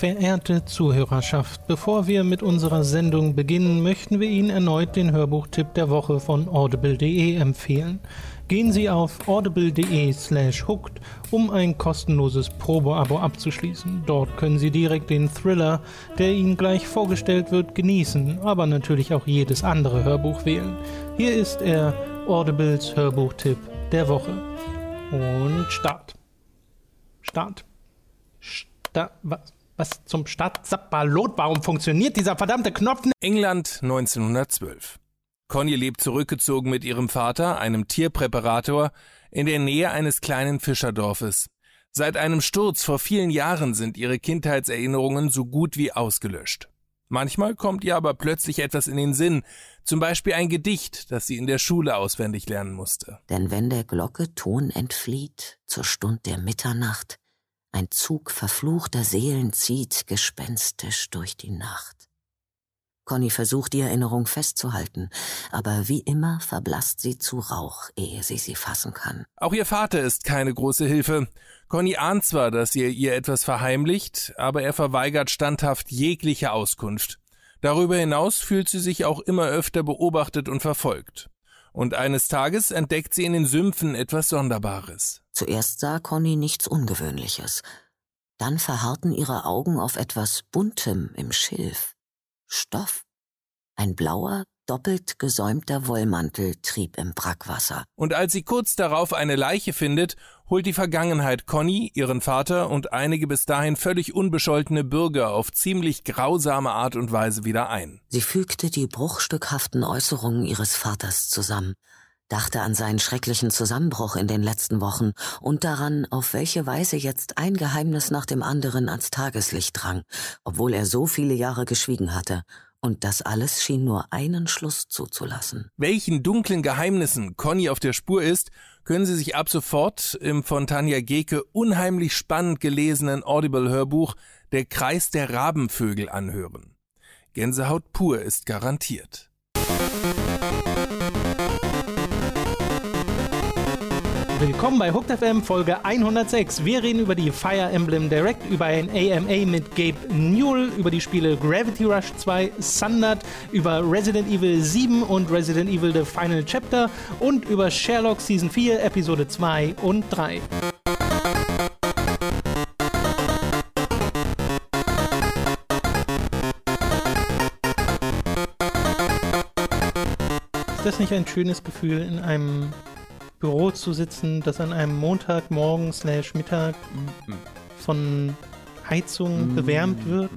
Verehrte Zuhörerschaft, bevor wir mit unserer Sendung beginnen, möchten wir Ihnen erneut den Hörbuchtipp der Woche von audible.de empfehlen. Gehen Sie auf audible.de slash hooked, um ein kostenloses Probeabo abzuschließen. Dort können Sie direkt den Thriller, der Ihnen gleich vorgestellt wird, genießen, aber natürlich auch jedes andere Hörbuch wählen. Hier ist er, Audibles Hörbuchtipp der Woche. Und Start. Start. Start. Was? Was zum Start? Zapbalot, warum funktioniert dieser verdammte Knopf? England 1912. Conny lebt zurückgezogen mit ihrem Vater, einem Tierpräparator, in der Nähe eines kleinen Fischerdorfes. Seit einem Sturz vor vielen Jahren sind ihre Kindheitserinnerungen so gut wie ausgelöscht. Manchmal kommt ihr aber plötzlich etwas in den Sinn, zum Beispiel ein Gedicht, das sie in der Schule auswendig lernen musste. Denn wenn der Glocke Ton entflieht, zur Stund der Mitternacht, ein Zug verfluchter Seelen zieht gespenstisch durch die Nacht. Conny versucht, die Erinnerung festzuhalten, aber wie immer verblasst sie zu Rauch, ehe sie sie fassen kann. Auch ihr Vater ist keine große Hilfe. Conny ahnt zwar, dass ihr ihr etwas verheimlicht, aber er verweigert standhaft jegliche Auskunft. Darüber hinaus fühlt sie sich auch immer öfter beobachtet und verfolgt. Und eines Tages entdeckt sie in den Sümpfen etwas Sonderbares. Zuerst sah Conny nichts Ungewöhnliches. Dann verharrten ihre Augen auf etwas Buntem im Schilf. Stoff. Ein blauer, doppelt gesäumter Wollmantel trieb im Brackwasser. Und als sie kurz darauf eine Leiche findet, holt die Vergangenheit Conny, ihren Vater und einige bis dahin völlig unbescholtene Bürger auf ziemlich grausame Art und Weise wieder ein. Sie fügte die bruchstückhaften Äußerungen ihres Vaters zusammen, dachte an seinen schrecklichen Zusammenbruch in den letzten Wochen und daran, auf welche Weise jetzt ein Geheimnis nach dem anderen ans Tageslicht drang, obwohl er so viele Jahre geschwiegen hatte und das alles schien nur einen Schluss zuzulassen. Welchen dunklen Geheimnissen Conny auf der Spur ist, können Sie sich ab sofort im von Tanja Geke unheimlich spannend gelesenen Audible-Hörbuch Der Kreis der Rabenvögel anhören. Gänsehaut pur ist garantiert. Willkommen bei Hooked FM Folge 106. Wir reden über die Fire Emblem Direct, über ein AMA mit Gabe Newell, über die Spiele Gravity Rush 2, Sundered, über Resident Evil 7 und Resident Evil The Final Chapter und über Sherlock Season 4, Episode 2 und 3. Ist das nicht ein schönes Gefühl, in einem Büro zu sitzen, das an einem Montagmorgen slash Mittag von Heizung gewärmt wird,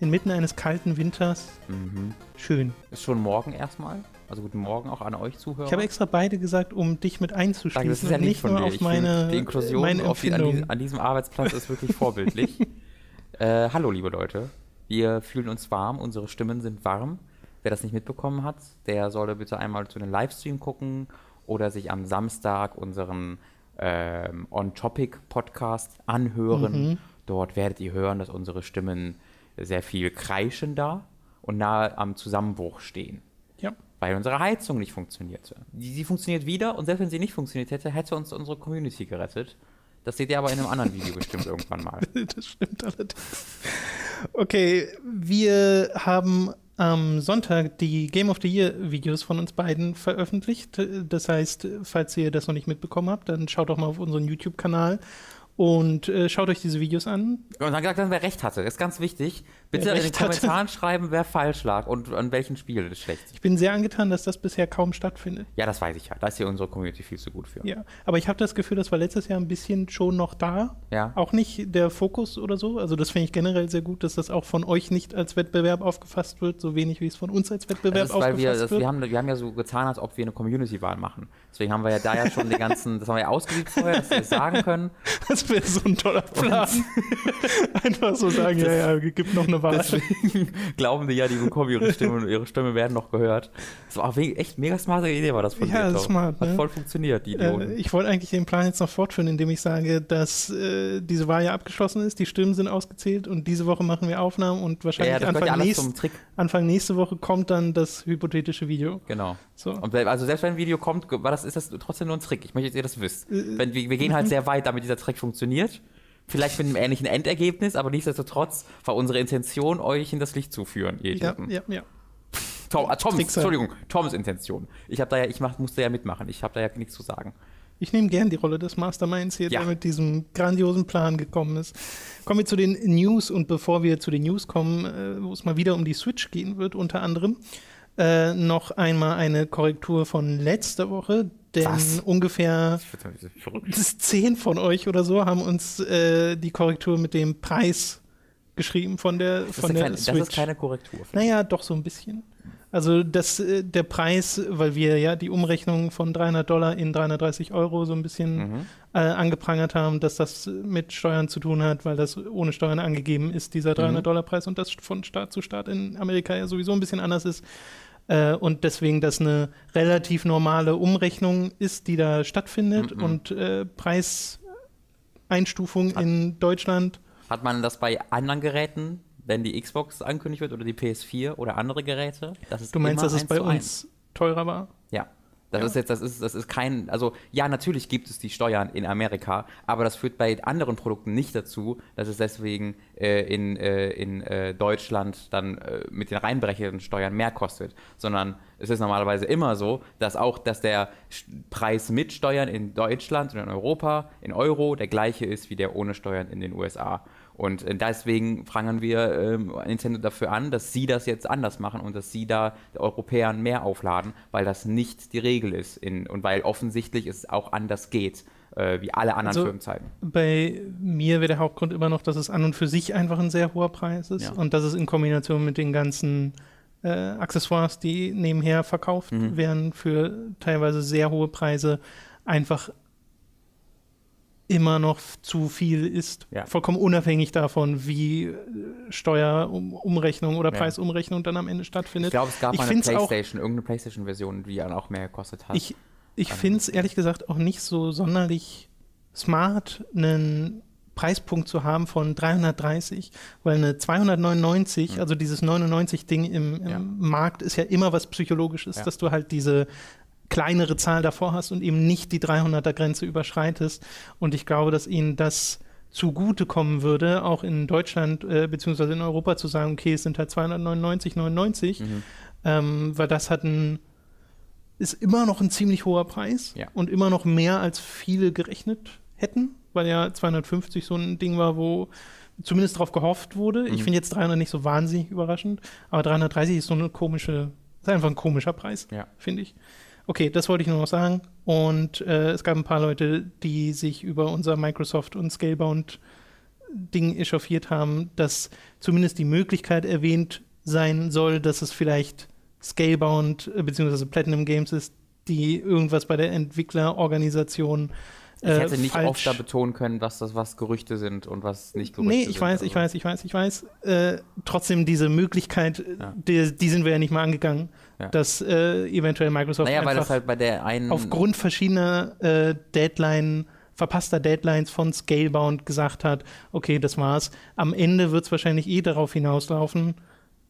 inmitten eines kalten Winters. Mhm. Schön. Ist schon morgen erstmal. Also guten Morgen auch an euch Zuhörer. Ich habe extra beide gesagt, um dich mit einzuschließen das ist ja nicht von nur dir. auf meine, die Inklusion meine auf die, an, an diesem Arbeitsplatz ist wirklich vorbildlich. äh, hallo, liebe Leute. Wir fühlen uns warm, unsere Stimmen sind warm. Wer das nicht mitbekommen hat, der solle bitte einmal zu den Livestream gucken oder sich am Samstag unseren ähm, On-Topic-Podcast anhören. Mhm. Dort werdet ihr hören, dass unsere Stimmen sehr viel kreischender und nahe am Zusammenbruch stehen Ja. weil unsere Heizung nicht funktionierte. Sie funktioniert wieder und selbst wenn sie nicht funktioniert hätte, hätte uns unsere Community gerettet. Das seht ihr aber in einem anderen Video bestimmt irgendwann mal. Das stimmt allerdings. Okay, wir haben am Sonntag die Game of the Year Videos von uns beiden veröffentlicht. Das heißt, falls ihr das noch nicht mitbekommen habt, dann schaut doch mal auf unseren YouTube-Kanal und äh, schaut euch diese Videos an. Und dann gesagt, wer recht hatte. Das ist ganz wichtig. Bitte in den recht hatte. Kommentaren schreiben, wer falsch lag und an welchen Spiel das schlecht ist. Ich bin sehr angetan, dass das bisher kaum stattfindet. Ja, das weiß ich ja. Da ist hier unsere Community viel zu gut für. Ja, aber ich habe das Gefühl, das war letztes Jahr ein bisschen schon noch da. Ja. Auch nicht der Fokus oder so. Also das finde ich generell sehr gut, dass das auch von euch nicht als Wettbewerb aufgefasst wird, so wenig wie es von uns als Wettbewerb ist, weil aufgefasst wir, das, wird. wir, haben, wir haben ja so getan, als ob wir eine Community-Wahl machen. Deswegen haben wir ja da ja schon die ganzen, das haben wir ja ausgeübt vorher, dass wir das sagen können. Das wäre so ein toller Plan. Einfach so sagen, ja, ja, gibt noch eine Wahl. Deswegen glauben die ja, die bekommen ihre Stimme und ihre Stimme werden noch gehört. Das war auch echt mega smarte Idee, war das von Ja, dir, das smart, Hat ne? voll funktioniert, die Idioten. Äh, ich wollte eigentlich den Plan jetzt noch fortführen, indem ich sage, dass äh, diese Wahl ja abgeschlossen ist, die Stimmen sind ausgezählt und diese Woche machen wir Aufnahmen und wahrscheinlich ja, das Anfang, nächst. Anfang nächste Woche kommt dann das hypothetische Video. Genau. So. Und also selbst wenn ein Video kommt, war das, ist das trotzdem nur ein Trick. Ich möchte, dass ihr das wisst. Äh, Wenn, wir, wir gehen halt sehr weit, damit dieser Trick funktioniert. Vielleicht mit einem ähnlichen Endergebnis, aber nichtsdestotrotz war unsere Intention, euch in das Licht zu führen, ihr Ja, Idioten. ja, ja. Tom, ah, Toms, Trickser. Entschuldigung, Toms Intention. Ich habe da ja, ich mach, musste ja mitmachen. Ich habe da ja nichts zu sagen. Ich nehme gern die Rolle des Masterminds hier, Ja. der mit diesem grandiosen Plan gekommen ist. Kommen wir zu den News und bevor wir zu den News kommen, äh, wo es mal wieder um die Switch gehen wird, unter anderem, äh, noch einmal eine Korrektur von letzter Woche, denn Was? ungefähr das das zehn von euch oder so haben uns äh, die Korrektur mit dem Preis geschrieben von der, Das, von der kleine, das Switch. ist keine Korrektur. Naja, doch so ein bisschen. Also das, äh, der Preis, weil wir ja die Umrechnung von 300 Dollar in 330 Euro so ein bisschen Mhm. äh, angeprangert haben, dass das mit Steuern zu tun hat, weil das ohne Steuern angegeben ist, dieser 300 Mhm. Dollar Preis und das von Staat zu Staat in Amerika ja sowieso ein bisschen anders ist. Äh, und deswegen das eine relativ normale Umrechnung ist, die da stattfindet Mhm. und äh, Preiseinstufung in Deutschland Hat man das bei anderen Geräten, wenn die Xbox angekündigt wird oder die PS4 oder andere Geräte? Das ist Du meinst, dass es bei uns teurer war? Ja. Das Ja. ist jetzt, das ist, das ist kein, also ja, natürlich gibt es die Steuern in Amerika, aber das führt bei anderen Produkten nicht dazu, dass es deswegen äh, in, äh, in äh, Deutschland dann äh, mit den reinbrechenden Steuern mehr kostet, sondern es ist normalerweise immer so, dass auch, dass der Preis mit Steuern in Deutschland und in Europa in Euro der gleiche ist wie der ohne Steuern in den USA. Und äh, deswegen prangern wir ähm, Nintendo dafür an, dass sie das jetzt anders machen und dass sie da den Europäern mehr aufladen, weil das nicht die Regel ist in, und weil offensichtlich es auch anders geht, äh, wie alle anderen Also, Firmen zeigen. Bei mir wäre der Hauptgrund immer noch, dass es an und für sich einfach ein sehr hoher Preis ist Ja. und dass es in Kombination mit den ganzen äh, Accessoires, die nebenher verkauft Mhm. werden, für teilweise sehr hohe Preise einfach immer noch zu viel ist. Ja. Vollkommen unabhängig davon, wie äh, Steuerumrechnung oder Ja. Preisumrechnung dann am Ende Ich stattfindet. glaube, es gab Ich mal eine find's auch- Playstation, irgendeine Playstation-Version, die dann auch mehr gekostet hat. Ich, ich Ähm, finde es ehrlich gesagt auch nicht so sonderlich smart, einen Preispunkt zu haben von 330, weil eine 299, also dieses 99-Ding im, im. Ja. Markt ist ja immer was Psychologisches, dass du halt diese kleinere Zahl davor hast und eben nicht die 300er-Grenze überschreitest. Und ich glaube, dass ihnen das zugutekommen würde, auch in Deutschland äh, beziehungsweise in Europa zu sagen, okay, es sind halt 299,99, Mhm. ähm, weil das hat ein ist immer noch ein ziemlich hoher Preis Ja. und immer noch mehr als viele gerechnet hätten, weil ja 250 so ein Ding war, wo zumindest darauf gehofft wurde. Ich Mhm. finde jetzt 300 nicht so wahnsinnig überraschend, aber 330 ist so eine komische, ist einfach ein komischer Preis, Ja. finde ich. Okay, das wollte ich nur noch sagen. Und äh, es gab ein paar Leute, die sich über unser Microsoft und Scalebound Ding echauffiert haben, dass zumindest die Möglichkeit erwähnt sein soll, dass es vielleicht Scalebound äh, bzw. Platinum Games ist, die irgendwas bei der Entwicklerorganisation Ich äh, hätte nicht falsch oft da betonen können, was das was Gerüchte sind und was nicht Gerüchte Nee, sind. ich weiß, ich Also, weiß, ich weiß, ich weiß. Äh, trotzdem diese Möglichkeit, Ja. die, die sind wir ja nicht mal angegangen, Ja. dass äh, eventuell Microsoft Naja, einfach halt aufgrund verschiedener äh, Deadline, verpasster Deadlines von Scalebound gesagt hat, okay, das war's. Am Ende wird es wahrscheinlich eh darauf hinauslaufen,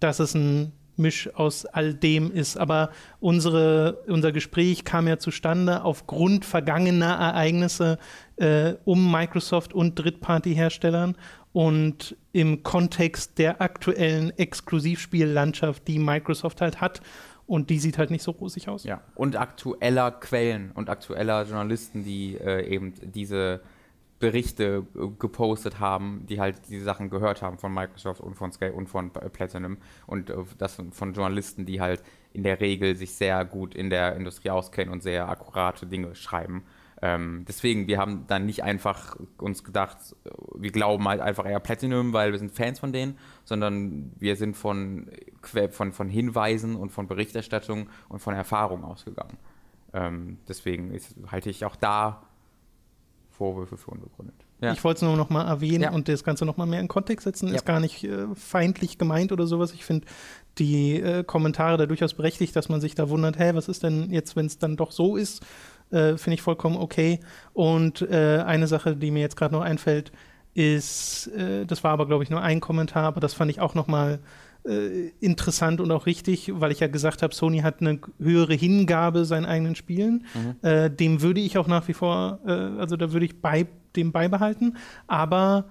dass es ein Misch aus all dem ist. Aber unsere, unser Gespräch kam ja zustande aufgrund vergangener Ereignisse äh, um Microsoft und Drittparty-Herstellern und im Kontext der aktuellen Exklusivspiellandschaft, die Microsoft halt hat. Und die sieht halt nicht so rosig aus. Ja, und aktueller Quellen und aktueller Journalisten, die äh, eben diese Berichte äh, gepostet haben, die halt diese Sachen gehört haben von Microsoft und von Sky und von Platinum und äh, das von Journalisten, die halt in der Regel sich sehr gut in der Industrie auskennen und sehr akkurate Dinge schreiben. Ähm, deswegen, wir haben dann nicht einfach uns gedacht, wir glauben halt einfach eher Platinum, weil wir sind Fans von denen, sondern wir sind von, von, von Hinweisen und von Berichterstattung und von Erfahrung ausgegangen. Ähm, deswegen ist, halte ich auch da Vorwürfe für unbegründet. Ja. Ich wollte es nur noch mal erwähnen Ja. und das Ganze noch mal mehr in Kontext setzen. Ja. Ist gar nicht äh, feindlich gemeint oder sowas. Ich finde die äh, Kommentare da durchaus berechtigt, dass man sich da wundert, hä, was ist denn jetzt, wenn es dann doch so ist? Äh, finde ich vollkommen okay. Und äh, eine Sache, die mir jetzt gerade noch einfällt, ist, äh, das war aber, glaube ich, nur ein Kommentar, aber das fand ich auch noch mal äh, interessant und auch richtig, weil ich ja gesagt habe, Sony hat eine höhere Hingabe seinen eigenen Spielen. Mhm. Äh, dem würde ich auch nach wie vor, äh, also da würde ich bei dem beibehalten. Aber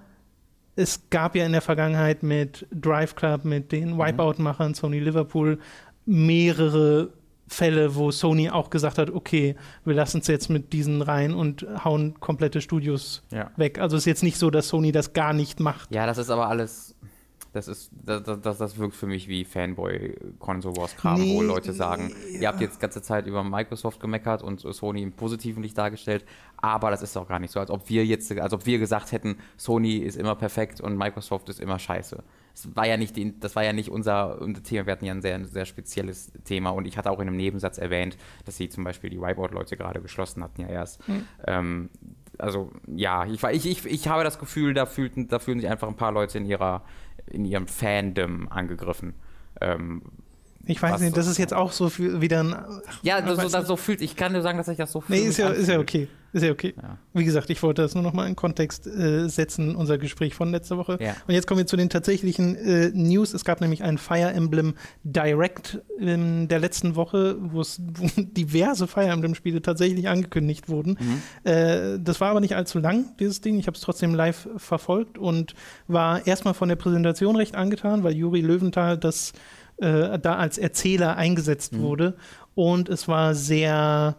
es gab ja in der Vergangenheit mit Drive Club, mit den mhm. Wipeout-Machern, Sony Liverpool, mehrere Fälle, wo Sony auch gesagt hat, okay, wir lassen es jetzt mit diesen rein und hauen komplette Studios ja. weg. Also es ist jetzt nicht so, dass Sony das gar nicht macht. Ja, das ist aber alles, das ist, das, das, das wirkt für mich wie Fanboy Console Wars Kram, nee, wo Leute sagen, ja. ihr habt jetzt ganze Zeit über Microsoft gemeckert und Sony im positiven Licht dargestellt, aber das ist auch gar nicht so, als ob wir jetzt, als ob wir gesagt hätten, Sony ist immer perfekt und Microsoft ist immer scheiße das war ja nicht, die, das war ja nicht unser, unser Thema. Wir hatten ja ein sehr, sehr spezielles Thema und ich hatte auch in einem Nebensatz erwähnt, dass sie zum Beispiel die Whiteboard-Leute gerade geschlossen hatten ja erst. Mhm. Ähm, also ja, ich, ich, ich, ich habe das Gefühl, da, fühlten, da fühlen sich einfach ein paar Leute in ihrer in ihrem Fandom angegriffen. Ähm, ich weiß nicht, das ist jetzt auch so viel, wieder ein. Ja, das, so, so fühlt. Ich kann nur sagen, dass ich das so fühle. Nee, ist ja, ist ja okay. Ist ja okay. Ja. Wie gesagt, ich wollte das nur noch mal in Kontext äh, setzen, unser Gespräch von letzter Woche. Ja. Und jetzt kommen wir zu den tatsächlichen äh, News. Es gab nämlich ein Fire Emblem Direct in der letzten Woche, wo diverse Fire Emblem-Spiele tatsächlich angekündigt wurden. Mhm. Äh, das war aber nicht allzu lang, dieses Ding. Ich habe es trotzdem live verfolgt und war erstmal von der Präsentation recht angetan, weil Juri Löwenthal das äh, da als Erzähler eingesetzt mhm. wurde. Und es war sehr,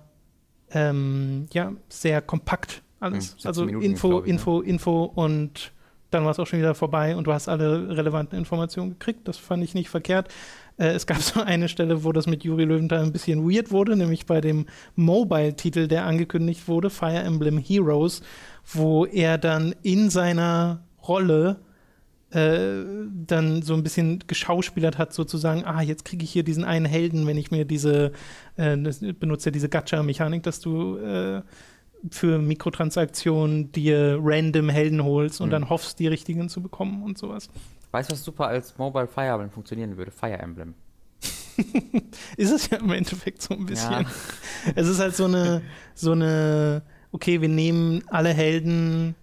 ähm, ja, sehr kompakt alles. Mhm, also Minuten, Info, ich, Info, ne? Info und dann war es auch schon wieder vorbei und du hast alle relevanten Informationen gekriegt. Das fand ich nicht verkehrt. Äh, es gab so eine Stelle, wo das mit Juri Löwenthal ein bisschen weird wurde, nämlich bei dem Mobile-Titel, der angekündigt wurde, Fire Emblem Heroes, wo er dann in seiner Rolle äh, dann so ein bisschen geschauspielert hat, sozusagen, ah, jetzt kriege ich hier diesen einen Helden, wenn ich mir diese, äh, benutze diese Gacha-Mechanik, dass du äh, für Mikrotransaktionen dir random Helden holst und mhm. dann hoffst, die richtigen zu bekommen und sowas. Weißt du, was super als Mobile Fire Emblem funktionieren würde? Fire Emblem. ist es ja im Endeffekt so ein bisschen. Ja. Es ist halt so eine, so eine, okay, wir nehmen alle Helden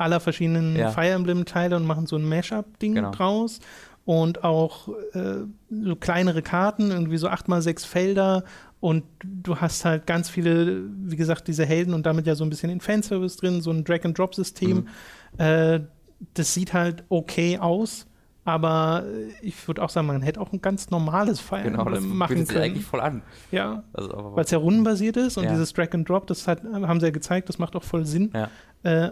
aller verschiedenen ja. Fire Emblem-Teile und machen so ein Mashup-Ding genau. draus. Und auch äh, so kleinere Karten, irgendwie so 8 mal 6 Felder. Und du hast halt ganz viele, wie gesagt, diese Helden und damit ja so ein bisschen den Fanservice drin, so ein Drag-and-Drop-System. Mhm. Äh, das sieht halt okay aus. Aber ich würde auch sagen, man hätte auch ein ganz normales Fire genau, Emblem das machen können. eigentlich voll an. Ja, also, weil es ja rundenbasiert ist und ja. dieses Drag and Drop, das hat, haben sie ja gezeigt, das macht auch voll Sinn. Ja. Äh,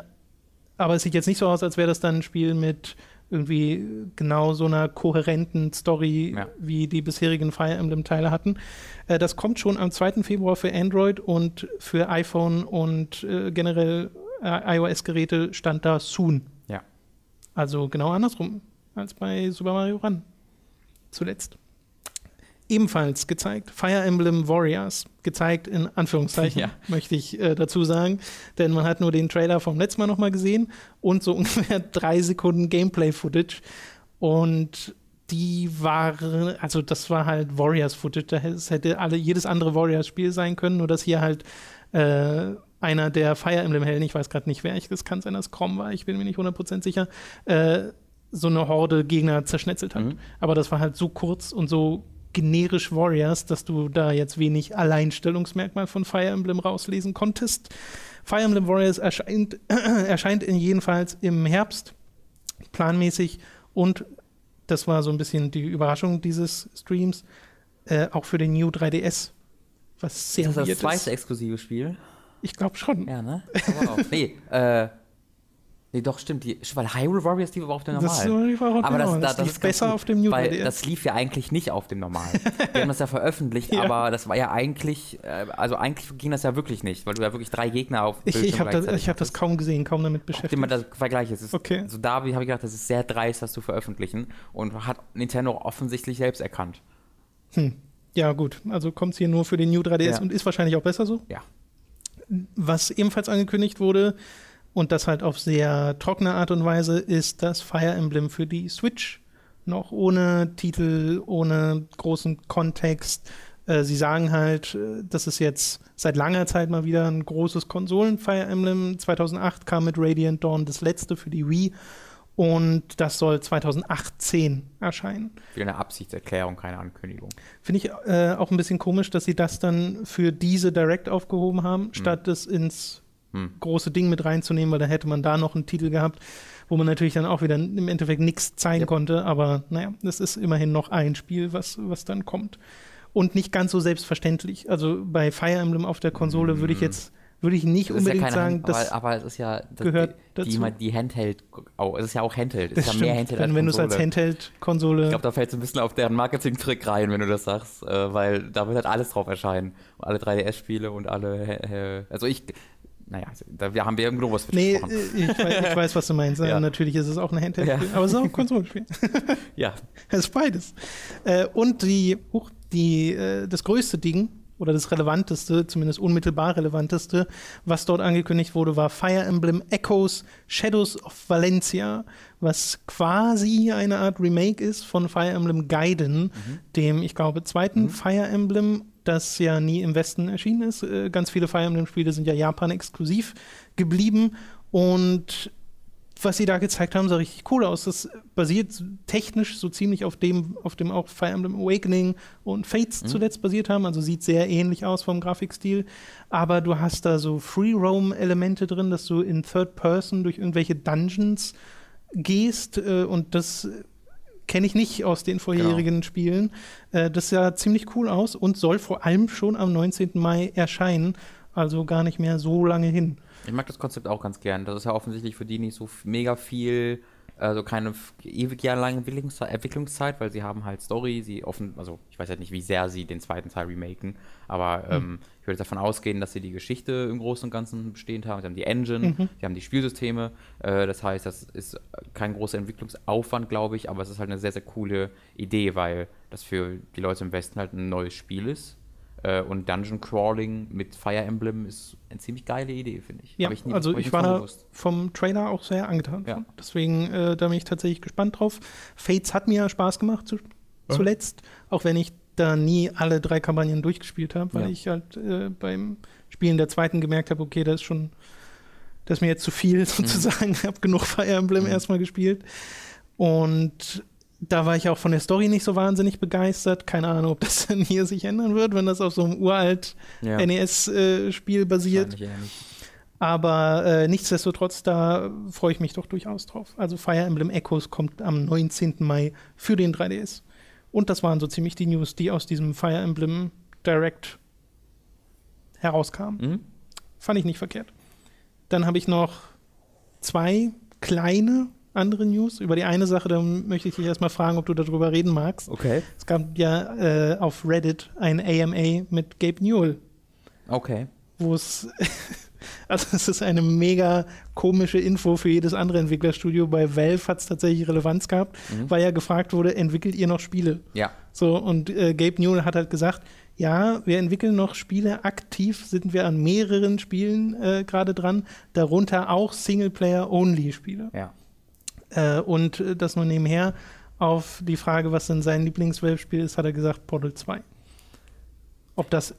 aber es sieht jetzt nicht so aus, als wäre das dann ein Spiel mit irgendwie genau so einer kohärenten Story, ja. wie die bisherigen Fire Emblem-Teile hatten. Äh, das kommt schon am 2. Februar für Android und für iPhone und äh, generell äh, iOS-Geräte stand da soon. Ja. Also genau andersrum als bei Super Mario Run. Zuletzt ebenfalls gezeigt. Fire Emblem Warriors, gezeigt in Anführungszeichen, ja. möchte ich äh, dazu sagen. Denn man hat nur den Trailer vom letzten Mal nochmal gesehen und so ungefähr drei Sekunden Gameplay-Footage. Und die waren, also das war halt Warriors-Footage. Das hätte alle, jedes andere Warriors-Spiel sein können, nur dass hier halt äh, einer der Fire Emblem-Helden, ich weiß gerade nicht, wer ich, das kann sein, dass Crom war, ich bin mir nicht 100% sicher, äh, so eine Horde Gegner zerschnetzelt hat. Mhm. Aber das war halt so kurz und so generisch Warriors, dass du da jetzt wenig Alleinstellungsmerkmal von Fire Emblem rauslesen konntest. Fire Emblem Warriors erscheint, erscheint jedenfalls im Herbst, planmäßig und das war so ein bisschen die Überraschung dieses Streams, äh, auch für den New 3DS, was sehr ist das das zweite exklusive Spiel? Ich glaube schon. Ja, ne? Aber auch. nee, äh, Nee, doch, stimmt. Die, weil Hyrule Warriors lief aber auf dem normalen. Das war aber das, das, das lief besser gut, auf dem New Weil das lief ja eigentlich nicht auf dem normalen. Wir haben das ja veröffentlicht, ja. aber das war ja eigentlich, äh, also eigentlich ging das ja wirklich nicht, weil du ja wirklich drei Gegner auf Ich, ich habe das, hab das kaum gesehen, kaum damit beschäftigt. Immer das Vergleich ist. Okay. So da habe ich gedacht, das ist sehr dreist, das zu veröffentlichen und hat Nintendo offensichtlich selbst erkannt. Hm. Ja, gut. Also kommt es hier nur für den New 3DS ja. und ist wahrscheinlich auch besser so? Ja. Was ebenfalls angekündigt wurde, und das halt auf sehr trockene Art und Weise ist das Fire Emblem für die Switch. Noch ohne Titel, ohne großen Kontext. Äh, sie sagen halt, äh, das ist jetzt seit langer Zeit mal wieder ein großes Konsolen-Fire Emblem. 2008 kam mit Radiant Dawn das letzte für die Wii. Und das soll 2018 erscheinen. Wieder eine Absichtserklärung, keine Ankündigung. Finde ich äh, auch ein bisschen komisch, dass sie das dann für diese Direct aufgehoben haben, Hm. statt es ins große Ding mit reinzunehmen, weil dann hätte man da noch einen Titel gehabt, wo man natürlich dann auch wieder im Endeffekt nichts zeigen Ja. konnte. Aber naja, das ist immerhin noch ein Spiel, was, was dann kommt. Und nicht ganz so selbstverständlich. Also bei Fire Emblem auf der Konsole würde ich jetzt würde ich nicht Das ja unbedingt keine sagen, Hand, dass aber, aber es ist ja das, gehört die, die, dazu. die Handheld, oh, es ist ja auch Handheld, es das ist ja stimmt, mehr Handheld wenn, als wenn du es als Konsole. Handheld-Konsole Ich glaube, da fällt so ein bisschen auf deren Marketing-Trick rein, wenn du das sagst, äh, weil da wird halt alles drauf erscheinen. Alle 3DS-Spiele und alle, äh, also ich, naja, da wir haben wir im Globus Nee, gesprochen. äh, ich weiß, ich weiß, was du meinst. Ja. Natürlich ist es auch ein Handheld-Spiel, Ja. aber es ist auch ein Konsolenspiel. Ja, Es ist beides. Äh, und die, die, äh, das größte Ding oder das relevanteste, zumindest unmittelbar relevanteste, was dort angekündigt wurde, war Fire Emblem Echoes Shadows of Valencia, was quasi eine Art Remake ist von Fire Emblem Gaiden, dem, ich glaube, zweiten Fire Emblem, das ja nie im Westen erschienen ist. Äh, ganz viele Fire Emblem-Spiele sind ja Japan exklusiv geblieben und was sie da gezeigt haben, sah richtig cool aus. Das basiert technisch so ziemlich auf dem, auf dem auch Fire Emblem Awakening und Fates zuletzt basiert haben. Also sieht sehr ähnlich aus vom Grafikstil. Aber du hast da so Free-Roam-Elemente drin, dass du in Third Person durch irgendwelche Dungeons gehst. Äh, und das kenne ich nicht aus den vorherigen Spielen. Äh, das sah ziemlich cool aus und soll vor allem schon am 19. Mai erscheinen. Also gar nicht mehr so lange hin. ich mag das Konzept auch ganz gern. Das ist ja offensichtlich für die nicht so mega viel, also keine ewig jahrelange Entwicklungszeit, weil sie haben halt Story, sie offen, also ich weiß halt nicht, wie sehr sie den zweiten Teil remaken, aber ähm, ich würde davon ausgehen, dass sie die Geschichte im Großen und Ganzen bestehend haben. Sie haben die Engine, sie haben die Spielsysteme, äh, das heißt, das ist kein großer Entwicklungsaufwand, glaube ich, aber es ist halt eine sehr, sehr coole Idee, weil das für die Leute im Westen halt ein neues Spiel ist. Äh, und Dungeon Crawling mit Fire Emblem ist eine ziemlich geile Idee, finde ich. Ja, Hab ich nie- also ich war da vom Trailer auch sehr angetan. Ja. Deswegen, äh, da bin ich tatsächlich gespannt drauf. Fates hat mir Spaß gemacht zu, zuletzt, auch wenn ich da nie alle drei Kampagnen durchgespielt habe, weil Ja. ich halt äh, beim Spielen der zweiten gemerkt habe, okay, das ist schon, das ist mir jetzt zu viel sozusagen. Ich habe genug Fire Emblem Mhm. erstmal erstmal gespielt. Und da war ich auch von der Story nicht so wahnsinnig begeistert. Keine Ahnung, ob das dann hier sich ändern wird, wenn das auf so einem uralt Ja. NES-Spiel basiert. Eher nicht. Aber äh, nichtsdestotrotz, da freue ich mich doch durchaus drauf. Also Fire Emblem Echoes kommt am 19. Mai für den 3DS. Und das waren so ziemlich die News, die aus diesem Fire Emblem Direct herauskamen. Mhm. Fand ich nicht verkehrt. Dann habe ich noch zwei kleine andere News. Über die eine Sache, da möchte ich dich erstmal fragen, ob du darüber reden magst. Okay. Es gab ja äh, auf Reddit ein AMA mit Gabe Newell Okay. wo es, also es ist eine mega komische Info für jedes andere Entwicklerstudio. Bei Valve hat es tatsächlich Relevanz gehabt, weil ja gefragt wurde, entwickelt ihr noch Spiele? Ja. So, und äh, Gabe Newell hat halt gesagt, ja, wir entwickeln noch Spiele, aktiv sind wir an mehreren Spielen äh, gerade dran, darunter auch Singleplayer-Only-Spiele. Ja. Äh, und äh, das nur nebenher auf die Frage, was denn sein Lieblings-Valve-Spiel ist, hat er gesagt Portal 2. Ob das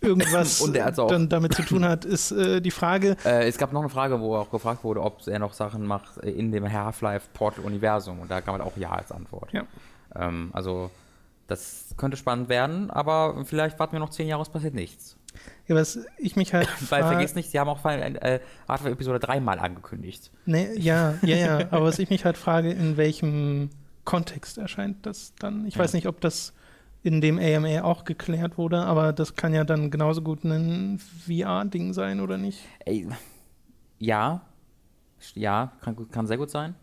irgendwas dann damit zu tun hat, ist äh, die Frage. Äh, es gab noch eine Frage, wo auch gefragt wurde, ob er noch Sachen macht äh, in dem Half-Life Portal-Universum. Und da kam halt auch Ja als Antwort. Ja. Ähm, also, das könnte spannend werden, aber vielleicht warten wir noch zehn Jahre, es passiert nichts. Ja, was ich mich halt. Weil vergiss nicht, sie haben auch äh, Hardware Episode dreimal angekündigt. Nee, ja, ja, ja. Aber was ich mich halt frage, in welchem Kontext erscheint das dann? Ich Ja. weiß nicht, ob das in dem AMA auch geklärt wurde, aber das kann ja dann genauso gut ein VR-Ding sein, oder nicht? Ey, ja, ja, kann, kann sehr gut sein.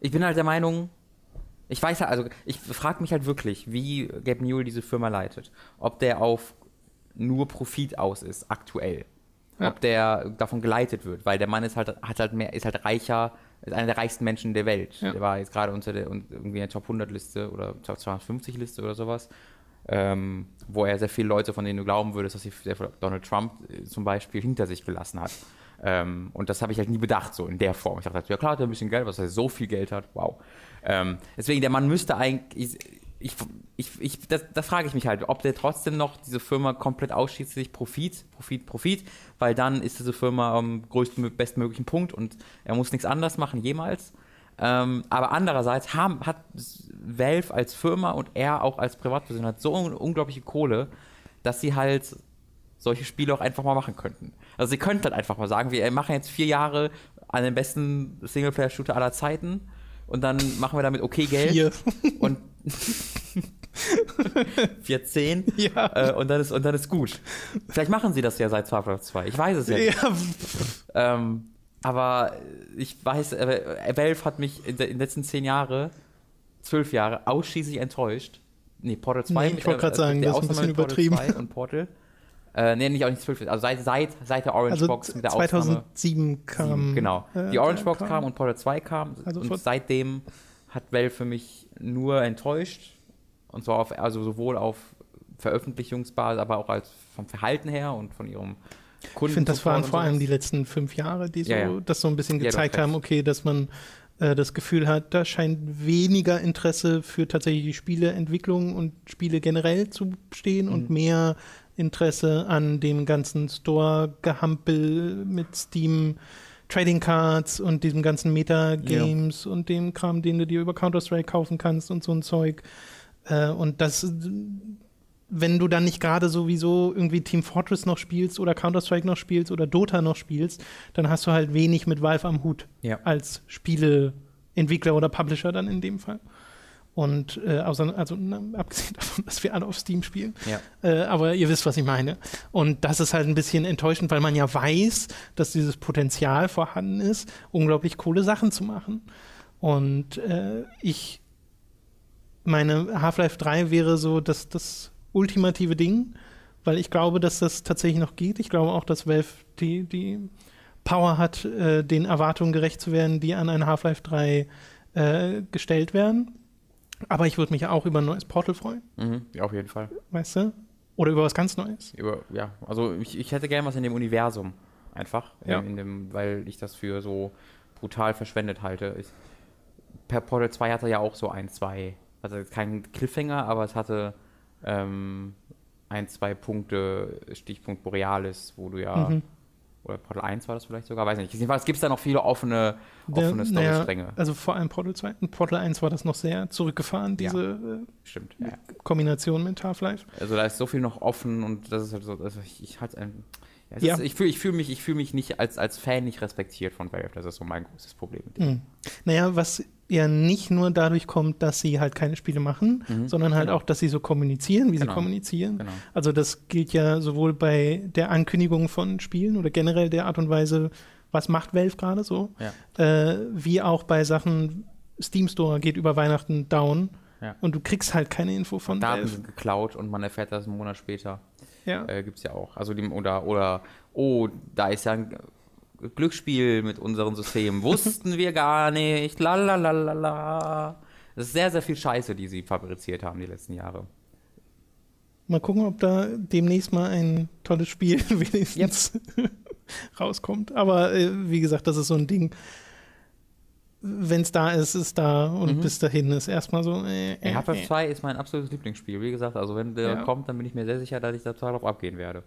Ich bin halt der Meinung, ich weiß ja, also ich frage mich halt wirklich, wie Gabe Newell diese Firma leitet. Ob der auf nur Profit aus ist, aktuell. Ja. Ob der davon geleitet wird, weil der Mann ist halt, hat halt mehr, ist halt reicher, ist einer der reichsten Menschen der Welt. Ja. Der war jetzt gerade unter der, irgendwie in der Top 100 Liste oder Top 250 Liste oder sowas. Ähm, wo er sehr viele Leute, von denen du glauben würdest, dass sie Donald Trump äh, zum Beispiel hinter sich gelassen hat. Ähm, und das habe ich halt nie bedacht, so in der Form. Ich dachte, ja klar, hat er ein bisschen Geld, was er so viel Geld hat, wow. Ähm, deswegen, der Mann müsste eigentlich, ich, ich, ich, das, das frage ich mich halt, ob der trotzdem noch diese Firma komplett ausschließlich Profit, Profit, Profit, weil dann ist diese Firma am größten, bestmöglichen Punkt und er muss nichts anders machen, jemals. Ähm, aber andererseits haben, hat Valve als Firma und er auch als Privatperson hat so eine unglaubliche Kohle, dass sie halt solche Spiele auch einfach mal machen könnten. Also sie könnten halt einfach mal sagen, wir machen jetzt vier Jahre an den besten Singleplayer-Shooter aller Zeiten und dann machen wir damit okay Geld. Vier. Und 14 Ja. äh, und, dann ist, und dann ist gut. Vielleicht machen sie das ja seit StarCraft 2. Ich weiß es ja nicht. Ja, Ähm, aber ich weiß, äh, Valve hat mich in, de- in den letzten zehn Jahre, zwölf Jahre, ausschließlich enttäuscht. Nee, Portal 2. Nee, ich wollte gerade sagen, der das ist ein Ausnahme bisschen mit Portal übertrieben. 2 und Portal. Äh, nee, nicht auch nicht zwölf, also seit, seit, seit der Orange also Box mit der Ausnahme. 2007 kam. Sieben, genau. äh, die Orange Box kam. und Portal 2 kam. Also und seitdem hat Valve für mich nur enttäuscht. Und zwar auf, also sowohl auf Veröffentlichungsbasis, aber auch als vom Verhalten her und von ihrem Kunden. Ich finde, das waren vor allem die letzten fünf Jahre, die so, Ja, ja. das so ein bisschen Ja, gezeigt recht. haben, okay, dass man äh, das Gefühl hat, da scheint weniger Interesse für tatsächlich Spieleentwicklung und Spiele generell zu bestehen Mhm. und mehr Interesse an dem ganzen Store-Gehampel mit Steam. Trading Cards und diesem ganzen Meta-Games und dem Kram, den du dir über Counter-Strike kaufen kannst und so ein Zeug. Äh, und das, wenn du dann nicht gerade sowieso irgendwie Team Fortress noch spielst oder Counter-Strike noch spielst oder Dota noch spielst, dann hast du halt wenig mit Valve am Hut Ja. als Spieleentwickler oder Publisher dann in dem Fall. Und äh, außer, also na, abgesehen davon, dass wir alle auf Steam spielen. Ja. Äh, aber ihr wisst, was ich meine. Und das ist halt ein bisschen enttäuschend, weil man ja weiß, dass dieses Potenzial vorhanden ist, unglaublich coole Sachen zu machen. Und äh, ich meine, Half-Life 3 wäre so das, das ultimative Ding, weil ich glaube, dass das tatsächlich noch geht. Ich glaube auch, dass Valve die, die Power hat, äh, den Erwartungen gerecht zu werden, die an ein Half-Life 3 äh, gestellt werden. Aber ich würde mich auch über ein neues Portal freuen, Mhm, ja, auf jeden Fall. weißt du? Oder über was ganz Neues. Über, ja, also ich, ich hätte gerne was in dem Universum. Einfach. Ja. In, in dem, weil ich das für so brutal verschwendet halte. Ich, per Portal 2 hatte ja auch so ein, zwei, also kein Cliffhanger, aber es hatte ähm, ein, zwei Punkte, Stichpunkt Borealis, wo du ja, Mhm. Oder Portal 1 war das vielleicht sogar, weiß nicht. Jedenfalls gibt es da noch viele offene, offene Storystränge. Also vor allem Portal 2. In Portal 1 war das noch sehr zurückgefahren, Ja. diese Stimmt. Ja. äh, Kombination mit Half-Life. Also da ist so viel noch offen und das ist halt so, also ich, ich halt ein, ja, es Ja. Ist, ich fühle ich fühl mich, ich fühl mich nicht als, als Fan nicht respektiert von Valve. Das ist so mein großes Problem. mit dem. Mhm. Naja, was ja nicht nur dadurch kommt, dass sie halt keine Spiele machen, Mhm. sondern halt Genau. auch, dass sie so kommunizieren, wie Genau. sie kommunizieren. Genau. Also das gilt ja sowohl bei der Ankündigung von Spielen oder generell der Art und Weise, was macht Valve gerade so, Ja. äh, wie auch bei Sachen, Steam Store geht über Weihnachten down Ja. und du kriegst halt keine Info von Daten Valve. sind geklaut und man erfährt das einen Monat später. Ja. Äh, Gibt es ja auch. Also die, oder, oder, oh, da ist ja ein Glücksspiel mit unseren Systemen. Wussten wir gar nicht. Lalalala. Das ist sehr, sehr viel Scheiße, die sie fabriziert haben die letzten Jahre. Mal gucken, ob da demnächst mal ein tolles Spiel wenigstens rauskommt. Aber äh, wie gesagt, das ist so ein Ding. Wenn es da ist, ist da und Mhm. bis dahin ist erstmal so. Äh, äh, Ey, Half-Life äh. 2 ist mein absolutes Lieblingsspiel. Wie gesagt, also wenn der Ja. kommt, dann bin ich mir sehr sicher, dass ich da total drauf abgehen werde.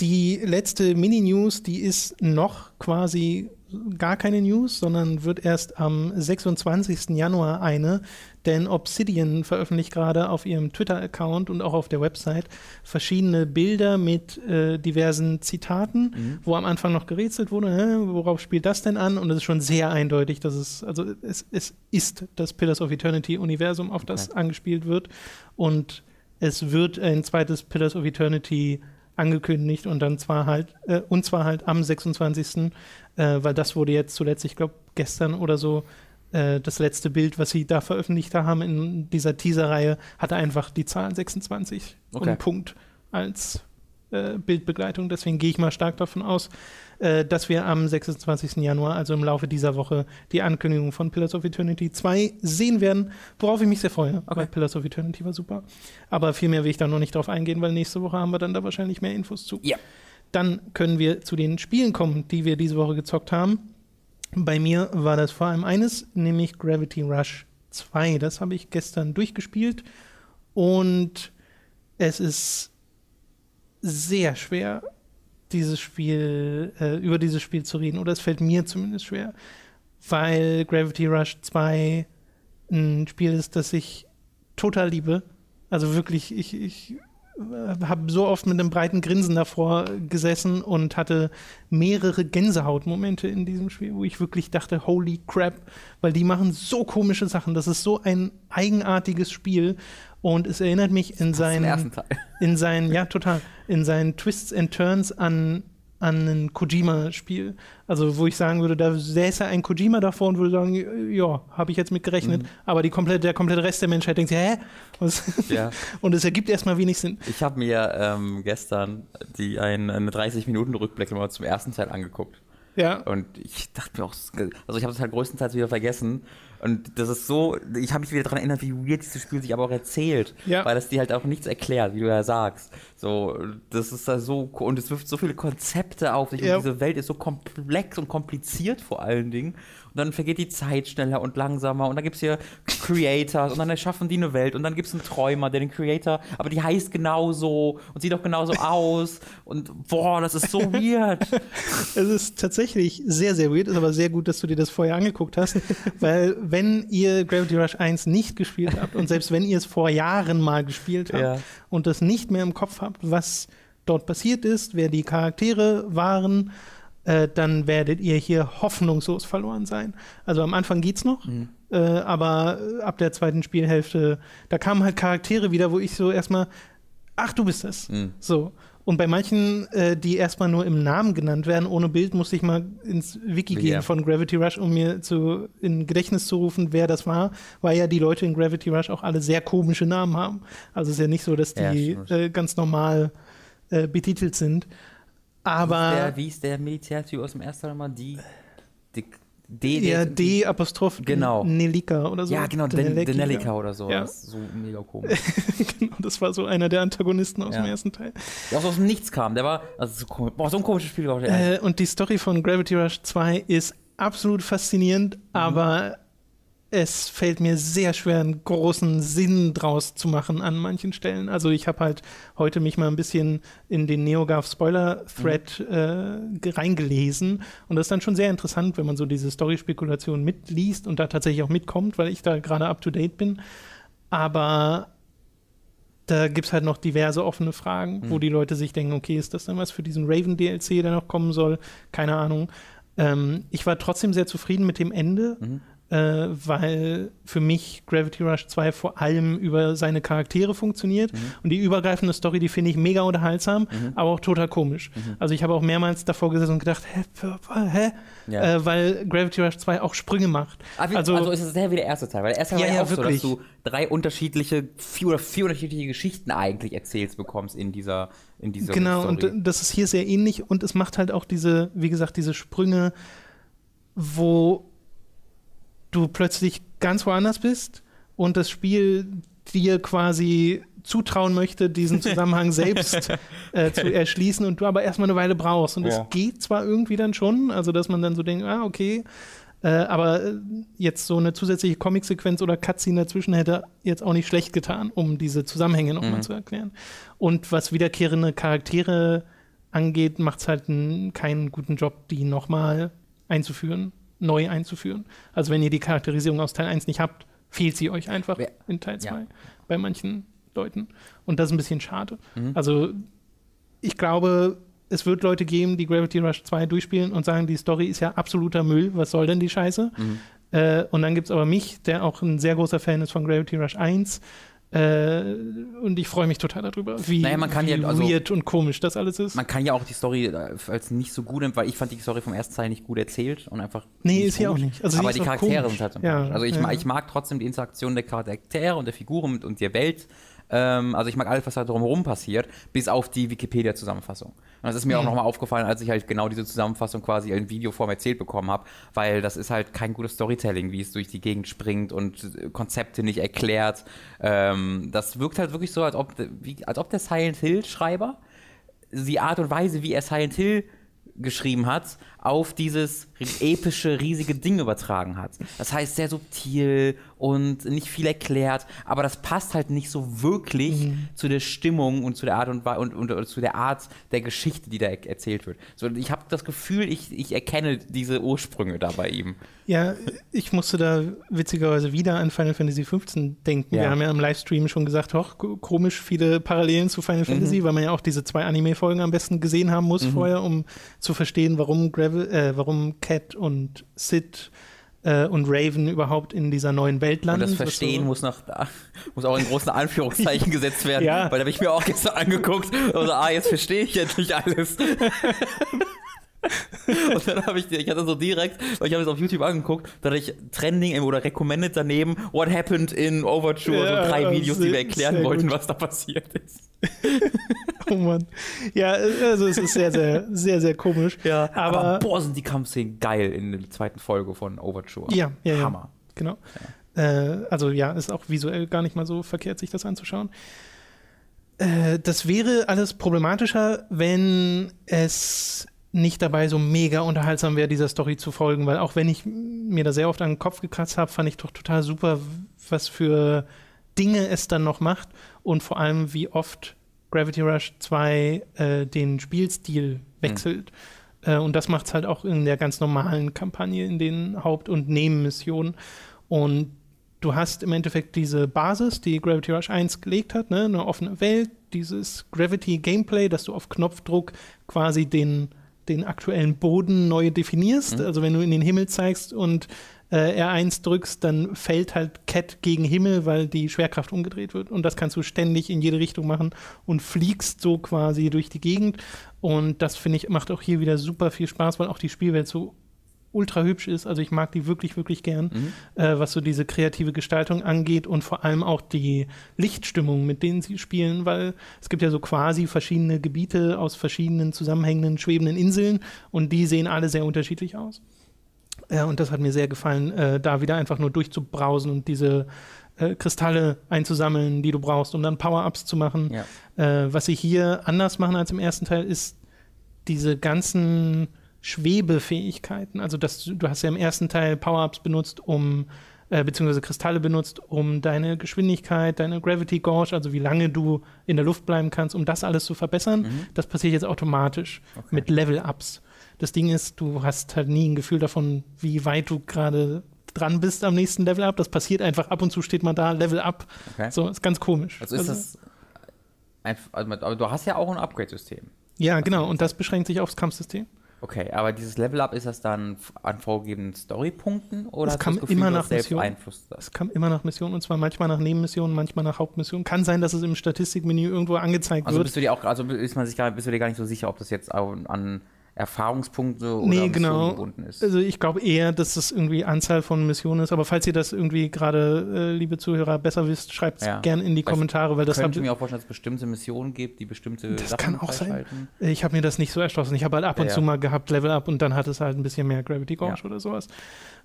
Die letzte Mini-News, die ist noch quasi gar keine News, sondern wird erst am 26. Januar eine, denn Obsidian veröffentlicht gerade auf ihrem Twitter-Account und auch auf der Website verschiedene Bilder mit äh, diversen Zitaten, wo am Anfang noch gerätselt wurde, hä, worauf spielt das denn an? Und es ist schon sehr eindeutig, dass es, also es, es ist das Pillars of Eternity-Universum, auf das angespielt wird. Und es wird ein zweites Pillars of Eternity angekündigt und dann zwar halt, äh, und zwar halt am 26., äh, weil das wurde jetzt zuletzt, ich glaube, gestern oder so, äh, das letzte Bild, was sie da veröffentlicht haben in dieser Teaser-Reihe, hatte einfach die Zahl 26 und Okay. einen Punkt als äh, Bildbegleitung. Deswegen gehe ich mal stark davon aus, äh, dass wir am 26. Januar, also im Laufe dieser Woche, die Ankündigung von Pillars of Eternity 2 sehen werden, worauf ich mich sehr freue, weil Pillars of Eternity war super. Aber viel mehr will ich da noch nicht drauf eingehen, weil nächste Woche haben wir dann da wahrscheinlich mehr Infos zu. Ja. Dann können wir zu den Spielen kommen, die wir diese Woche gezockt haben. Bei mir war das vor allem eines, nämlich Gravity Rush 2. Das habe ich gestern durchgespielt und es ist sehr schwer, dieses Spiel, äh, über dieses Spiel zu reden, oder es fällt mir zumindest schwer, weil Gravity Rush 2 ein Spiel ist, das ich total liebe. Also wirklich, ich, ich äh, habe so oft mit einem breiten Grinsen davor gesessen und hatte mehrere Gänsehautmomente in diesem Spiel, wo ich wirklich dachte, holy crap, weil die machen so komische Sachen. Das ist so ein eigenartiges Spiel und es erinnert mich in seinen, in seinen, ja total, in seinen Twists and Turns an an ein Kojima-Spiel. Also, wo ich sagen würde, da säße ein Kojima davor und würde sagen, ja, habe ich jetzt mit gerechnet. Mhm. Aber komplette, der komplette Rest der Menschheit denkt, hä? Ja. und es ergibt erstmal wenig Sinn. Ich habe mir ähm, gestern die ein, eine 30-Minuten-Rückblick mal zum ersten Teil angeguckt. Ja. Und ich dachte mir auch, also ich habe es halt größtenteils wieder vergessen. Und das ist so, ich habe mich wieder daran erinnert, wie weird dieses Spiel sich aber auch erzählt. Ja. Weil es dir halt auch nichts erklärt, wie du ja sagst. So, das ist da so, und es wirft so viele Konzepte auf sich. Ja. Und diese Welt ist so komplex und kompliziert vor allen Dingen. Und dann vergeht die Zeit schneller und langsamer. Und dann gibt es hier Creators und dann erschaffen die eine Welt. Und dann gibt es einen Träumer, der den Creator, aber die heißt genauso und sieht auch genauso aus. Und boah, das ist so weird. es ist tatsächlich sehr, sehr weird. Ist aber sehr gut, dass du dir das vorher angeguckt hast. weil, wenn ihr Gravity Rush 1 nicht gespielt habt und selbst wenn ihr es vor Jahren mal gespielt habt ja. und das nicht mehr im Kopf habt, was dort passiert ist, wer die Charaktere waren, äh, dann werdet ihr hier hoffnungslos verloren sein. Also am Anfang geht's noch, mhm. äh, aber ab der zweiten Spielhälfte, da kamen halt Charaktere wieder, wo ich so erstmal, ach, du bist das. Mhm. So. Und bei manchen, äh, die erstmal nur im Namen genannt werden, ohne Bild, musste ich mal ins Wiki ja. gehen von Gravity Rush, um mir zu, in Gedächtnis zu rufen, wer das war, weil ja die Leute in Gravity Rush auch alle sehr komische Namen haben. Also es ist ja nicht so, dass die ja, äh, ganz normal äh, betitelt sind. Aber. Wie ist der, wie ist der Militärtyp aus dem ersten Teil nochmal? Die. die D, ja, D Apostroph genau. Nelika oder so. Ja, genau, Denelika oder so. Ja. Das ist so mega komisch. genau, das war so einer der Antagonisten aus ja. dem ersten Teil. Der aus dem Nichts kam, der war, also so, komisch, boah, so ein komisches Spiel. War der äh, und die Story von Gravity Rush 2 ist absolut faszinierend, mhm. aber es fällt mir sehr schwer, einen großen Sinn draus zu machen an manchen Stellen. Also ich habe halt heute mich mal ein bisschen in den NeoGAF Spoiler-Thread mhm. äh, reingelesen und das ist dann schon sehr interessant, wenn man so diese Story-Spekulation mitliest und da tatsächlich auch mitkommt, weil ich da gerade up-to-date bin. Aber da gibt es halt noch diverse offene Fragen, mhm. wo die Leute sich denken, okay, ist das dann was für diesen Raven-DLC, der noch kommen soll? Keine Ahnung. Ähm, ich war trotzdem sehr zufrieden mit dem Ende. Mhm äh, weil für mich Gravity Rush 2 vor allem über seine Charaktere funktioniert. Mhm. Und die übergreifende Story, die finde ich mega unterhaltsam, mhm. aber auch total komisch. Mhm. Also ich habe auch mehrmals davor gesessen und gedacht, hä, hä? Ja. Äh, weil Gravity Rush 2 auch Sprünge macht. Ah, wie, also, also, ist es sehr wie der erste Teil, weil der erste Teil ja, war ja, auch wirklich. so, dass du drei unterschiedliche, vier oder vier unterschiedliche Geschichten eigentlich erzählst bekommst in dieser, in dieser Genau, Story. und das ist hier sehr ähnlich und es macht halt auch diese, wie gesagt, diese Sprünge, wo du plötzlich ganz woanders bist und das Spiel dir quasi zutrauen möchte, diesen Zusammenhang selbst äh, zu erschließen und du aber erstmal eine Weile brauchst. Und es ja. geht zwar irgendwie dann schon, also dass man dann so denkt, ah, okay, äh, aber äh, jetzt so eine zusätzliche Comic-Sequenz oder Cutscene dazwischen hätte jetzt auch nicht schlecht getan, um diese Zusammenhänge nochmal mhm. zu erklären. Und was wiederkehrende Charaktere angeht, macht es halt einen, keinen guten Job, die nochmal einzuführen neu einzuführen. Also wenn ihr die Charakterisierung aus Teil 1 nicht habt, fehlt sie euch einfach ja. in Teil 2 ja. bei manchen Leuten. Und das ist ein bisschen schade. Mhm. Also ich glaube, es wird Leute geben, die Gravity Rush 2 durchspielen und sagen, die Story ist ja absoluter Müll, was soll denn die Scheiße? Mhm. Äh, und dann gibt es aber mich, der auch ein sehr großer Fan ist von Gravity Rush 1, äh, und ich freue mich total darüber, wie, naja, man kann wie ja, also, weird und komisch das alles ist. Man kann ja auch die Story äh, als nicht so gut, weil ich fand die Story vom ersten Teil nicht gut erzählt und einfach. Nee, ist ja auch nicht. Also aber die Charaktere komisch. sind halt sympathisch. Ja, also ich, ja. ich mag trotzdem die Interaktion der Charaktere und der Figuren und der Welt ähm, also ich mag alles, was da drumherum passiert, bis auf die Wikipedia-Zusammenfassung. Und das ist mir mhm. auch nochmal aufgefallen, als ich halt genau diese Zusammenfassung quasi in Videoform erzählt bekommen habe, weil das ist halt kein gutes Storytelling, wie es durch die Gegend springt und Konzepte nicht erklärt. Ähm, das wirkt halt wirklich so, als ob, wie, als ob der Silent Hill-Schreiber die Art und Weise, wie er Silent Hill geschrieben hat, auf dieses epische, riesige Ding übertragen hat. Das heißt, sehr subtil und nicht viel erklärt, aber das passt halt nicht so wirklich mhm. zu der Stimmung und zu der Art und, und, und, und, zu der Art der Geschichte, die da er erzählt wird. So, ich habe das Gefühl, ich, ich erkenne diese Ursprünge da bei ihm. Ja, ich musste da witzigerweise wieder an Final Fantasy XV denken. Ja. Wir haben ja im Livestream schon gesagt, hoch, komisch viele Parallelen zu Final mhm. Fantasy, weil man ja auch diese zwei Anime-Folgen am besten gesehen haben muss mhm. vorher, um zu verstehen, warum, Gravel, äh, warum Cat und Sid äh, und Raven überhaupt in dieser neuen Welt landen. Und das Verstehen so muss, noch, muss auch in großen Anführungszeichen gesetzt werden, ja. weil da habe ich mir auch gestern angeguckt und so, ah, jetzt verstehe ich endlich alles. und dann habe ich, ich hatte so direkt, weil ich habe es auf YouTube angeguckt, da hatte ich Trending oder Recommended daneben, What happened in Overture, ja, so drei Videos, sehr, die wir erklären wollten, gut. was da passiert ist. oh Mann. Ja, also es ist sehr, sehr, sehr, sehr komisch. Ja, aber, aber boah, sind die Kampfszenen geil in der zweiten Folge von Overture. Ja, ja, ja. Hammer. Genau. Ja. Äh, also ja, ist auch visuell gar nicht mal so verkehrt, sich das anzuschauen. Äh, das wäre alles problematischer, wenn es nicht dabei so mega unterhaltsam wäre, dieser Story zu folgen, weil auch wenn ich mir da sehr oft an den Kopf gekratzt habe, fand ich doch total super, was für Dinge es dann noch macht und vor allem, wie oft Gravity Rush 2 äh, den Spielstil wechselt. Mhm. Äh, und das macht es halt auch in der ganz normalen Kampagne, in den Haupt- und Nebenmissionen. Und du hast im Endeffekt diese Basis, die Gravity Rush 1 gelegt hat, ne? eine offene Welt, dieses Gravity Gameplay, dass du auf Knopfdruck quasi den den aktuellen Boden neu definierst. Mhm. Also wenn du in den Himmel zeigst und äh, R1 drückst, dann fällt halt Cat gegen Himmel, weil die Schwerkraft umgedreht wird. Und das kannst du ständig in jede Richtung machen und fliegst so quasi durch die Gegend. Und das finde ich macht auch hier wieder super viel Spaß, weil auch die Spielwelt so ultra hübsch ist. Also ich mag die wirklich, wirklich gern, mhm. äh, was so diese kreative Gestaltung angeht und vor allem auch die Lichtstimmung, mit denen sie spielen, weil es gibt ja so quasi verschiedene Gebiete aus verschiedenen zusammenhängenden, schwebenden Inseln und die sehen alle sehr unterschiedlich aus. Äh, und das hat mir sehr gefallen, äh, da wieder einfach nur durchzubrausen und diese äh, Kristalle einzusammeln, die du brauchst, um dann Power-Ups zu machen. Ja. Äh, was sie hier anders machen als im ersten Teil, ist diese ganzen Schwebefähigkeiten. Also das, du hast ja im ersten Teil Power-Ups benutzt, um äh, beziehungsweise Kristalle benutzt, um deine Geschwindigkeit, deine Gravity Gauge, also wie lange du in der Luft bleiben kannst, um das alles zu verbessern. Mhm. Das passiert jetzt automatisch okay. mit Level-Ups. Das Ding ist, du hast halt nie ein Gefühl davon, wie weit du gerade dran bist am nächsten Level Up. Das passiert einfach ab und zu steht man da, Level Up. Okay. So, ist ganz komisch. Also ist also, das einfach, also, aber du hast ja auch ein Upgrade-System. Ja, genau, und das beschränkt sich aufs Kampfsystem. Okay, aber dieses Level-Up, ist das dann an vorgegebenen Storypunkten oder es kam Gefühl, immer nach Mission. Es kam immer nach Mission und zwar manchmal nach Nebenmissionen, manchmal nach Hauptmissionen. Kann sein, dass es im Statistikmenü irgendwo angezeigt also wird. Bist du dir auch, also ist man sich gar, bist du dir gar nicht so sicher, ob das jetzt an Erfahrungspunkte oder nee, genau. gebunden ist. Also ich glaube eher, dass das irgendwie Anzahl von Missionen ist. Aber falls ihr das irgendwie gerade, äh, liebe Zuhörer, besser wisst, schreibt es ja. gerne in die Weil Kommentare, weil das könnte ich mir auch vorstellen, dass es bestimmte Missionen gibt, die bestimmte das Sachen kann auch sein. Ich habe mir das nicht so erschlossen. Ich habe halt ab und ja, zu mal gehabt Level Up und dann hat es halt ein bisschen mehr Gravity Gauge oder sowas.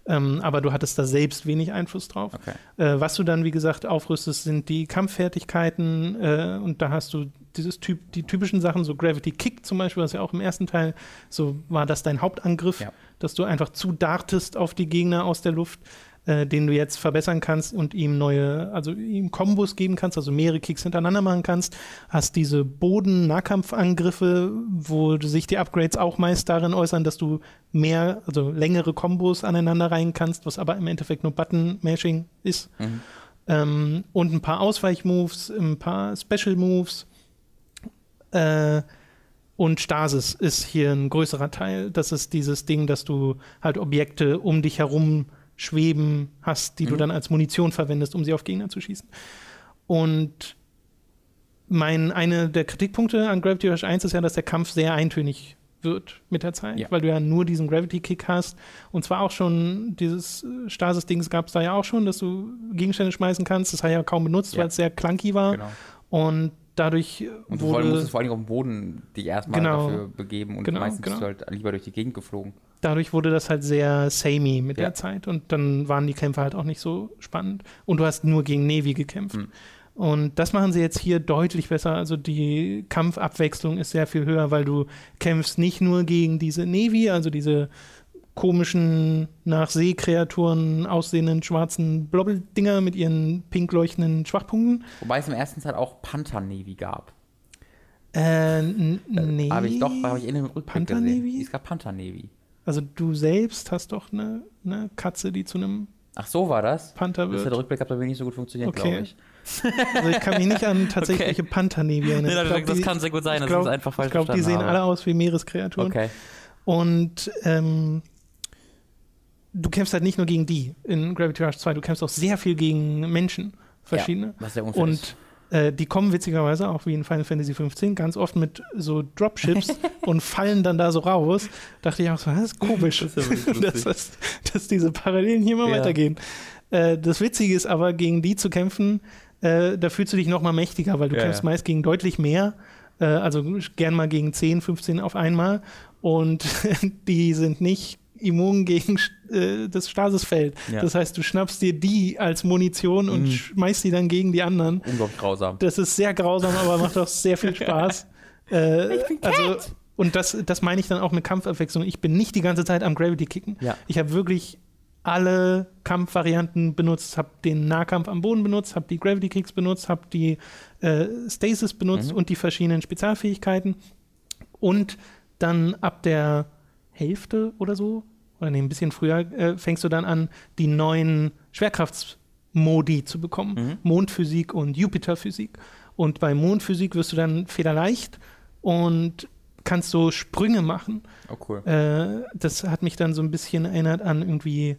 Ähm, aber du hattest da selbst wenig Einfluss drauf. Okay. Äh, was du dann, wie gesagt, aufrüstest, sind die Kampffertigkeiten äh, und da hast du dieses Typ, die typischen Sachen, so Gravity Kick zum Beispiel, was ja auch im ersten Teil so war, das dein Hauptangriff, ja. dass du einfach zu dartest auf die Gegner aus der Luft äh, den du jetzt verbessern kannst und ihm neue, also ihm Kombos geben kannst, also mehrere Kicks hintereinander machen kannst. Hast diese Boden-Nahkampfangriffe, wo sich die Upgrades auch meist darin äußern, dass du mehr, also längere Kombos aneinander rein kannst, was aber im Endeffekt nur Button-Mashing ist. Mhm. Ähm, und ein paar Ausweichmoves, ein paar Special-Moves. Äh, und Stasis ist hier ein größerer Teil. Das ist dieses Ding, dass du halt Objekte um dich herum schweben hast, die mhm. du dann als Munition verwendest, um sie auf Gegner zu schießen. Und mein, eine der Kritikpunkte an Gravity Rush 1 ist ja, dass der Kampf sehr eintönig wird mit der Zeit, ja. weil du ja nur diesen Gravity-Kick hast. Und zwar auch schon dieses Stasis-Dings gab es da ja auch schon, dass du Gegenstände schmeißen kannst. Das hat ja kaum benutzt, ja. weil es sehr clunky war. Genau. Und dadurch und du wurde, musstest vor allem auf dem Boden dich erstmal genau, dafür begeben und genau, meistens genau. bist du halt lieber durch die Gegend geflogen dadurch wurde das halt sehr samey mit ja. der Zeit und dann waren die Kämpfe halt auch nicht so spannend und du hast nur gegen Navy gekämpft. Mhm. Und das machen sie jetzt hier deutlich besser. Also die Kampfabwechslung ist sehr viel höher, weil du kämpfst nicht nur gegen diese Navy, also diese komischen, nach Seekreaturen aussehenden schwarzen Blobbeldinger mit ihren pink leuchtenden Schwachpunkten. Wobei es im ersten Teil auch Panther Navy gab. Äh, nee. Habe ich doch, habe ich in dem Rückblick Panther gesehen. Navy? Es gab Panther Navy. Also du selbst hast doch eine, eine Katze, die zu einem Ach, so war das? Panther Das ist der wird. Rückblick hat bei mir nicht so gut funktioniert, Okay. glaube ich. Also ich kann mich nicht an tatsächliche Panther-Navy erinnern. Nee, glaub, das die- kann sehr gut sein, glaub- ich es einfach falsch Ich glaube, die sehen habe. alle aus wie Meereskreaturen. Okay. Und ähm, du kämpfst halt nicht nur gegen die in Gravity Rush 2, du kämpfst auch sehr viel gegen Menschen, verschiedene. Ja, was sehr unfair ist. Äh, die kommen witzigerweise auch wie in Final Fantasy 15 ganz oft mit so Dropships und fallen dann da so raus. Dachte ich auch so, das ist komisch, Das ist ja dass, lustig. dass, dass diese Parallelen hier mal Ja. weitergehen. Äh, das Witzige ist aber, gegen die zu kämpfen, äh, da fühlst du dich noch mal mächtiger, weil du Ja, kämpfst ja. meist gegen deutlich mehr. Äh, also gern mal gegen 10, 15 auf einmal. Und die sind nicht immun gegen äh, das Stasisfeld. Ja. Das heißt, du schnappst dir die als Munition und Mhm. schmeißt die dann gegen die anderen. Unglaublich grausam. Das ist sehr grausam, aber macht auch sehr viel Spaß. äh, also, und das, das meine ich dann auch mit Kampfabwechslung. Ich bin nicht die ganze Zeit am Gravity kicken. Ja. Ich habe wirklich alle Kampfvarianten benutzt, habe den Nahkampf am Boden benutzt, habe die Gravity Kicks benutzt, habe die äh, Stasis benutzt Mhm. und die verschiedenen Spezialfähigkeiten. Und dann ab der Hälfte oder so, oder nee, ein bisschen früher, äh, fängst du dann an, die neuen Schwerkraftsmodi zu bekommen. Mhm. Mondphysik und Jupiterphysik. Und bei Mondphysik wirst du dann federleicht und kannst so Sprünge machen. Oh, cool. Äh, das hat mich dann so ein bisschen erinnert an irgendwie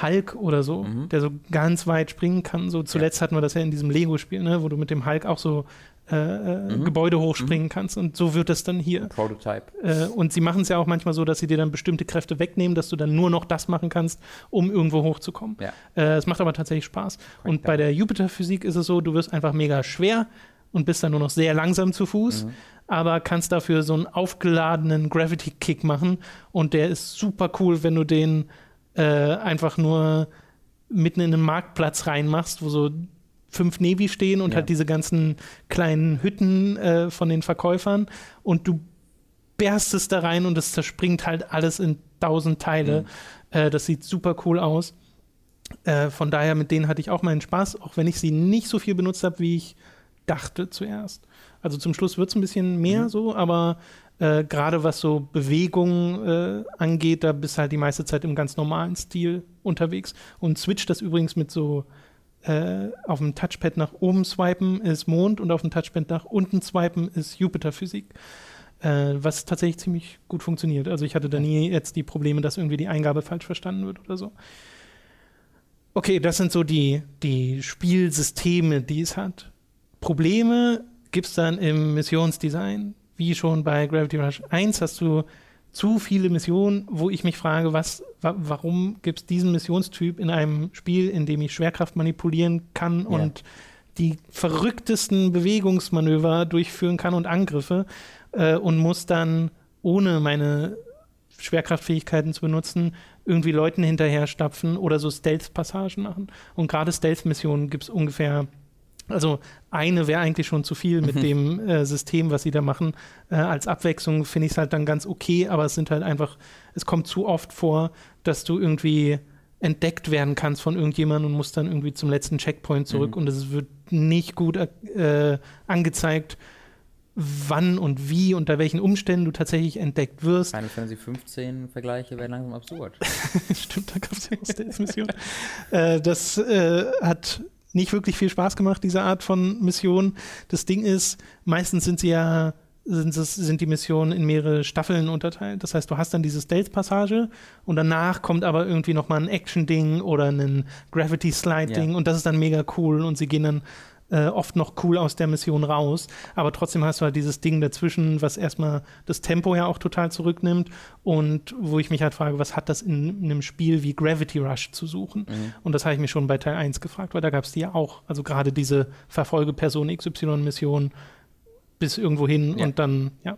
Hulk oder so, Mhm. der so ganz weit springen kann. So zuletzt hatten wir das ja in diesem Lego-Spiel, ne, wo du mit dem Hulk auch so äh, äh, Mhm. Gebäude hochspringen kannst. Und so wird es dann hier. Prototype. Äh, und sie machen es ja auch manchmal so, dass sie dir dann bestimmte Kräfte wegnehmen, dass du dann nur noch das machen kannst, um irgendwo hochzukommen. Ja. Äh, es macht aber tatsächlich Spaß. Und bei der Jupiter-Physik ist es so, du wirst einfach mega schwer und bist dann nur noch sehr langsam zu Fuß, Mhm. aber kannst dafür so einen aufgeladenen Gravity-Kick machen und der ist super cool, wenn du den äh, einfach nur mitten in den Marktplatz reinmachst, wo so fünf Navy stehen und Ja. halt diese ganzen kleinen Hütten äh, von den Verkäufern und du berstest da rein und es zerspringt halt alles in tausend Teile. Mhm. Äh, das sieht super cool aus. Äh, von daher, mit denen hatte ich auch meinen Spaß, auch wenn ich sie nicht so viel benutzt habe, wie ich dachte zuerst. Also zum Schluss wird es ein bisschen mehr Mhm. so, aber äh, gerade was so Bewegung äh, angeht, da bist du halt die meiste Zeit im ganz normalen Stil unterwegs. Und switcht das übrigens mit so äh, auf dem Touchpad nach oben swipen ist Mond und auf dem Touchpad nach unten swipen ist Jupiter-Physik. Äh, was tatsächlich ziemlich gut funktioniert. Also ich hatte da nie jetzt die Probleme, dass irgendwie die Eingabe falsch verstanden wird oder so. Okay, das sind so die, die Spielsysteme, die es hat. Probleme gibt es dann im Missionsdesign. Wie schon bei Gravity Rush 1 hast du zu viele Missionen, wo ich mich frage, was, wa warum gibt es diesen Missionstyp in einem Spiel, in dem ich Schwerkraft manipulieren kann und die verrücktesten Bewegungsmanöver durchführen kann und Angriffe äh, und muss dann ohne meine Schwerkraftfähigkeiten zu benutzen, irgendwie Leuten hinterher stapfen oder so Stealth-Passagen machen. Und gerade Stealth-Missionen gibt es ungefähr, also eine wäre eigentlich schon zu viel mit dem äh, System, was sie da machen. Äh, als Abwechslung finde ich es halt dann ganz okay, aber es sind halt einfach, es kommt zu oft vor, dass du irgendwie entdeckt werden kannst von irgendjemandem und musst dann irgendwie zum letzten Checkpoint zurück und es wird nicht gut äh, angezeigt, wann und wie, unter welchen Umständen du tatsächlich entdeckt wirst. Final Fantasy 15 Vergleiche werden langsam absurd. Stimmt, da gab es ja Stealth-Mission. äh, das äh, hat nicht wirklich viel Spaß gemacht, diese Art von Mission. Das Ding ist, meistens sind sie ja sind, sind die Missionen in mehrere Staffeln unterteilt. Das heißt, du hast dann diese Stealth-Passage und danach kommt aber irgendwie nochmal ein Action-Ding oder ein Gravity-Slide-Ding Ja. und das ist dann mega cool und sie gehen dann äh, oft noch cool aus der Mission raus. Aber trotzdem hast du halt dieses Ding dazwischen, was erstmal das Tempo ja auch total zurücknimmt und wo ich mich halt frage, was hat das in, einem Spiel wie Gravity Rush zu suchen? Und das habe ich mich schon bei Teil 1 gefragt, weil da gab es die ja auch. Also gerade diese Verfolgeperson XY-Mission bis irgendwo hin Ja. und dann, ja.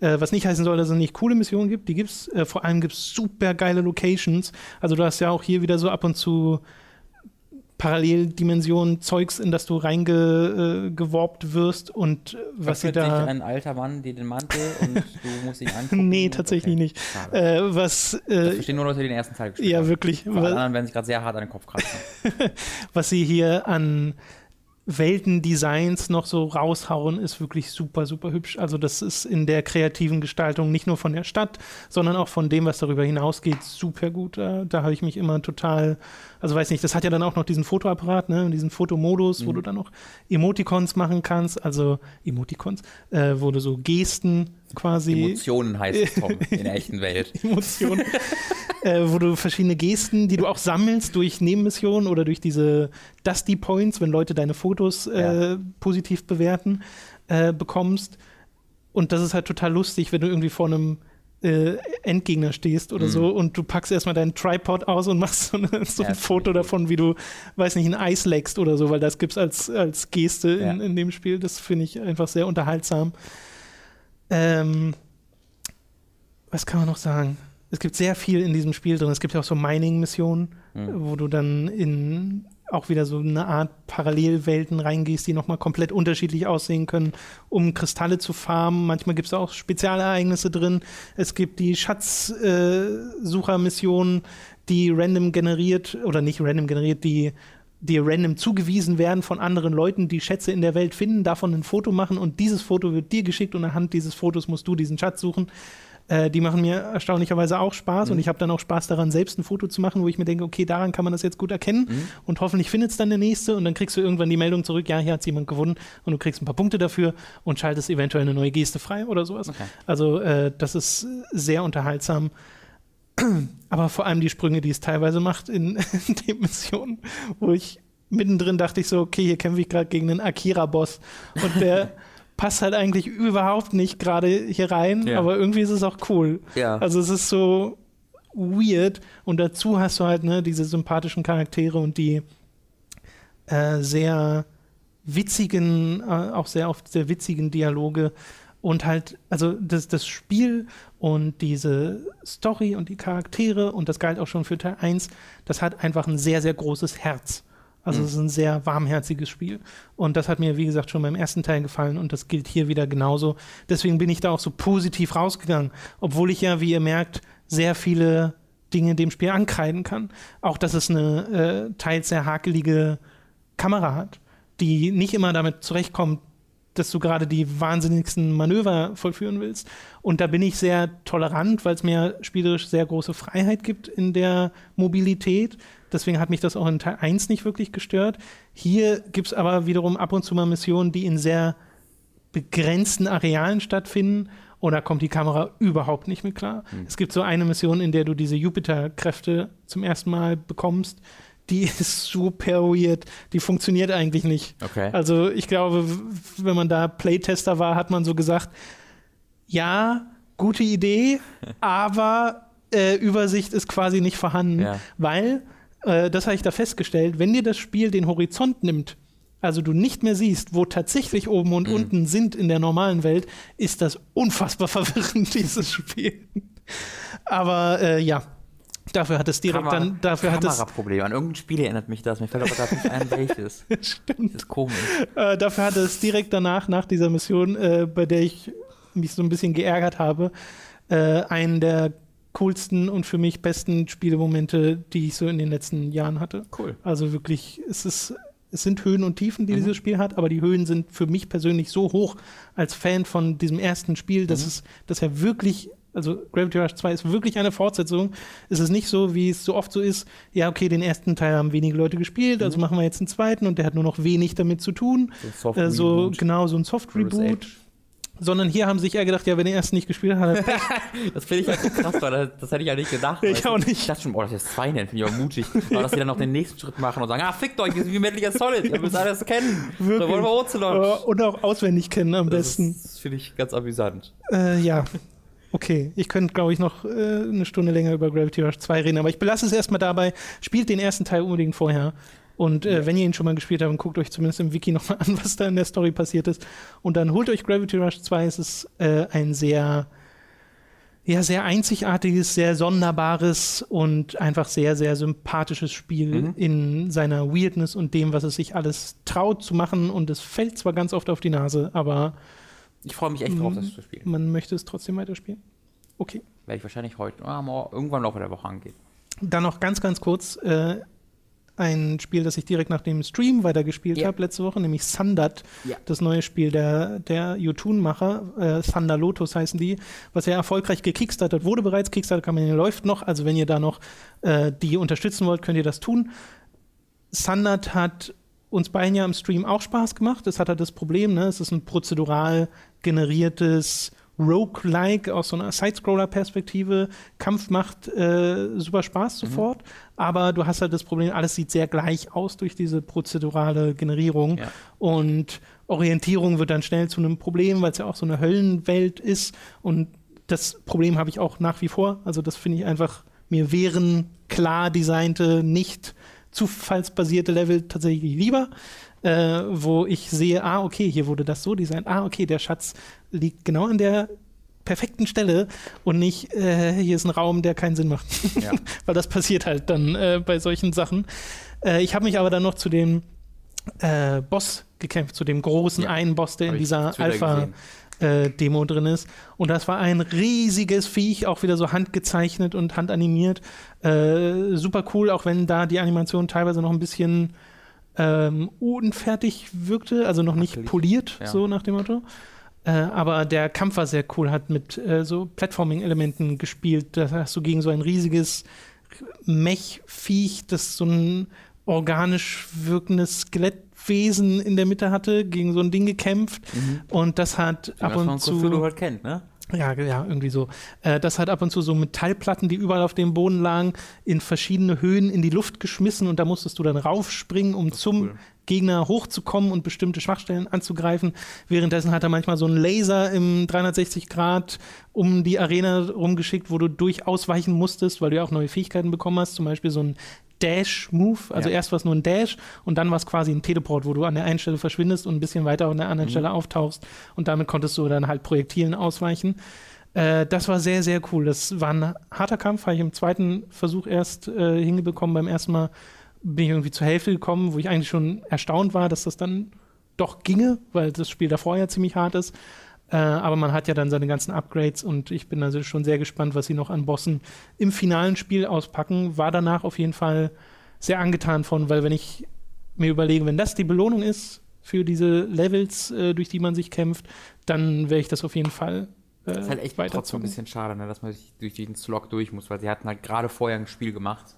Äh, was nicht heißen soll, dass es nicht coole Missionen gibt. Die gibt's. Äh, vor allem gibt es super geile Locations. Also du hast ja auch hier wieder so ab und zu Paralleldimensionen Zeugs, in das du reingeworbt äh, wirst und äh, was sie da. ein alter Mann dir den Mantel und du musst ihn angucken. nee, tatsächlich okay. nicht. Äh, was, äh, das verstehen nur Leute, die den ersten Teil gespielt ja, haben. Ja, wirklich. Alle anderen werden sich gerade sehr hart an den Kopf kratzen. was sie hier an Weltendesigns noch so raushauen, ist wirklich super, super hübsch. Also das ist in der kreativen Gestaltung nicht nur von der Stadt, sondern auch von dem, was darüber hinausgeht, super gut. Da, da habe ich mich immer total, also weiß nicht, das hat ja dann auch noch diesen Fotoapparat, ne, diesen Fotomodus, mhm. wo du dann noch Emoticons machen kannst, also Emoticons, äh, wo du so Gesten quasi. Emotionen heißt es, Tom, in der echten Welt. Emotionen. äh, wo du verschiedene Gesten, die du auch sammelst durch Nebenmissionen oder durch diese Dusty Points, wenn Leute deine Fotos äh, ja. positiv bewerten, äh, bekommst. Und das ist halt total lustig, wenn du irgendwie vor einem äh, Endgegner stehst oder mhm. so und du packst erstmal deinen Tripod aus und machst so, eine, so ja, ein Foto davon, wie du, weiß nicht, ein Eis leckst oder so, weil das gibt es als, als Geste ja. in, in dem Spiel. Das finde ich einfach sehr unterhaltsam. Ähm, was kann man noch sagen? Es gibt sehr viel in diesem Spiel drin. Es gibt ja auch so Mining-Missionen, mhm. wo du dann in auch wieder so eine Art Parallelwelten reingehst, die nochmal komplett unterschiedlich aussehen können, um Kristalle zu farmen. Manchmal gibt es auch Spezialereignisse drin. Es gibt die Schatzsuchermissionen, äh, die random generiert, oder nicht random generiert, die dir random zugewiesen werden von anderen Leuten, die Schätze in der Welt finden, davon ein Foto machen und dieses Foto wird dir geschickt und anhand dieses Fotos musst du diesen Schatz suchen. Äh, die machen mir erstaunlicherweise auch Spaß mhm. und ich habe dann auch Spaß daran, selbst ein Foto zu machen, wo ich mir denke, okay, daran kann man das jetzt gut erkennen mhm. und hoffentlich findet es dann der nächste und dann kriegst du irgendwann die Meldung zurück, ja, hier hat jemand gewonnen und du kriegst ein paar Punkte dafür und schaltest eventuell eine neue Geste frei oder sowas. Okay. Also äh, das ist sehr unterhaltsam. Aber vor allem die Sprünge, die es teilweise macht in, in den Missionen, wo ich mittendrin dachte ich so, okay, hier kämpfe ich gerade gegen einen Akira-Boss und der passt halt eigentlich überhaupt nicht gerade hier rein, ja. aber irgendwie ist es auch cool. Ja. Also es ist so weird und dazu hast du halt ne, diese sympathischen Charaktere und die äh, sehr witzigen, äh, auch sehr oft sehr witzigen Dialoge und halt, also das, das Spiel und diese Story und die Charaktere und das galt auch schon für Teil 1, das hat einfach ein sehr, sehr großes Herz. Also mhm. es ist ein sehr warmherziges Spiel. Und das hat mir, wie gesagt, schon beim ersten Teil gefallen und das gilt hier wieder genauso. Deswegen bin ich da auch so positiv rausgegangen, obwohl ich ja, wie ihr merkt, sehr viele Dinge dem Spiel ankreiden kann. Auch, dass es eine äh, teils sehr hakelige Kamera hat, die nicht immer damit zurechtkommt, dass du gerade die wahnsinnigsten Manöver vollführen willst. Und da bin ich sehr tolerant, weil es mir spielerisch sehr große Freiheit gibt in der Mobilität. Deswegen hat mich das auch in Teil 1 nicht wirklich gestört. Hier gibt es aber wiederum ab und zu mal Missionen, die in sehr begrenzten Arealen stattfinden. Und da kommt die Kamera überhaupt nicht mit klar. Mhm. Es gibt so eine Mission, in der du diese Jupiter-Kräfte zum ersten Mal bekommst die ist super weird. Die funktioniert eigentlich nicht. Okay. Also ich glaube, wenn man da Playtester war, hat man so gesagt, ja, gute Idee, aber äh, Übersicht ist quasi nicht vorhanden, ja. weil, äh, das habe ich da festgestellt, wenn dir das Spiel den Horizont nimmt, also du nicht mehr siehst, wo tatsächlich oben und mhm. unten sind in der normalen Welt, ist das unfassbar verwirrend, dieses Spiel. Aber äh, ja, Dafür hat es direkt Kamera, dann. Dafür Kameraproblem. An irgendein Spiel erinnert mich das. Mir fällt aber gerade nicht ein, welches. Stimmt. Das ist komisch. Äh, dafür hat es direkt danach, nach dieser Mission, äh, bei der ich mich so ein bisschen geärgert habe, äh, einen der coolsten und für mich besten Spielemomente, die ich so in den letzten Jahren hatte. Cool. Also wirklich, es ist. Es sind Höhen und Tiefen, die mhm. dieses Spiel hat, aber die Höhen sind für mich persönlich so hoch als Fan von diesem ersten Spiel, dass mhm. es, dass er wirklich also Gravity Rush 2 ist wirklich eine Fortsetzung. Es ist nicht so, wie es so oft so ist, ja, okay, den ersten Teil haben wenige Leute gespielt, also mhm. machen wir jetzt einen zweiten und der hat nur noch wenig damit zu tun. So, äh, so genau, so ein Soft-Reboot. Sondern hier haben sich eher gedacht, ja, wenn der erste nicht gespielt hat, Das finde ich halt so krass, weil das, das hätte ich ja nicht gedacht. Ich auch nicht. Ich dachte schon, boah, das ist zwei nennen, finde ich auch mutig. Aber dass sie dann noch den nächsten Schritt machen und sagen, ah, fickt euch, wir sind wie Metal Gear Solid, ihr müsst alles kennen. Wirklich. Da wollen wir Ocelot. Und auch auswendig kennen am das besten. Das finde ich ganz amüsant. Äh, ja, Okay, ich könnte, glaube ich, noch äh, eine Stunde länger über Gravity Rush 2 reden, aber ich belasse es erstmal dabei. Spielt den ersten Teil unbedingt vorher. Und äh, ja. wenn ihr ihn schon mal gespielt habt, guckt euch zumindest im Wiki nochmal an, was da in der Story passiert ist. Und dann holt euch Gravity Rush 2. Es ist äh, ein sehr, ja, sehr einzigartiges, sehr sonderbares und einfach sehr, sehr sympathisches Spiel Mhm. in seiner Weirdness und dem, was es sich alles traut zu machen. Und es fällt zwar ganz oft auf die Nase, aber Ich freue mich echt drauf, das zu spielen. man möchte es trotzdem weiterspielen. Okay. Werde ich wahrscheinlich heute, ah, morgen, irgendwann im Laufe der Woche angehen. Dann noch ganz, ganz kurz äh, ein Spiel, das ich direkt nach dem Stream weitergespielt Ja. habe letzte Woche, nämlich Sundat, Ja. das neue Spiel der, der Yotun-Macher, äh, Thunder Lotus heißen die, was ja erfolgreich gekickstartet wurde bereits. Kickstarter-Kampagne läuft noch, also wenn ihr da noch äh, die unterstützen wollt, könnt ihr das tun. Sundat hat uns beiden ja im Stream auch Spaß gemacht. Es hat halt das Problem, ne? es ist ein prozedural generiertes Roguelike aus so einer Sidescroller-Perspektive. Kampf macht äh, super Spaß sofort, aber du hast halt das Problem, alles sieht sehr gleich aus durch diese prozedurale Generierung Ja. und Orientierung wird dann schnell zu einem Problem, weil es ja auch so eine Höllenwelt ist und das Problem habe ich auch nach wie vor. Also das finde ich einfach, mir wären klar designte, nicht zufallsbasierte Level tatsächlich lieber, äh, wo ich sehe, ah, okay, hier wurde das so designt, ah, okay, der Schatz liegt genau an der perfekten Stelle und nicht, äh, hier ist ein Raum, der keinen Sinn macht. Ja. Weil das passiert halt dann äh, bei solchen Sachen. Äh, ich habe mich aber dann noch zu dem äh, Boss gekämpft, zu dem großen Ja. einen Boss, der Hab in dieser Alpha äh, Demo drin ist. Und das war ein riesiges Viech, auch wieder so handgezeichnet und handanimiert. Äh, super cool, auch wenn da die Animation teilweise noch ein bisschen ähm, unfertig wirkte, also noch nicht Wackelig. poliert, Ja. so nach dem Motto. Äh, aber der Kampf war sehr cool, hat mit äh, so Platforming-Elementen gespielt. Da hast du gegen so ein riesiges Mech-Viech, das so ein organisch wirkendes Skelettwesen in der Mitte hatte, gegen so ein Ding gekämpft. Und das hat ab was man und Cthulhu zu. halt kennt, ne? Ja, ja, irgendwie so. Äh, das hat ab und zu so Metallplatten, die überall auf dem Boden lagen, in verschiedene Höhen in die Luft geschmissen und da musstest du dann raufspringen, um zum cool. Gegner hochzukommen und bestimmte Schwachstellen anzugreifen. Währenddessen hat er manchmal so einen Laser im 360 Grad um die Arena rumgeschickt, wo du durch ausweichen musstest, weil du ja auch neue Fähigkeiten bekommen hast, zum Beispiel so ein Dash-Move. Also Ja. erst war es nur ein Dash und dann war es quasi ein Teleport, wo du an der einen Stelle verschwindest und ein bisschen weiter an der anderen Stelle auftauchst und damit konntest du dann halt Projektilen ausweichen. Äh, das war sehr, sehr cool. Das war ein harter Kampf, habe ich im zweiten Versuch erst äh, hingebekommen. Beim ersten Mal bin ich irgendwie zur Hälfte gekommen, wo ich eigentlich schon erstaunt war, dass das dann doch ginge, weil das Spiel davor ja ziemlich hart ist. Äh, aber man hat ja dann seine ganzen Upgrades und ich bin also schon sehr gespannt, was sie noch an Bossen im finalen Spiel auspacken. War danach auf jeden Fall sehr angetan von, weil wenn ich mir überlege, wenn das die Belohnung ist für diese Levels, äh, durch die man sich kämpft, dann werde ich das auf jeden Fall äh, Ist halt echt weiter trotzdem ein bisschen schade, ne, dass man sich durch diesen Slog durch muss, weil sie hatten halt gerade vorher ein Spiel gemacht,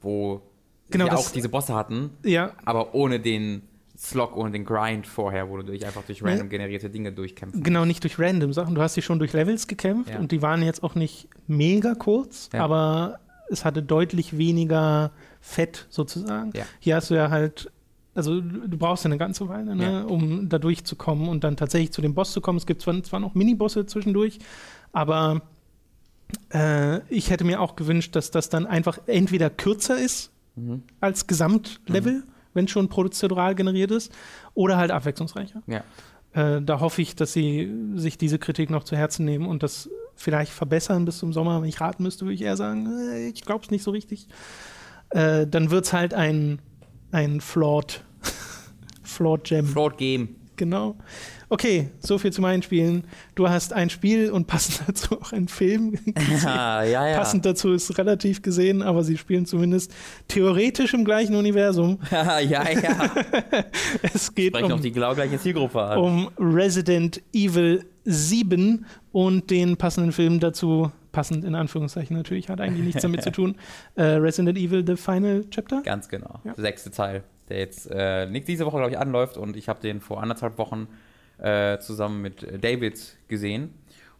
wo Genau, sie das- auch diese Bosse hatten, Ja, aber ohne den Slog, ohne den Grind vorher, wo du durch, einfach durch random generierte Dinge durchkämpfen Genau, nicht durch random Sachen. Du hast dich schon durch Levels gekämpft Ja. und die waren jetzt auch nicht mega kurz, Ja. aber es hatte deutlich weniger Fett sozusagen. Ja. Hier hast du ja halt, also du brauchst ja eine ganze Weile, ne, um da durchzukommen und dann tatsächlich zu dem Boss zu kommen. Es gibt zwar, zwar noch Minibosse zwischendurch, aber äh, ich hätte mir auch gewünscht, dass das dann einfach entweder kürzer ist Mhm. als Gesamtlevel, wenn schon prozedural generiert ist, oder halt abwechslungsreicher. Ja. Äh, da hoffe ich, dass sie sich diese Kritik noch zu Herzen nehmen und das vielleicht verbessern bis zum Sommer. Wenn ich raten müsste, würde ich eher sagen, äh, ich glaube es nicht so richtig. Äh, dann wird es halt ein, ein Flawed, Flawed Gem. Float Game. Genau. Okay, so viel zu meinen Spielen. Du hast ein Spiel und passend dazu auch einen Film. gesehen. Ah, ja, ja. Passend dazu ist relativ gesehen, aber sie spielen zumindest theoretisch im gleichen Universum. ja, ja. Es geht Sprechen um auch die genau gleiche Zielgruppe an. um Resident Evil 7 und den passenden Film dazu, passend in Anführungszeichen natürlich, hat eigentlich nichts damit zu tun. Äh, Resident Evil The Final Chapter. Ganz genau. Ja. Sechste Teil, der jetzt äh, nicht diese Woche, glaube ich, anläuft und ich habe den vor anderthalb Wochen äh, zusammen mit äh, David gesehen.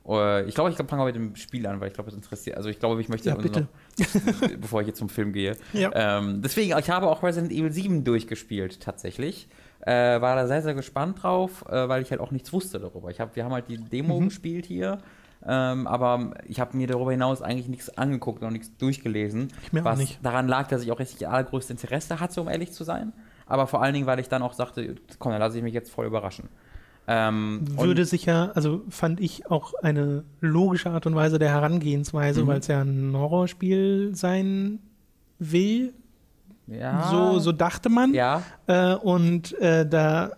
Äh, ich glaube, ich fange mal mit dem Spiel an, weil ich glaube, es interessiert. Also ich glaube, ich möchte Ja, bitte. noch, bevor ich jetzt zum Film gehe. Ja. Ähm, deswegen, ich habe auch Resident Evil 7 durchgespielt, tatsächlich. Äh, war da sehr, sehr gespannt drauf, äh, weil ich halt auch nichts wusste darüber. Ich hab, wir haben halt die Demo Mhm. gespielt hier, ähm, aber ich habe mir darüber hinaus eigentlich nichts angeguckt und nichts durchgelesen. Ich mir auch was nicht. daran lag, dass ich auch richtig allergrößte Interesse hatte, um ehrlich zu sein. Aber vor allen Dingen, weil ich dann auch sagte, komm, dann lasse ich mich jetzt voll überraschen. Ähm, Würde sich ja, also fand ich auch eine logische Art und Weise der Herangehensweise, Mhm. weil es ja ein Horrorspiel sein will. ja, So, so dachte man. ja, Äh, und äh, da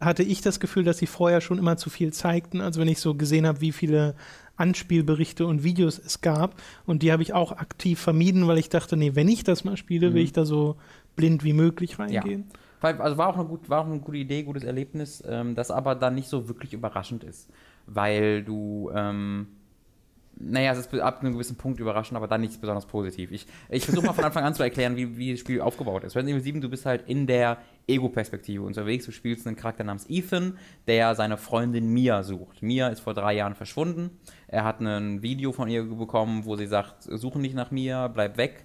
hatte ich das Gefühl, dass sie vorher schon immer zu viel zeigten. Also wenn ich so gesehen habe, wie viele Anspielberichte und Videos es gab. Und die habe ich auch aktiv vermieden, weil ich dachte, nee, wenn ich das mal spiele, Mhm. will ich da so blind wie möglich reingehen. Weil- Also war auch eine, gut, war auch eine gute Idee, gutes Erlebnis, ähm, das aber dann nicht so wirklich überraschend ist. Weil du, ähm, naja, es ist ab einem gewissen Punkt überraschend, aber dann nicht besonders positiv. Ich, ich versuche mal von Anfang an zu erklären, wie, wie das Spiel aufgebaut ist. Resident Evil 7, du bist halt in der Ego-Perspektive unterwegs. Du spielst einen Charakter namens Ethan, der seine Freundin Mia sucht. Mia ist vor drei Jahren verschwunden. Er hat ein Video von ihr bekommen, wo sie sagt, suche nicht nach Mia, bleib weg.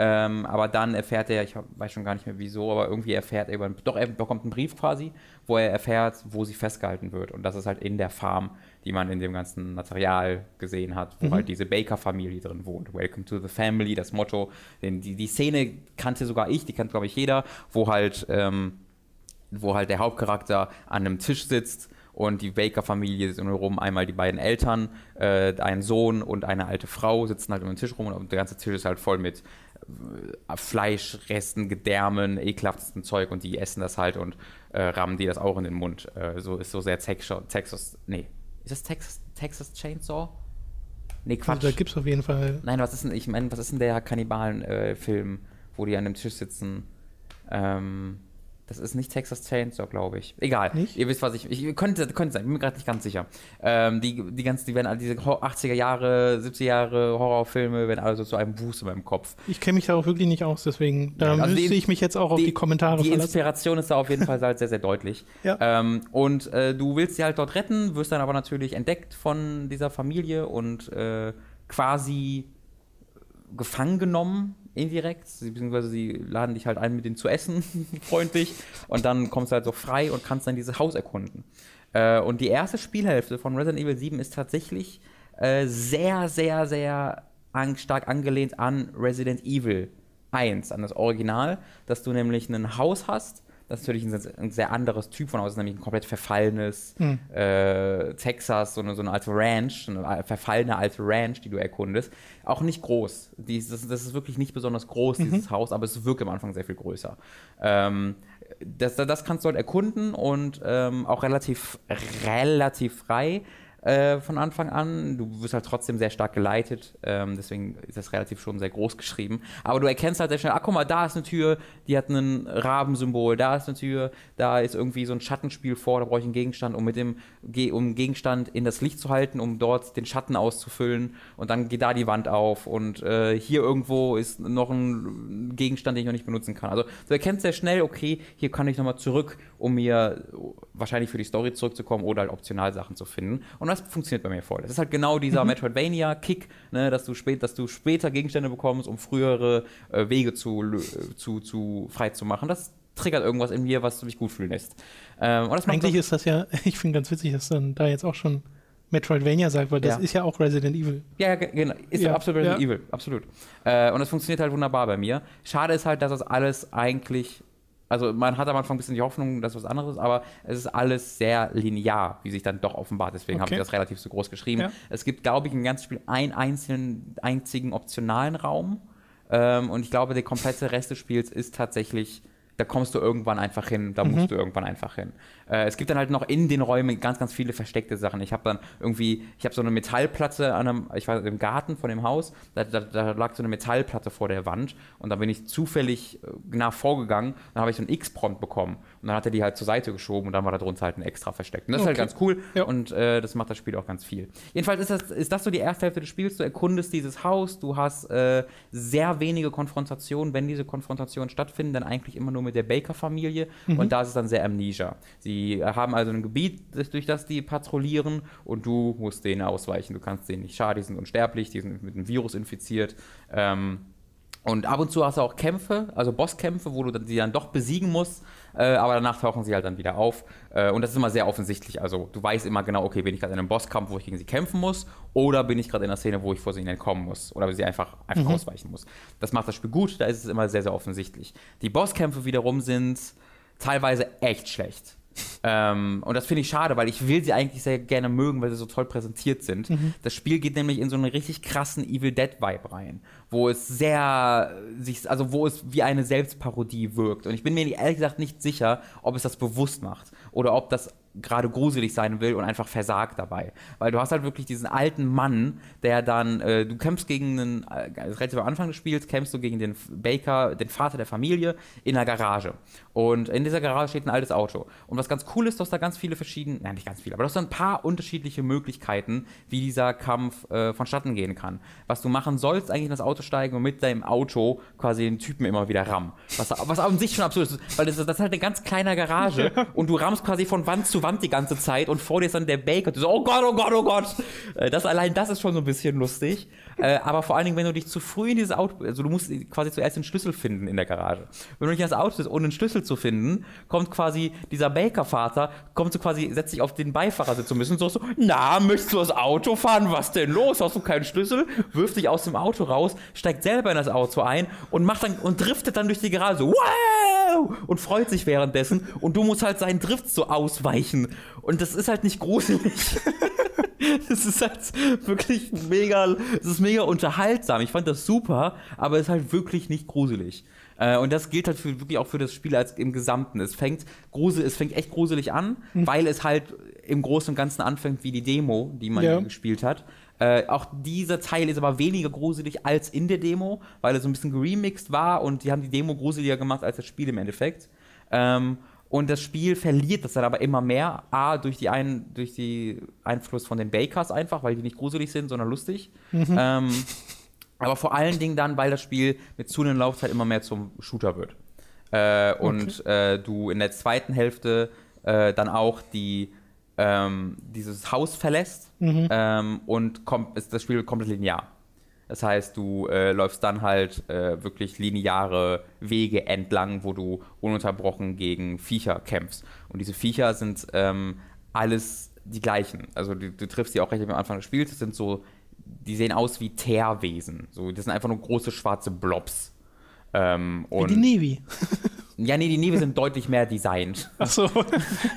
Ähm, aber dann erfährt er, ich weiß schon gar nicht mehr wieso, aber irgendwie erfährt er, über, doch er bekommt einen Brief quasi, wo er erfährt, wo sie festgehalten wird. Und das ist halt in der Farm, die man in dem ganzen Material gesehen hat, wo halt diese Baker-Familie drin wohnt. Welcome to the Family, das Motto. Den, die, die Szene kannte sogar ich, die kennt glaube ich jeder, wo halt, ähm, wo halt der Hauptcharakter an einem Tisch sitzt und die Baker-Familie sind rum, einmal die beiden Eltern, äh, ein Sohn und eine alte Frau sitzen halt um den Tisch rum und der ganze Tisch ist halt voll mit Fleischresten, Gedärmen, ekelhaftesten Zeug und die essen das halt und äh, rammen die das auch in den Mund. Äh, so ist so sehr Texas, Texas, nee, ist das Texas, Texas Chainsaw? Nee, Quatsch. Also da gibt es auf jeden Fall. Nein, was ist denn, ich meine, was ist denn der Kannibalen-Film, wo die an dem Tisch sitzen? Ähm, das ist nicht Texas Chainsaw, glaube ich. Egal. Nicht? Ihr wisst, was ich. ich könnte, könnte sein, bin mir gerade nicht ganz sicher. Ähm, die, die ganzen, die werden alle diese Ho- 80er Jahre, 70er Jahre Horrorfilme, werden alle so zu einem Wust in meinem Kopf. Ich kenne mich da auch wirklich nicht aus, deswegen da also müsste die- ich mich jetzt auch auf die, Kommentare Die verlassen. Inspiration ist da auf jeden Fall halt sehr, sehr deutlich. Ja. Ähm, und äh, du willst sie halt dort retten, wirst dann aber natürlich entdeckt von dieser Familie und äh, quasi gefangen genommen, indirekt. Beziehungsweise sie laden dich halt ein, mit denen zu essen, freundlich. Und dann kommst du halt so frei und kannst dann dieses Haus erkunden. Äh, und die erste Spielhälfte von Resident Evil 7 ist tatsächlich äh, sehr, sehr, sehr an, stark angelehnt an Resident Evil 1, an das Original, dass du nämlich ein Haus hast. Das ist natürlich ein, sehr- ein sehr anderes Typ von Haus, nämlich ein komplett verfallenes äh, Texas, so eine, so eine alte Ranch, so eine verfallene alte Ranch, die du erkundest. Auch nicht groß. Die, das, das ist wirklich nicht besonders groß, dieses Haus, aber es wirkt am Anfang sehr viel größer. Ähm, das, das kannst du dort erkunden und ähm, auch relativ, relativ frei äh, von Anfang an. Du wirst halt trotzdem sehr stark geleitet, ähm, deswegen ist das relativ schon sehr groß geschrieben. Aber du erkennst halt sehr schnell, ach guck mal, da ist eine Tür, die hat ein Rabensymbol, da ist eine Tür, da ist irgendwie so ein Schattenspiel vor, da brauche ich einen Gegenstand, um mit dem Ge um Gegenstand in das Licht zu halten, um dort den Schatten auszufüllen und dann geht da die Wand auf und äh, hier irgendwo ist noch ein Gegenstand, den ich noch nicht benutzen kann. Also du erkennst sehr schnell, okay, hier kann ich nochmal zurück, um mir wahrscheinlich für die Story zurückzukommen oder halt optional Sachen zu finden. Und das funktioniert bei mir voll. Das ist halt genau dieser Metroidvania-Kick, ne, dass, du spät, dass du später Gegenstände bekommst, um frühere äh, Wege zu, zu, zu frei zu machen. Das triggert irgendwas in mir, was mich gut fühlen lässt. Ähm, das Eigentlich ist das ja, ich finde ganz witzig, dass dann da jetzt auch schon Metroidvania sagt, weil das Ja. ist ja auch Resident Evil. Ja, ja, ge- genau. Ist Ja, absolut Resident ja. Evil, absolut. Äh, und das funktioniert halt wunderbar bei mir. Schade ist halt, dass das alles eigentlich, also man hat am Anfang ein bisschen die Hoffnung, dass was anderes ist, aber es ist alles sehr linear, wie sich dann doch offenbart. Deswegen habe Okay. ich das relativ so groß geschrieben. Ja. Es gibt, glaube ich, im ganzen Spiel einen einzelnen, einzigen optionalen Raum. Ähm, und ich glaube, der komplette Rest des Spiels ist tatsächlich da kommst du irgendwann einfach hin, da musst du irgendwann einfach hin. Äh, es gibt dann halt noch in den Räumen ganz, ganz viele versteckte Sachen. Ich habe dann irgendwie, ich habe so eine Metallplatte an einem, ich war im Garten von dem Haus, da, da, da lag so eine Metallplatte vor der Wand und da bin ich zufällig äh, nach vorgegangen, dann habe ich so einen X-Prompt bekommen und dann hat er die halt zur Seite geschoben und dann war da drunter halt ein extra versteckt. Und das ist halt Okay. ganz cool Ja. und äh, das macht das Spiel auch ganz viel. Jedenfalls ist das, ist das so die erste Hälfte des Spiels. Du erkundest dieses Haus, du hast äh, sehr wenige Konfrontationen, wenn diese Konfrontationen stattfinden, dann eigentlich immer nur mit der Baker-Familie und da ist es dann sehr Amnesia. Sie äh, haben also ein Gebiet, durch das die patrouillieren und du musst denen ausweichen. Du kannst denen nicht schaden, die sind unsterblich, die sind mit einem Virus infiziert. Ähm, und ab und zu hast du auch Kämpfe, also Bosskämpfe, wo du dann, die dann doch besiegen musst, äh, aber danach tauchen sie halt dann wieder auf. Äh, und das ist immer sehr offensichtlich. Also du weißt immer genau, okay, bin ich gerade in einem Bosskampf, wo ich gegen sie kämpfen muss, oder bin ich gerade in einer Szene, wo ich vor sie entkommen muss, oder sie einfach, einfach ausweichen muss. Das macht das Spiel gut, da ist es immer sehr, sehr offensichtlich. Die Bosskämpfe wiederum sind teilweise echt schlecht. Ähm, und das finde ich schade, weil ich will sie eigentlich sehr gerne mögen, weil sie so toll präsentiert sind. Mhm. Das Spiel geht nämlich in so einen richtig krassen Evil Dead Vibe rein, wo es sehr sich, also wo es wie eine Selbstparodie wirkt. Und ich bin mir ehrlich gesagt nicht sicher, ob es das bewusst macht oder ob das gerade gruselig sein will und einfach versagt dabei. Weil du hast halt wirklich diesen alten Mann, der dann, äh, du kämpfst gegen einen, äh, relativ am Anfang des Spiels, kämpfst du gegen den Baker, den Vater der Familie, in der Garage. Und in dieser Garage steht ein altes Auto. Und was ganz cool ist, du hast da ganz viele verschiedene, nein, nicht ganz viele, aber du hast da ein paar unterschiedliche Möglichkeiten, wie dieser Kampf äh, vonstatten gehen kann. Was du machen sollst, eigentlich in das Auto steigen und mit deinem Auto quasi den Typen immer wieder rammen. Was, was an sich schon absurd ist, weil das, das ist halt eine ganz kleine Garage und du rammst quasi von Wand zu Wand die ganze Zeit und vor dir ist dann der Baker und du so, oh Gott, oh Gott, oh Gott. Äh, Das allein, das ist schon so ein bisschen lustig. Äh, aber vor allen Dingen, wenn du dich zu früh in dieses Auto, also du musst quasi zuerst den Schlüssel finden in der Garage. Wenn du nicht in das Auto bist, ohne einen Schlüssel zu finden, kommt quasi dieser Baker-Vater, kommt so quasi, setzt sich auf den Beifahrersitz und so, so, na, möchtest du das Auto fahren? Was denn los? Hast du keinen Schlüssel? Wirft dich aus dem Auto raus, steigt selber in das Auto ein und macht dann und driftet dann durch die Garage so, wow! Und freut sich währenddessen und du musst halt seinen Drift so ausweichen. Und das ist halt nicht gruselig. Es ist halt wirklich mega, es ist mega unterhaltsam. Ich fand das super, aber es ist halt wirklich nicht gruselig. Äh, und das gilt halt für, wirklich auch für das Spiel als im Gesamten. Es fängt, grusel, es fängt echt gruselig an, weil es halt im Großen und Ganzen anfängt wie die Demo, die man Ja. gespielt hat. Äh, auch dieser Teil ist aber weniger gruselig als in der Demo, weil er so ein bisschen geremixed war und die haben die Demo gruseliger gemacht als das Spiel im Endeffekt. Ähm, und das Spiel verliert das dann aber immer mehr. A, durch die ein, durch die Einfluss von den Bakers einfach, weil die nicht gruselig sind, sondern lustig. Ähm, aber vor allen Dingen dann, weil das Spiel mit zunehmender Laufzeit immer mehr zum Shooter wird. Äh, und äh, du in der zweiten Hälfte äh, dann auch die, ähm, dieses Haus verlässt ähm, und kommt, ist das Spiel komplett linear. Das heißt, du äh, läufst dann halt äh, wirklich lineare Wege entlang, wo du ununterbrochen gegen Viecher kämpfst. Und diese Viecher sind ähm, alles die gleichen. Also du, du triffst die auch recht am Anfang des Spiels. Das sind so, die sehen aus wie Teerwesen. So, das sind einfach nur große schwarze Blobs. Ähm, Wie die Navy. ja, nee, die Neve sind deutlich mehr designt. Achso,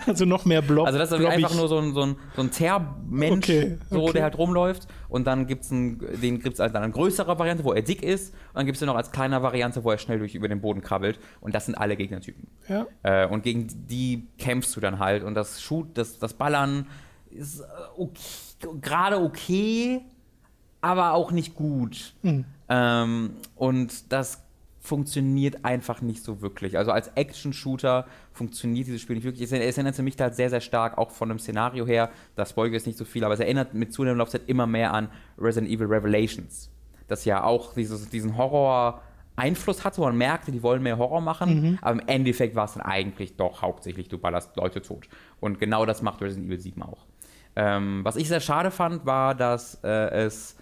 also noch mehr Blob. Also das ist blobbig. einfach nur so ein, so ein, so ein Teermensch, Okay, so, okay. der halt rumläuft. Und dann gibt es den gibt's als dann eine größere Variante, wo er dick ist. Und dann gibt es den noch als kleiner Variante, wo er schnell durch über den Boden krabbelt. Und das sind alle Gegnertypen. Ja. Äh, und gegen die kämpfst du dann halt. Und das Shoot, das, das Ballern ist äh, okay, gerade okay, aber auch nicht gut. Mhm. Ähm, und das funktioniert einfach nicht so wirklich. Also als Action-Shooter funktioniert dieses Spiel nicht wirklich. Es, es erinnert mich halt sehr, sehr stark, auch von dem Szenario her, das Spoiler ist nicht so viel, aber es erinnert mit zunehmender Laufzeit immer mehr an Resident Evil Revelations. Das ja auch dieses, diesen Horror- Einfluss hatte, wo man merkte, die wollen mehr Horror machen, aber im Endeffekt war es dann eigentlich doch hauptsächlich, du ballerst Leute tot. Und genau das macht Resident Evil 7 auch. Ähm, was ich sehr schade fand, war, dass äh, es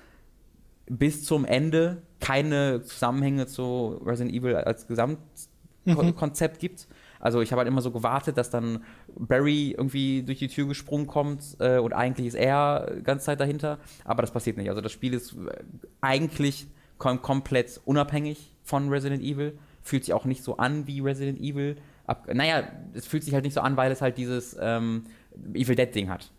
bis zum Ende keine Zusammenhänge zu Resident Evil als Gesamtkonzept gibt. Also ich habe halt immer so gewartet, dass dann Barry irgendwie durch die Tür gesprungen kommt äh, und eigentlich ist er die ganze Zeit dahinter, aber das passiert nicht. Also das Spiel ist äh, eigentlich kom komplett unabhängig von Resident Evil, fühlt sich auch nicht so an wie Resident Evil. Ab naja, es fühlt sich halt nicht so an, weil es halt dieses ähm, Evil Dead Ding hat.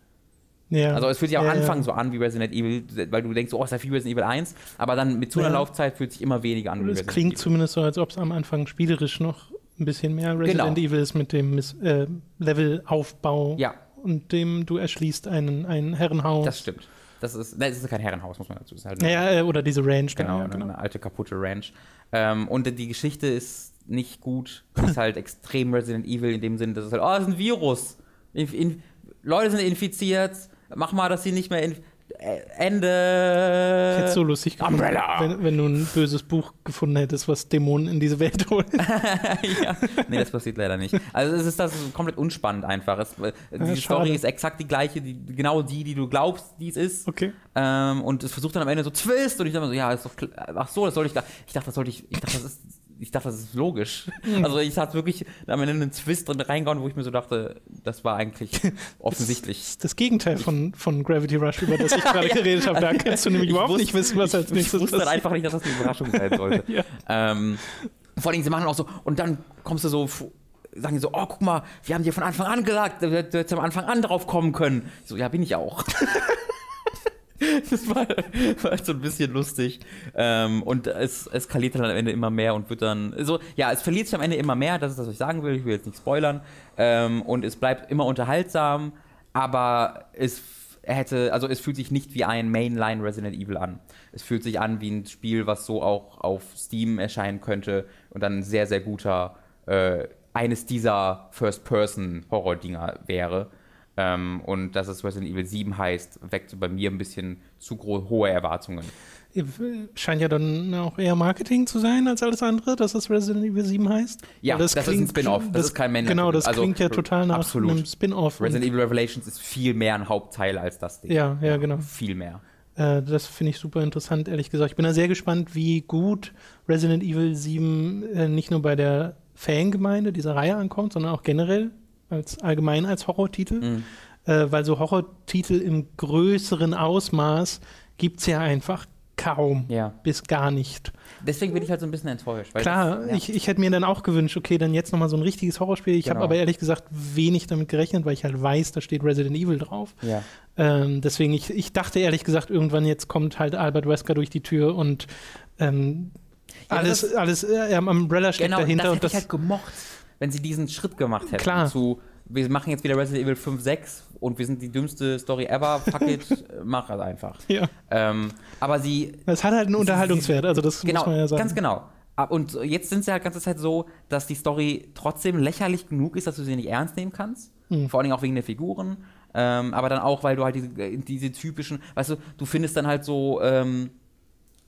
Ja. Also es fühlt sich auch ja, am Anfang ja. so an wie Resident Evil, weil du denkst, oh, ist ja viel Resident Evil 1, aber dann mit zu einer. Laufzeit fühlt sich immer weniger an wie Es klingt Evil. zumindest so, als ob es am Anfang spielerisch noch ein bisschen mehr Resident Genau. Evil ist mit dem äh, Levelaufbau und dem du erschließt einen, ein Herrenhaus. Das stimmt. Das ist, nein, das ist kein Herrenhaus, muss man dazu sagen. naja, äh, oder diese Ranch. da, Genau, ja, eine, eine alte kaputte Ranch. Ähm, und die Geschichte ist nicht gut. ist halt extrem Resident Evil in dem Sinne, dass es halt, oh, das ist ein Virus. Inf in Leute sind infiziert. Mach mal, dass sie nicht mehr. Inf äh, Ende. Ich hätte so lustig gefunden, Umbrella. wenn, wenn du ein böses Buch gefunden hättest, was Dämonen in diese Welt holt. ja. Nee, das passiert leider nicht. Also es ist das ist komplett unspannend einfach. Es, äh, die schade. Story ist exakt die gleiche, die, genau die, die du glaubst, die es ist. Okay. Ähm, und es versucht dann am Ende so Twist und ich dachte mir so, ja, ist doch ach so, das soll ich da. Ich dachte, das sollte ich. Ich dachte, das ist. Ich dachte, das ist logisch. Hm. Also ich hatte wirklich am Ende einen Twist drin reingehauen, wo ich mir so dachte, das war eigentlich offensichtlich. Das ist das Gegenteil von, von Gravity Rush, über das ich gerade geredet habe. Da kannst du nämlich Ich überhaupt wusste- nicht wissen, was als nächstes Ich wusste dann passiert. einfach nicht, dass das eine Überraschung sein sollte. Ja. ähm, vor allem, sie machen auch so, und dann kommst du so, sagen die so, oh, guck mal, wir haben dir von Anfang an gesagt, du hättest am Anfang an drauf kommen können. Ich so, ja, bin ich auch. das war, war so ein bisschen lustig. Ähm, und es eskaliert dann am Ende immer mehr und wird dann, so, ja, es verliert sich am Ende immer mehr, das ist das, was ich sagen will, ich will jetzt nicht spoilern. Ähm, und es bleibt immer unterhaltsam, aber es hätte, also es fühlt sich nicht wie ein Mainline Resident Evil an. Es fühlt sich an wie ein Spiel, was so auch auf Steam erscheinen könnte und dann ein sehr, sehr guter, äh, eines dieser First-Person-Horror-Dinger wäre. Ähm, und dass es Resident Evil 7 heißt, weckt bei mir ein bisschen zu hohe Erwartungen. Scheint ja dann auch eher Marketing zu sein als alles andere, dass es Resident Evil 7 heißt. Ja, das, das klingt, ist ein Spin-off. Das, das, ist kein Mainline. Genau, das also, klingt ja total nach absolut. einem Spin-off. Resident Evil Revelations ist viel mehr ein Hauptteil als das Ding. Ja, ja, genau. Viel mehr. Äh, das finde ich super interessant, ehrlich gesagt. Ich bin da sehr gespannt, wie gut Resident Evil 7 äh, nicht nur bei der Fangemeinde dieser Reihe ankommt, sondern auch generell als allgemein als Horrortitel. Mhm. Äh, weil so Horrortitel im größeren Ausmaß gibt es ja einfach kaum ja. bis gar nicht. Deswegen bin ich halt so ein bisschen enttäuscht. Klar, das, ja. ich, ich hätte mir dann auch gewünscht, okay, dann jetzt nochmal so ein richtiges Horrorspiel. Ich genau. habe aber ehrlich gesagt wenig damit gerechnet, weil ich halt weiß, da steht Resident Evil drauf. Ja. Ähm, deswegen, ich, ich dachte ehrlich gesagt, irgendwann jetzt kommt halt Albert Wesker durch die Tür und ähm, alles, alles äh, Umbrella steckt genau, dahinter. Das hätte und das ich halt gemocht, wenn sie diesen Schritt gemacht hätten. Klar. Zu, wir machen jetzt wieder Resident Evil 5, 6 und wir sind die dümmste Story ever. Fuck it, mach das einfach. Ja. Ähm, aber sie. Es hat halt einen Unterhaltungswert, also das genau, muss man ja sagen. Ganz genau. Ah, und jetzt sind sie halt die ganze Zeit so, dass die Story trotzdem lächerlich genug ist, dass du sie nicht ernst nehmen kannst. Mhm. Vor allen Dingen auch wegen der Figuren. Ähm, aber dann auch, weil du halt diese, diese typischen, weißt du, du findest dann halt so, ähm,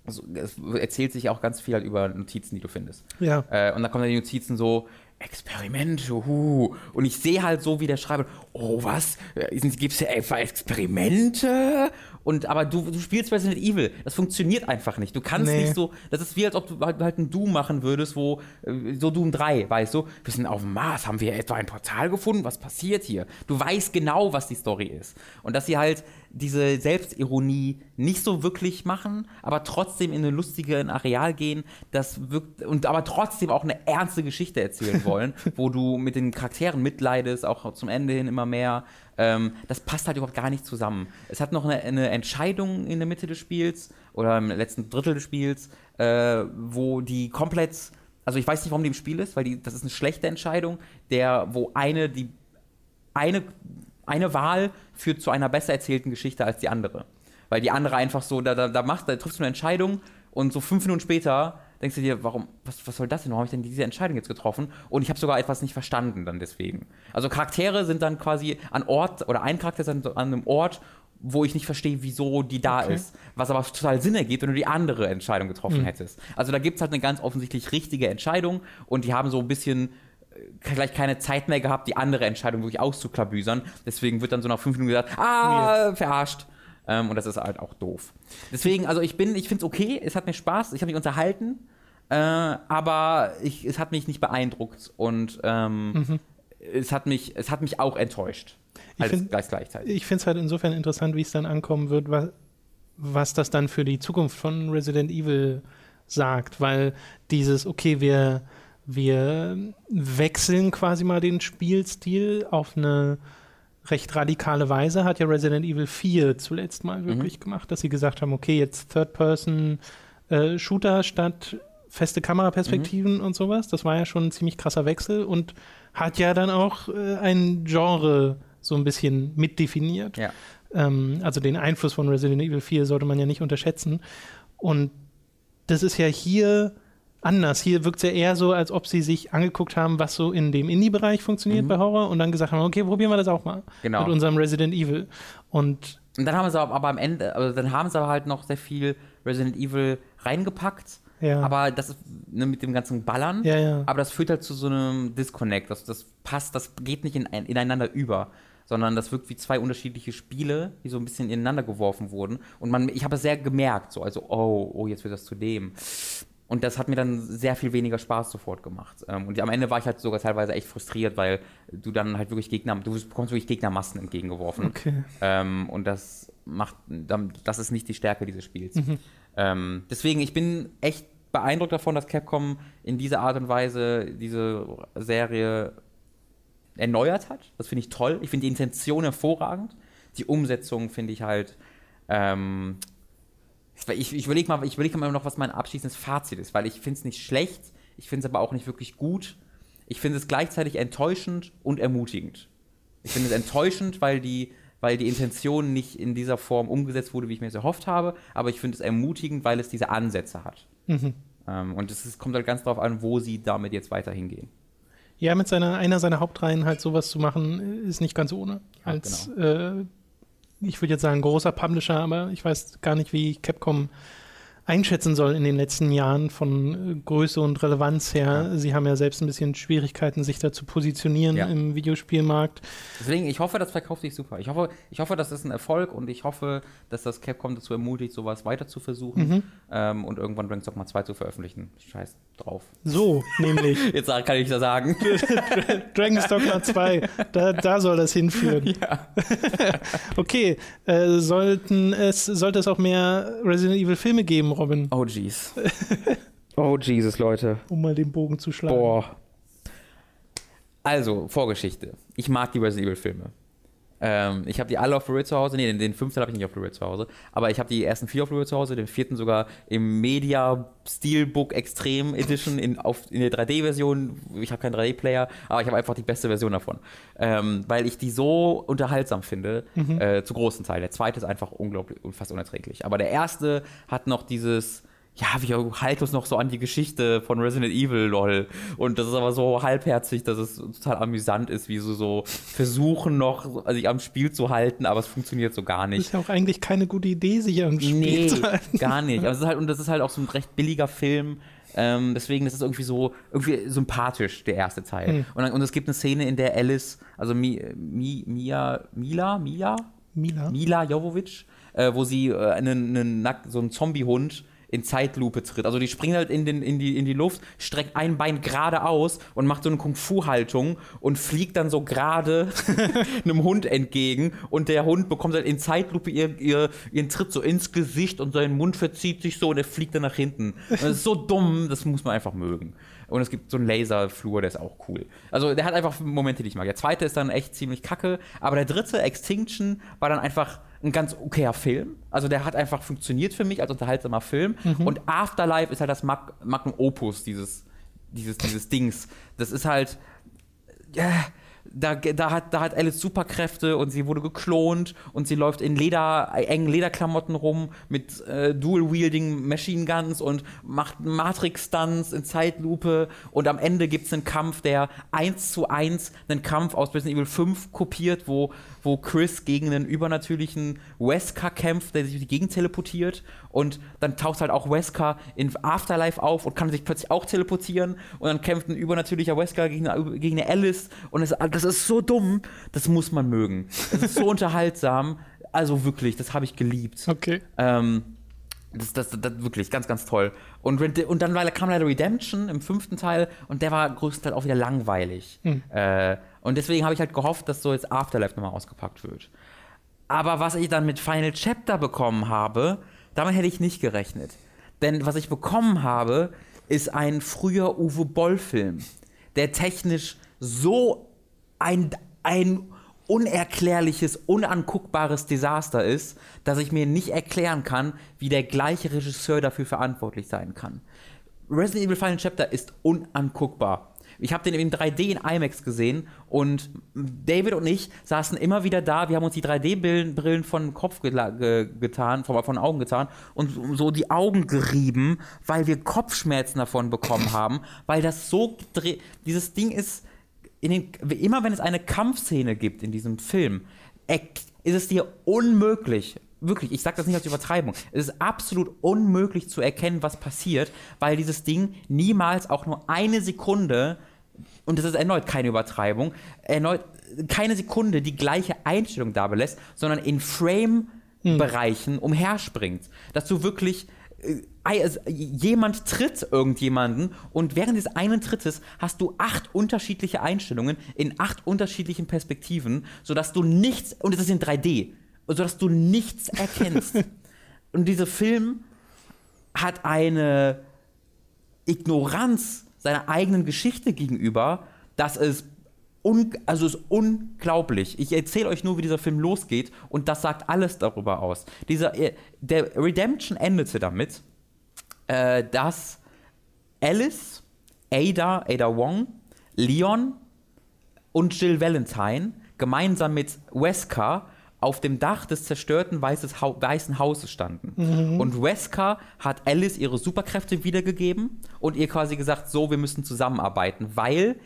also es erzählt sich auch ganz viel halt über Notizen, die du findest. Ja. Äh, und dann kommen dann die Notizen so, Experimente, huh. Und ich sehe halt so, wie der schreibt, oh was, gibt es ja etwa Experimente? Und aber du, du spielst Resident Evil, das funktioniert einfach nicht. Du kannst nee. nicht so, das ist wie als ob du halt, halt einen Doom machen würdest, wo, äh, so Doom 3, weißt du, wir sind auf dem Mars, haben wir etwa ein Portal gefunden? Was passiert hier? Du weißt genau, was die Story ist. Und dass sie halt diese Selbstironie nicht so wirklich machen, aber trotzdem in eine lustige ein Areal gehen, das wirkt und aber trotzdem auch eine ernste Geschichte erzählen wollen, wo du mit den Charakteren mitleidest, auch zum Ende hin immer mehr. Ähm, das passt halt überhaupt gar nicht zusammen. Es hat noch eine, eine, Entscheidung in der Mitte des Spiels oder im letzten Drittel des Spiels, äh, wo die komplett also ich weiß nicht, warum die im Spiel ist, weil die, das ist eine schlechte Entscheidung, der, wo eine, die eine eine Wahl führt zu einer besser erzählten Geschichte als die andere. Weil die andere einfach so, da, da, da machst, da triffst du eine Entscheidung und so fünf Minuten später denkst du dir, warum, was, was soll das denn? Warum habe ich denn diese Entscheidung jetzt getroffen? Und ich habe sogar etwas nicht verstanden dann deswegen. Also Charaktere sind dann quasi an Ort, oder ein Charakter ist an, an einem Ort, wo ich nicht verstehe, wieso die da okay. ist. Was aber total Sinn ergibt, wenn du die andere Entscheidung getroffen mhm. hättest. Also da gibt es halt eine ganz offensichtlich richtige Entscheidung und die haben so ein bisschen vielleicht keine Zeit mehr gehabt, die andere Entscheidung wirklich auszuklabüsern. Deswegen wird dann so nach fünf Minuten gesagt, ah, verarscht. Ähm, und das ist halt auch doof. Deswegen, also ich bin, ich finde es okay, es hat mir Spaß, ich habe mich unterhalten, äh, aber ich, es hat mich nicht beeindruckt und ähm, mhm. es, hat mich, es hat mich auch enttäuscht. Ich finde es halt insofern interessant, wie es dann ankommen wird, was, was das dann für die Zukunft von Resident Evil sagt, weil dieses, okay, wir wir wechseln quasi mal den Spielstil auf eine recht radikale Weise. Hat ja Resident Evil 4 zuletzt mal wirklich mhm. gemacht, dass sie gesagt haben, okay, jetzt Third-Person-Shooter äh, statt feste Kameraperspektiven mhm. und sowas. Das war ja schon ein ziemlich krasser Wechsel und hat ja dann auch äh, ein Genre so ein bisschen mitdefiniert. Ja. Ähm, also den Einfluss von Resident Evil 4 sollte man ja nicht unterschätzen. Und das ist ja hier anders. Hier wirkt es ja eher so, als ob sie sich angeguckt haben, was so in dem Indie-Bereich funktioniert mhm. bei Horror und dann gesagt haben, okay, probieren wir das auch mal genau. mit unserem Resident Evil. Und, und dann haben sie aber, aber am Ende, also dann haben sie aber halt noch sehr viel Resident Evil reingepackt. Ja. Aber das ist ne, mit dem ganzen Ballern. Ja, ja. Aber das führt halt zu so einem Disconnect. Das, das passt, das geht nicht in, ineinander über sondern das wirkt wie zwei unterschiedliche Spiele, die so ein bisschen ineinander geworfen wurden. Und man, ich habe es sehr gemerkt, so, also, oh, oh, jetzt wird das zu dem. Und das hat mir dann sehr viel weniger Spaß sofort gemacht. Ähm, und am Ende war ich halt sogar teilweise echt frustriert, weil du dann halt wirklich Gegner, du bekommst wirklich Gegnermassen entgegengeworfen. Okay. Ähm, und das macht, das ist nicht die Stärke dieses Spiels. Mhm. Ähm, deswegen, ich bin echt beeindruckt davon, dass Capcom in dieser Art und Weise diese Serie erneuert hat. Das finde ich toll. Ich finde die Intention hervorragend. Die Umsetzung finde ich halt. Ähm, ich, ich überlege mal, überleg mal noch, was mein abschließendes Fazit ist, weil ich finde es nicht schlecht, ich finde es aber auch nicht wirklich gut. Ich finde es gleichzeitig enttäuschend und ermutigend. Ich finde es enttäuschend, weil die, weil die Intention nicht in dieser Form umgesetzt wurde, wie ich mir es erhofft habe, aber ich finde es ermutigend, weil es diese Ansätze hat. Mhm. Ähm, und es kommt halt ganz darauf an, wo sie damit jetzt weiter hingehen. Ja, mit seiner, einer seiner Hauptreihen halt sowas zu machen, ist nicht ganz ohne. Als, genau. äh, ich würde jetzt sagen, großer Publisher, aber ich weiß gar nicht, wie Capcom einschätzen soll in den letzten Jahren von äh, Größe und Relevanz her. Ja. Sie haben ja selbst ein bisschen Schwierigkeiten, sich da zu positionieren ja. im Videospielmarkt. Deswegen, ich hoffe, das verkauft sich super. Ich hoffe, ich hoffe, das ist ein Erfolg und ich hoffe, dass das Capcom dazu ermutigt, sowas weiter zu versuchen mhm. ähm, und irgendwann Dragon's Dogma 2 zu veröffentlichen. Scheiß drauf. So, nämlich. Jetzt kann ich das sagen. Dragon's Dogma 2, da, da soll das hinführen. Ja. okay, äh, sollten es, sollte es auch mehr Resident Evil Filme geben, Robin. Oh, jeez. oh, Jesus, Leute. Um mal den Bogen zu schlagen. Boah. Also, Vorgeschichte. Ich mag die Resident Evil-Filme. Ähm, ich habe die alle auf Blu-ray zu Hause. Nee, den, den fünften habe ich nicht auf Blu-ray zu Hause. Aber ich habe die ersten vier auf Blu-ray zu Hause, den vierten sogar im Media Steelbook Extreme Edition in, auf, in der 3D-Version. Ich habe keinen 3D-Player, aber ich habe einfach die beste Version davon. Ähm, weil ich die so unterhaltsam finde, mhm. äh, zu großen Teil. Der zweite ist einfach unglaublich und fast unerträglich. Aber der erste hat noch dieses ja, wir halten uns noch so an die Geschichte von Resident Evil, lol. Und das ist aber so halbherzig, dass es total amüsant ist, wie sie so versuchen noch, sich am Spiel zu halten, aber es funktioniert so gar nicht. Das ist ja auch eigentlich keine gute Idee, sich am Spiel nee, zu halten. gar nicht. Aber es ist halt, und das ist halt auch so ein recht billiger Film. Ähm, deswegen ist es irgendwie so irgendwie sympathisch, der erste Teil. Hm. Und, und es gibt eine Szene, in der Alice, also Mi, Mi, Mia, Mila, Mila? Mila. Mila Jovovic, äh, wo sie äh, einen, einen, so einen Zombie-Hund in Zeitlupe tritt. Also die springt halt in, den, in, die, in die Luft, streckt ein Bein geradeaus und macht so eine Kung-Fu-Haltung und fliegt dann so gerade einem Hund entgegen und der Hund bekommt halt in Zeitlupe ihr, ihr, ihren Tritt so ins Gesicht und sein Mund verzieht sich so und er fliegt dann nach hinten. Und das ist so dumm, das muss man einfach mögen. Und es gibt so einen Laserflur, der ist auch cool. Also der hat einfach Momente, die ich mag. Der zweite ist dann echt ziemlich kacke, aber der dritte, Extinction, war dann einfach ein ganz okayer Film. Also der hat einfach funktioniert für mich als unterhaltsamer Film. Mhm. Und Afterlife ist halt das Mag Magnum Opus dieses, dieses, dieses Dings. Das ist halt. Ja, da, da, hat, da hat Alice Superkräfte und sie wurde geklont und sie läuft in Leder, engen Lederklamotten rum mit äh, Dual-Wielding Machine Guns und macht Matrix-Stunts in Zeitlupe und am Ende gibt es einen Kampf, der eins zu eins einen Kampf aus Resident Evil 5 kopiert, wo, wo Chris gegen einen übernatürlichen Wesker kämpft, der sich durch die Gegend teleportiert und dann taucht halt auch Wesker in Afterlife auf und kann sich plötzlich auch teleportieren und dann kämpft ein übernatürlicher Wesker gegen, gegen eine Alice und es, das ist so dumm, das muss man mögen. Das ist so unterhaltsam, also wirklich, das habe ich geliebt. Okay. Ähm, das, das, das, wirklich ganz, ganz toll. Und, und dann kam leider Redemption im fünften Teil und der war größtenteils auch wieder langweilig. Hm. Äh, und deswegen habe ich halt gehofft, dass so jetzt Afterlife nochmal ausgepackt wird. Aber was ich dann mit Final Chapter bekommen habe, damit hätte ich nicht gerechnet. Denn was ich bekommen habe, ist ein früher Uwe Boll-Film, der technisch so ein, ein unerklärliches, unanguckbares Desaster ist, dass ich mir nicht erklären kann, wie der gleiche Regisseur dafür verantwortlich sein kann. Resident Evil Final Chapter ist unanguckbar. Ich habe den in 3D in IMAX gesehen und David und ich saßen immer wieder da. Wir haben uns die 3D-Brillen von Kopf ge getan, von, von Augen getan und so die Augen gerieben, weil wir Kopfschmerzen davon bekommen haben, weil das so dieses Ding ist den, immer wenn es eine Kampfszene gibt in diesem Film, ist es dir unmöglich, wirklich, ich sage das nicht als Übertreibung, es ist absolut unmöglich zu erkennen, was passiert, weil dieses Ding niemals auch nur eine Sekunde, und das ist erneut keine Übertreibung, erneut keine Sekunde die gleiche Einstellung da belässt, sondern in Frame-Bereichen hm. umherspringt. Dass du wirklich äh, also, jemand tritt irgendjemanden und während des einen Trittes hast du acht unterschiedliche Einstellungen in acht unterschiedlichen Perspektiven, sodass du nichts, und es ist in 3D, sodass du nichts erkennst. und dieser Film hat eine Ignoranz seiner eigenen Geschichte gegenüber, dass es un also ist unglaublich. Ich erzähle euch nur, wie dieser Film losgeht und das sagt alles darüber aus. Dieser, äh, der Redemption endete damit, äh, dass Alice, Ada, Ada Wong, Leon und Jill Valentine gemeinsam mit Wesker auf dem Dach des zerstörten ha Weißen Hauses standen. Mhm. Und Wesker hat Alice ihre Superkräfte wiedergegeben und ihr quasi gesagt, so, wir müssen zusammenarbeiten, weil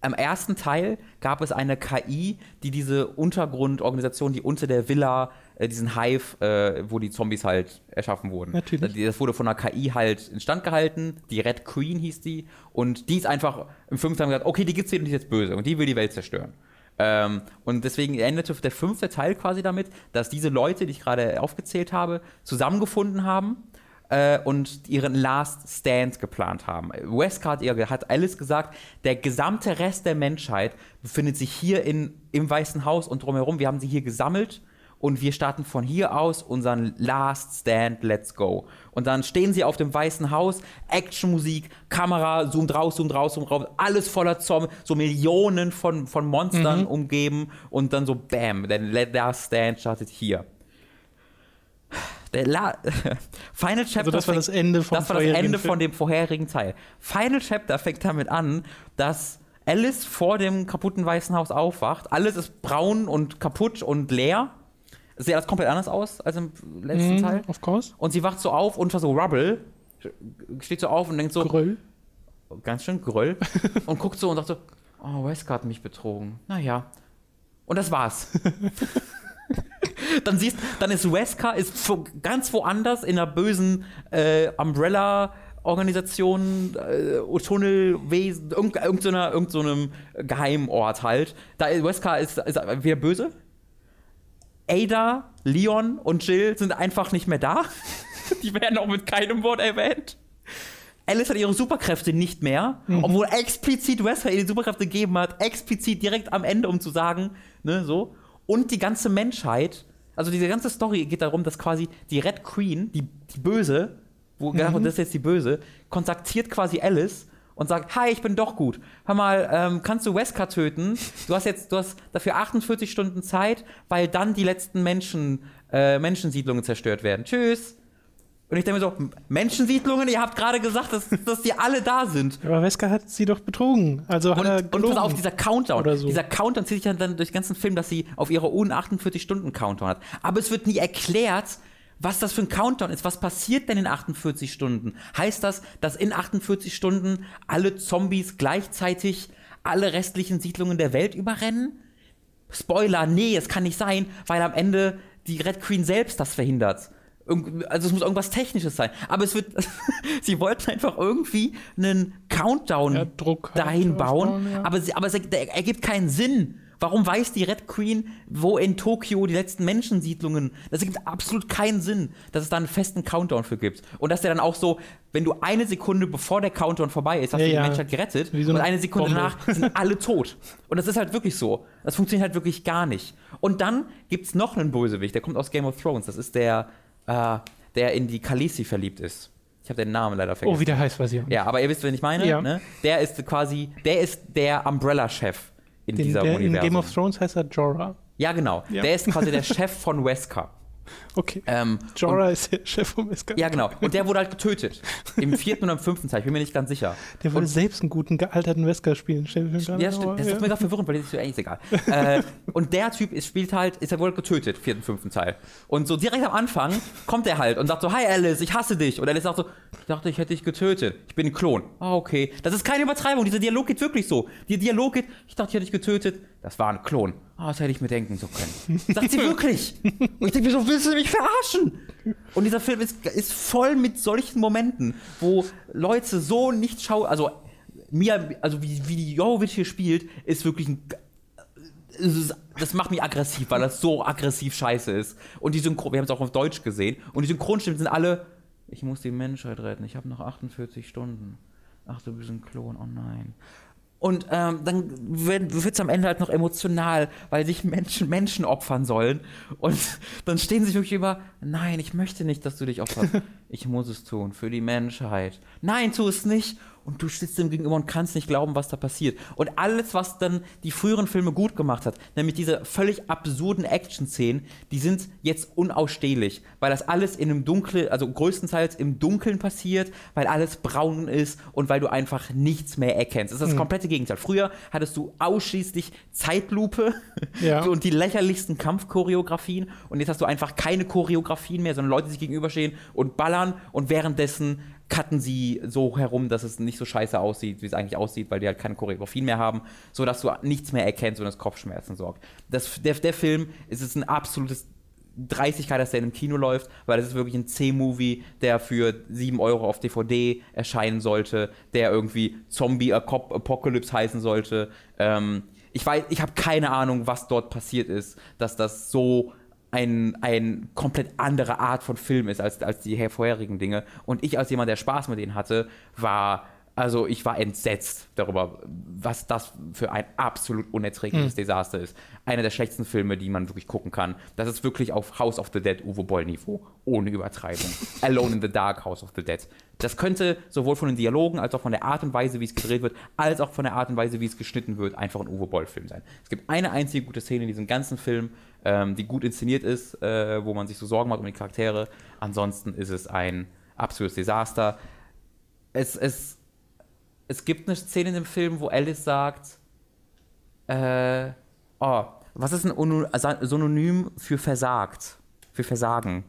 im ersten Teil gab es eine KI, die diese Untergrundorganisation, die unter der Villa, äh, diesen Hive, äh, wo die Zombies halt erschaffen wurden. Natürlich. Das wurde von einer KI halt instand gehalten. Die Red Queen hieß die. Und die ist einfach im fünften Teil gesagt, okay, die gibt's hier und die ist jetzt böse. Und die will die Welt zerstören. Ähm, und deswegen endete der fünfte Teil quasi damit, dass diese Leute, die ich gerade aufgezählt habe, zusammengefunden haben äh, und ihren Last Stand geplant haben. Westcard hat Alice gesagt, der gesamte Rest der Menschheit befindet sich hier in, im Weißen Haus und drumherum. Wir haben sie hier gesammelt und wir starten von hier aus unseren Last Stand, let's go. Und dann stehen sie auf dem Weißen Haus, Actionmusik, Kamera, zoomt raus, zoomt raus, zoomt raus, alles voller Zombies, so Millionen von, von Monstern mhm. umgeben und dann so bam, der Last Stand startet hier. Der La Final Chapter. Also das war das Ende, vom das war das Ende von dem vorherigen Teil. Final Chapter fängt damit an, dass Alice vor dem kaputten Weißen Haus aufwacht. Alles ist braun und kaputt und leer. Sieht alles komplett anders aus als im letzten mm, Teil. Of course. Und sie wacht so auf unter so Rubble, steht so auf und denkt so. Gröll. Ganz schön Gröll. und guckt so und sagt so: Oh, Wesker hat mich betrogen. Naja. Und das war's. dann siehst, dann ist Wesker ist ganz woanders in einer bösen äh, Umbrella. Organisation, äh, Tunnelwesen, irgendeinem irgend so irgend so Geheimort halt. Da ist Wesker ist, ist wieder böse, Ada, Leon und Jill sind einfach nicht mehr da. die werden auch mit keinem Wort erwähnt. Alice hat ihre Superkräfte nicht mehr, mhm. obwohl explizit Wesker ihr die Superkräfte gegeben hat, explizit direkt am Ende, um zu sagen, ne, so. Und die ganze Menschheit, also diese ganze Story geht darum, dass quasi die Red Queen, die, die Böse, wo mhm. das ist jetzt die Böse, kontaktiert quasi Alice und sagt, hi, ich bin doch gut. Hör mal, ähm, kannst du Wesker töten? Du hast jetzt, du hast dafür 48 Stunden Zeit, weil dann die letzten Menschen, äh, Menschensiedlungen zerstört werden. Tschüss. Und ich denke mir so, Menschensiedlungen, ihr habt gerade gesagt, dass, dass die alle da sind. Aber Wesker hat sie doch betrogen. Also hat und, er und pass auf, dieser Countdown. Oder so. Dieser Countdown zieht sich dann durch den ganzen Film, dass sie auf ihre un 48 Stunden Countdown hat. Aber es wird nie erklärt, was das für ein Countdown ist. Was passiert denn in 48 Stunden? Heißt das, dass in 48 Stunden alle Zombies gleichzeitig alle restlichen Siedlungen der Welt überrennen? Spoiler, nee, es kann nicht sein, weil am Ende die Red Queen selbst das verhindert. Also es muss irgendwas Technisches sein. Aber es wird, sie wollten einfach irgendwie einen Countdown ja, dahin bauen, ja. aber, sie, aber es ergibt keinen Sinn. Warum weiß die Red Queen, wo in Tokio die letzten Menschensiedlungen? Das ergibt absolut keinen Sinn, dass es da einen festen Countdown für gibt. Und dass der dann auch so, wenn du eine Sekunde bevor der Countdown vorbei ist, hast ja, du die ja. Menschheit gerettet so und eine Sekunde Bombe. danach sind alle tot. Und das ist halt wirklich so. Das funktioniert halt wirklich gar nicht. Und dann gibt es noch einen Bösewicht, der kommt aus Game of Thrones. Das ist der, äh, der in die Khaleesi verliebt ist. Ich habe den Namen leider vergessen. Oh, wie der heißt, weiß ich auch nicht. Ja, aber ihr wisst, wen ich meine. Ja. Ne? Der ist quasi, der ist der Umbrella-Chef in Den, dieser der, Universum. In Game of Thrones heißt er Jorah. Ja, genau. Ja. Der ist quasi der Chef von Wesker. Okay. Ähm, Jorah ist der Chef von Wesker. Ja, genau. Und der wurde halt getötet. Im vierten oder im fünften Teil. Ich bin mir nicht ganz sicher. Der würde und, selbst einen guten, gealterten Wesker spielen. Stell mir ja, stimmt. Das ist mir gerade verwirrend, weil das ist ja eigentlich egal. äh, und der Typ ist, spielt halt, ist er wohl getötet, vierten, fünften Teil. Und so direkt am Anfang kommt er halt und sagt so, hi Alice, ich hasse dich. Und Alice sagt so, ich dachte, ich hätte dich getötet. Ich bin ein Klon. Ah, okay. Das ist keine Übertreibung. Dieser Dialog geht wirklich so. Der Dialog geht, ich dachte, ich hätte dich getötet. Das war ein Klon. Ah, das hätte ich mir denken können. Sagt sie wirklich. Und ich denke mir so, willst du mich verarschen? Und dieser Film ist, ist voll mit solchen Momenten, wo Leute so nicht schauen, also mir, also wie, wie die Jovic hier spielt, ist wirklich ein das macht mich aggressiv, weil das so aggressiv scheiße ist. Und die Synchron, wir haben es auch auf Deutsch gesehen, und die Synchronstimmen sind alle, ich muss die Menschheit retten, ich habe noch 48 Stunden. Ach, du bist ein Klon, oh nein. Und ähm, dann wird es am Ende halt noch emotional, weil sich Menschen Menschen opfern sollen. Und dann stehen sie wirklich über, nein, ich möchte nicht, dass du dich opferst. ich muss es tun, für die Menschheit. Nein, tu es nicht und du sitzt dem gegenüber und kannst nicht glauben, was da passiert. Und alles, was dann die früheren Filme gut gemacht hat, nämlich diese völlig absurden Action-Szenen, die sind jetzt unausstehlich, weil das alles in einem dunklen, also größtenteils im Dunkeln passiert, weil alles braun ist und weil du einfach nichts mehr erkennst. Das ist das Mhm. komplette Gegenteil. Früher hattest du ausschließlich Zeitlupe Ja. und die lächerlichsten Kampfchoreografien und jetzt hast du einfach keine Choreografien mehr, sondern Leute, die sich gegenüberstehen und ballern und währenddessen cutten sie so herum, dass es nicht so scheiße aussieht, wie es eigentlich aussieht, weil die halt keine Choreografien mehr haben, sodass du nichts mehr erkennst und es Kopfschmerzen sorgt. Das, der, der Film ist es ein absolutes Dreistigkeit, dass der einem Kino läuft, weil es ist wirklich ein C-Movie, der für 7 Euro auf DVD erscheinen sollte, der irgendwie Zombie Apocalypse heißen sollte. Ähm, ich weiß, ich habe keine Ahnung, was dort passiert ist, dass das so ein, ein komplett andere Art von Film ist als, als die vorherigen Dinge. Und ich als jemand, der Spaß mit denen hatte, war, also ich war entsetzt darüber, was das für ein absolut unerträgliches Desaster ist. Einer der schlechtesten Filme, die man wirklich gucken kann. Das ist wirklich auf House of the Dead Uwe Boll Niveau, ohne Übertreibung. Alone in the Dark House of the Dead. Das könnte sowohl von den Dialogen als auch von der Art und Weise, wie es gedreht wird, als auch von der Art und Weise, wie es geschnitten wird, einfach ein Uwe Boll Film sein. Es gibt eine einzige gute Szene in diesem ganzen Film, ähm, die gut inszeniert ist, äh, wo man sich so Sorgen macht um die Charaktere. Ansonsten ist es ein absolutes Desaster. Es, es, es gibt eine Szene in dem Film, wo Alice sagt, äh, oh, was ist ein Ono- Synonym für versagt? Für Versagen?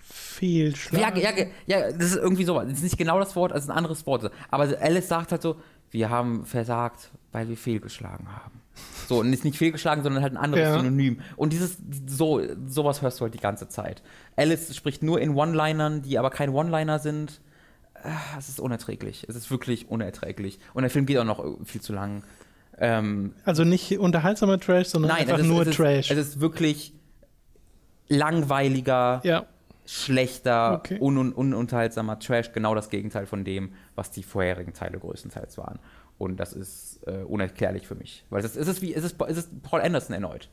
Fehlschlag. Ja, ja, ja, das ist irgendwie so. Das ist nicht genau das Wort, es ist ein anderes Wort. Aber Alice sagt halt so, wir haben versagt, weil wir fehlgeschlagen haben. So, und ist nicht fehlgeschlagen, sondern halt ein anderes Ja. Synonym. Und dieses, so, sowas hörst du halt die ganze Zeit. Alice spricht nur in One-Linern, die aber keine One-Liner sind. Ah, Es ist unerträglich. Es ist wirklich unerträglich. Und der Film geht auch noch viel zu lang. Ähm, Also nicht unterhaltsamer Trash, sondern nein, einfach ist, nur es ist, Trash. Es ist wirklich langweiliger, ja, schlechter, Okay. un un ununterhaltsamer Trash, genau das Gegenteil von dem, was die vorherigen Teile größtenteils waren. Und das ist äh, unerklärlich für mich. Weil es ist, es ist wie, es ist, es ist Paul Anderson erneut.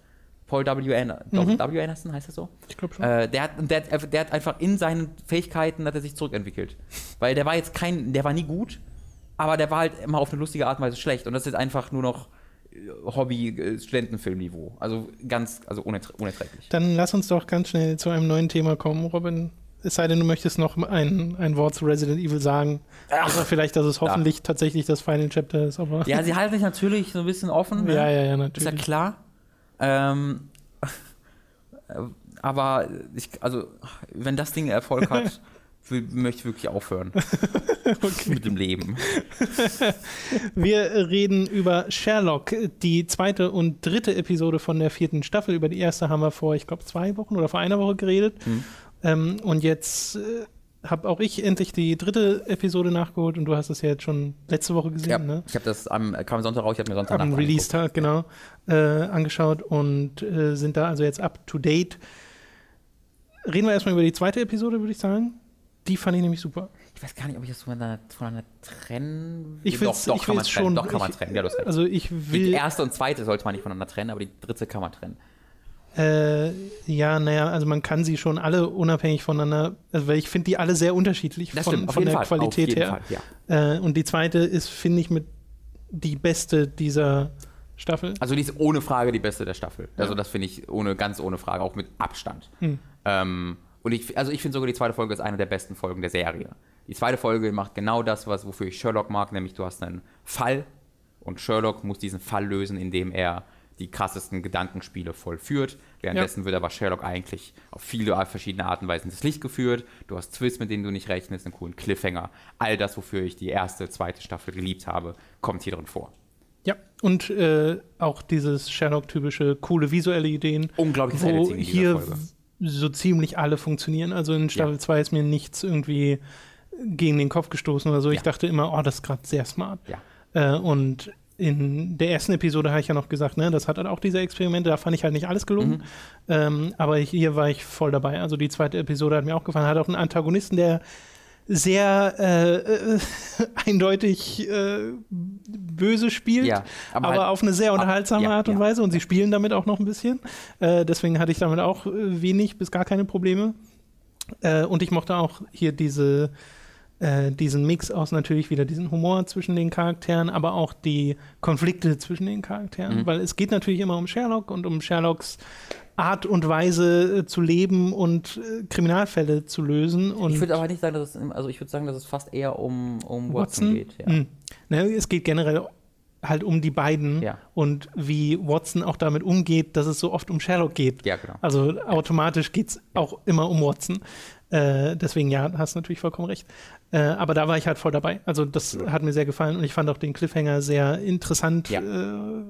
Paul W. Ander Mhm. W. Anderson heißt er so? ich glaube schon. Äh, der, hat, der, hat, der hat einfach in seinen Fähigkeiten hat er sich zurückentwickelt. Weil der war jetzt kein, der war nie gut, aber der war halt immer auf eine lustige Art und Weise schlecht. Und das ist einfach nur noch äh, Hobby-Studentenfilmniveau. Also ganz, also unerträ unerträglich. Dann lass uns doch ganz schnell zu einem neuen Thema kommen, Robin. Es sei denn, du möchtest noch ein, ein Wort zu Resident Evil sagen. Also vielleicht, dass es hoffentlich tatsächlich das Final Chapter ist, aber. Ja, sie halten sich natürlich so ein bisschen offen. ne? ja, ja, ja, Ist ja natürlich. klar. Ähm, äh, aber ich, also, wenn das Ding Erfolg hat, möchte ich wirklich aufhören mit dem Leben. Wir reden über Sherlock, die zweite und dritte Episode von der vierten Staffel. Über die erste haben wir vor, ich glaube, zwei Wochen oder vor einer Woche geredet. Mhm. Ähm, und jetzt äh, habe auch ich endlich die dritte Episode nachgeholt und du hast es ja jetzt schon letzte Woche gesehen, Ja, ne? ich habe das am kam Sonntag raus, ich habe mir Sonntag Am Nacht Release-Tag, genau, äh, angeschaut und äh, sind da also jetzt up to date. Reden wir erstmal über die zweite Episode, würde ich sagen. Die fand ich nämlich super. Ich weiß gar nicht, ob ich das voneinander, voneinander trennen will. Ich doch, doch, ich kann man trennen. schon- Doch, kann man ich- trennen. Ja, du hast recht. Also ich die will. erste und zweite sollte man nicht voneinander trennen, aber die dritte kann man trennen. Äh, ja, naja, also man kann sie schon alle unabhängig voneinander, also weil ich finde die alle sehr unterschiedlich Das von, stimmt, von der Fall. Qualität her. Fall, ja. Äh, und die zweite ist, finde ich, mit die beste dieser Staffel. Also die ist ohne Frage die beste der Staffel. Also das finde ich ohne, ganz ohne Frage, auch mit Abstand. Hm. Ähm, und ich, also ich finde sogar die zweite Folge ist eine der besten Folgen der Serie. Die zweite Folge macht genau das, was, wofür ich Sherlock mag, nämlich du hast einen Fall und Sherlock muss diesen Fall lösen, indem er die krassesten Gedankenspiele vollführt. Währenddessen wird aber Sherlock eigentlich auf viele verschiedene Arten und Weisen ins Licht geführt. Du hast Twists, mit denen du nicht rechnest, einen coolen Cliffhanger. All das, wofür ich die erste, zweite Staffel geliebt habe, kommt hier drin vor. Ja, und äh, auch dieses Sherlock-typische coole visuelle Ideen, Unglaubliches wo hier Folge. so ziemlich alle funktionieren. Also in Staffel Ja. 2 ist mir nichts irgendwie gegen den Kopf gestoßen oder so. Ich Ja. dachte immer, oh, das ist gerade sehr smart. Ja. Äh, und in der ersten Episode habe ich ja noch gesagt, ne, das hat halt auch diese Experimente, da fand ich halt nicht alles gelungen. Mhm. Ähm, aber hier war ich voll dabei. Also die zweite Episode hat mir auch gefallen. Hat auch einen Antagonisten, der sehr äh, äh, eindeutig äh, böse spielt, Ja, aber, aber halt- auf eine sehr unterhaltsame ja, Art und ja. Weise. Und sie spielen damit auch noch ein bisschen. Äh, deswegen hatte ich damit auch äh, wenig bis gar keine Probleme. Äh, und ich mochte auch hier diese, äh, diesen Mix aus natürlich wieder diesen Humor zwischen den Charakteren, aber auch die Konflikte zwischen den Charakteren. Mhm. Weil es geht natürlich immer um Sherlock und um Sherlocks Art und Weise äh, zu leben und äh, Kriminalfälle zu lösen. Ich würde aber nicht sagen, dass es, also ich würde sagen, dass es fast eher um, um Watson, Watson geht. Ja. Hm. Ne, es geht generell halt um die beiden Ja. und wie Watson auch damit umgeht, dass es so oft um Sherlock geht. Ja, genau. Also automatisch geht es auch immer um Watson. Äh, deswegen ja, hast natürlich vollkommen recht. Äh, aber da war ich halt voll dabei. Also das hat mir sehr gefallen und ich fand auch den Cliffhanger sehr interessant, Ja. äh,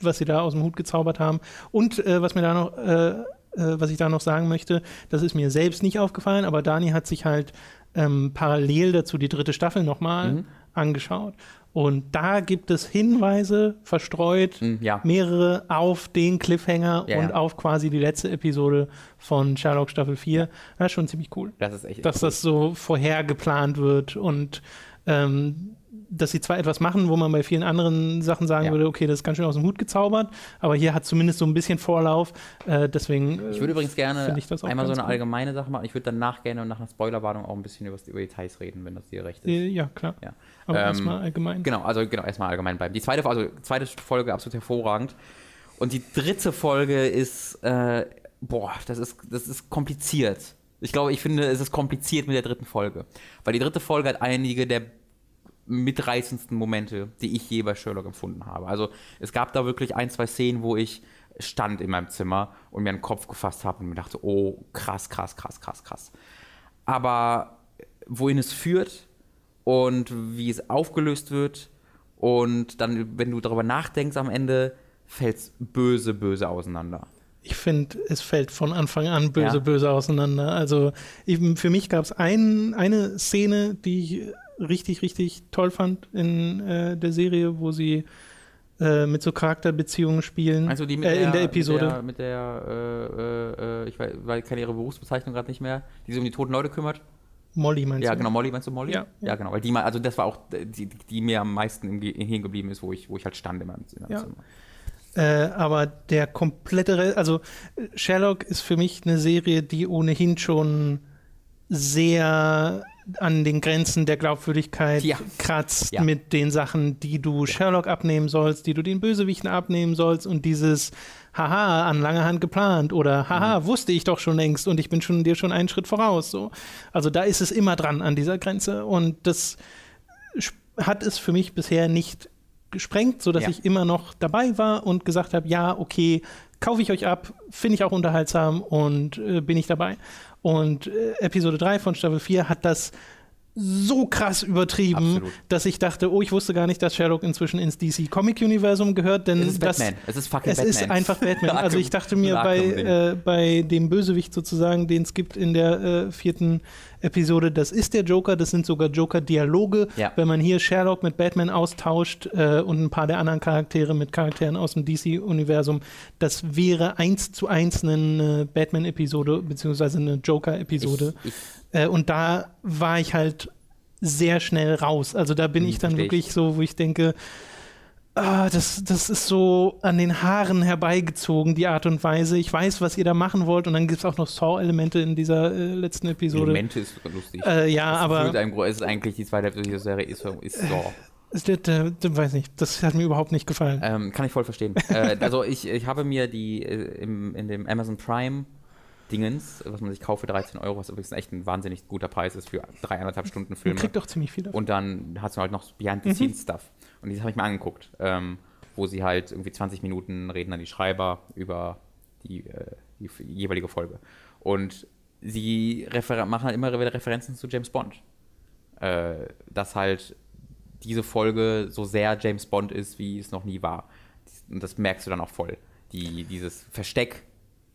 was sie da aus dem Hut gezaubert haben. Und äh, was mir da noch, äh, äh, was ich da noch sagen möchte, das ist mir selbst nicht aufgefallen, aber Dani hat sich halt ähm, parallel dazu die dritte Staffel nochmal Mhm. angeschaut. Und da gibt es Hinweise verstreut, Mhm, ja. mehrere auf den Cliffhanger Ja, und ja. auf quasi die letzte Episode von Sherlock Staffel 4. Das ist schon ziemlich cool, Das ist echt. dass das so vorher geplant wird und ähm, dass sie zwar etwas machen, wo man bei vielen anderen Sachen sagen Ja. würde, okay, das ist ganz schön aus dem Hut gezaubert, aber hier hat zumindest so ein bisschen Vorlauf. Äh, deswegen. äh, Ich würde übrigens gerne einmal so eine cool. allgemeine Sache machen. Ich würde danach gerne nach einer Spoilerwarnung auch ein bisschen über, über Details reden, wenn das dir recht ist. äh, ja, klar. Ja. Aber Ähm, erstmal allgemein. Genau, also genau, erstmal allgemein bleiben. Die zweite, also zweite Folge absolut hervorragend. Und die dritte Folge ist, äh, boah, das ist, das ist kompliziert. Ich glaube, ich finde, es ist kompliziert mit der dritten Folge. Weil die dritte Folge hat einige der mitreißendsten Momente, die ich je bei Sherlock empfunden habe. Also es gab da wirklich ein, zwei Szenen, wo ich stand in meinem Zimmer und mir einen Kopf gefasst habe und mir dachte, oh, krass, krass, krass, krass, krass. Aber wohin es führt und wie es aufgelöst wird und dann, wenn du darüber nachdenkst am Ende, fällt es böse, böse auseinander. Ich finde, es fällt von Anfang an böse, Ja. böse auseinander. Also eben für mich gab es ein, eine Szene, die ich richtig, richtig toll fand in äh, der Serie, wo sie äh, mit so Charakterbeziehungen spielen. Also die mit äh, der, in der Episode. Mit der, mit der äh, äh, äh, ich weiß, weil ich kenne ihre Berufsbezeichnung gerade nicht mehr, die sich um die toten Leute kümmert. Molly meinst Ja, du? genau, Molly, meinst du Molly? Ja. ja genau, weil die mal, also das war auch die, die, mir am meisten im hängen geblieben ist, wo ich, wo ich halt stand in meinem, in meinem Ja. Zimmer. Äh, aber der komplette, also Sherlock ist für mich eine Serie, die ohnehin schon sehr an den Grenzen der Glaubwürdigkeit Ja. kratzt Ja. mit den Sachen, die du Sherlock abnehmen sollst, die du den Bösewichten abnehmen sollst und dieses Haha, an langer Hand geplant oder Haha, Mhm. wusste ich doch schon längst und ich bin schon dir schon einen Schritt voraus. So. Also da ist es immer dran an dieser Grenze und das hat es für mich bisher nicht gesprengt, sodass Ja. ich immer noch dabei war und gesagt habe, ja, okay, kaufe ich euch ab, finde ich auch unterhaltsam und äh, bin ich dabei. Und äh, Episode 3 von Staffel 4 hat das so krass übertrieben, Absolut. dass ich dachte, oh, ich wusste gar nicht, dass Sherlock inzwischen ins DC Comic Universum gehört, denn Es ist das Batman. Es ist fucking es Batman. ist einfach Batman. Also ich dachte mir bei, äh, bei dem Bösewicht sozusagen, den es gibt in der äh, vierten Episode, das ist der Joker, das sind sogar Joker-Dialoge. Ja. Wenn man hier Sherlock mit Batman austauscht äh, und ein paar der anderen Charaktere mit Charakteren aus dem DC-Universum, das wäre eins zu eins eine Batman-Episode beziehungsweise eine Joker-Episode. Äh, und da war ich halt sehr schnell raus. Also da bin Hm, ich dann versteh ich. wirklich so, wo ich denke, ah, das, das ist so an den Haaren herbeigezogen, die Art und Weise. Ich weiß, was ihr da machen wollt. Und dann gibt es auch noch Saw-Elemente in dieser äh, letzten Episode. Elemente ist lustig. Äh, ja, Das aber einem es ist eigentlich die zweite Hälfte dieser Serie ist, ist so. das, das, das, das weiß nicht, das hat mir überhaupt nicht gefallen. Ähm, kann ich voll verstehen. äh, also ich, ich habe mir die äh, im, in dem Amazon Prime Dingens, was man sich kauft für 13 Euro, was übrigens echt ein wahnsinnig guter Preis ist für dreieinhalb Stunden Man Filme. kriegt doch ziemlich viel davon. Und dann hast du halt noch Behind-the-Scenes-Stuff. Und das habe ich mir angeguckt, ähm, wo sie halt irgendwie 20 Minuten reden dann die Schreiber über die, äh, die jeweilige Folge. Und sie machen halt immer wieder Referenzen zu James Bond. Äh, dass halt diese Folge so sehr James Bond ist, wie es noch nie war. Und das merkst du dann auch voll. Die, dieses Versteck,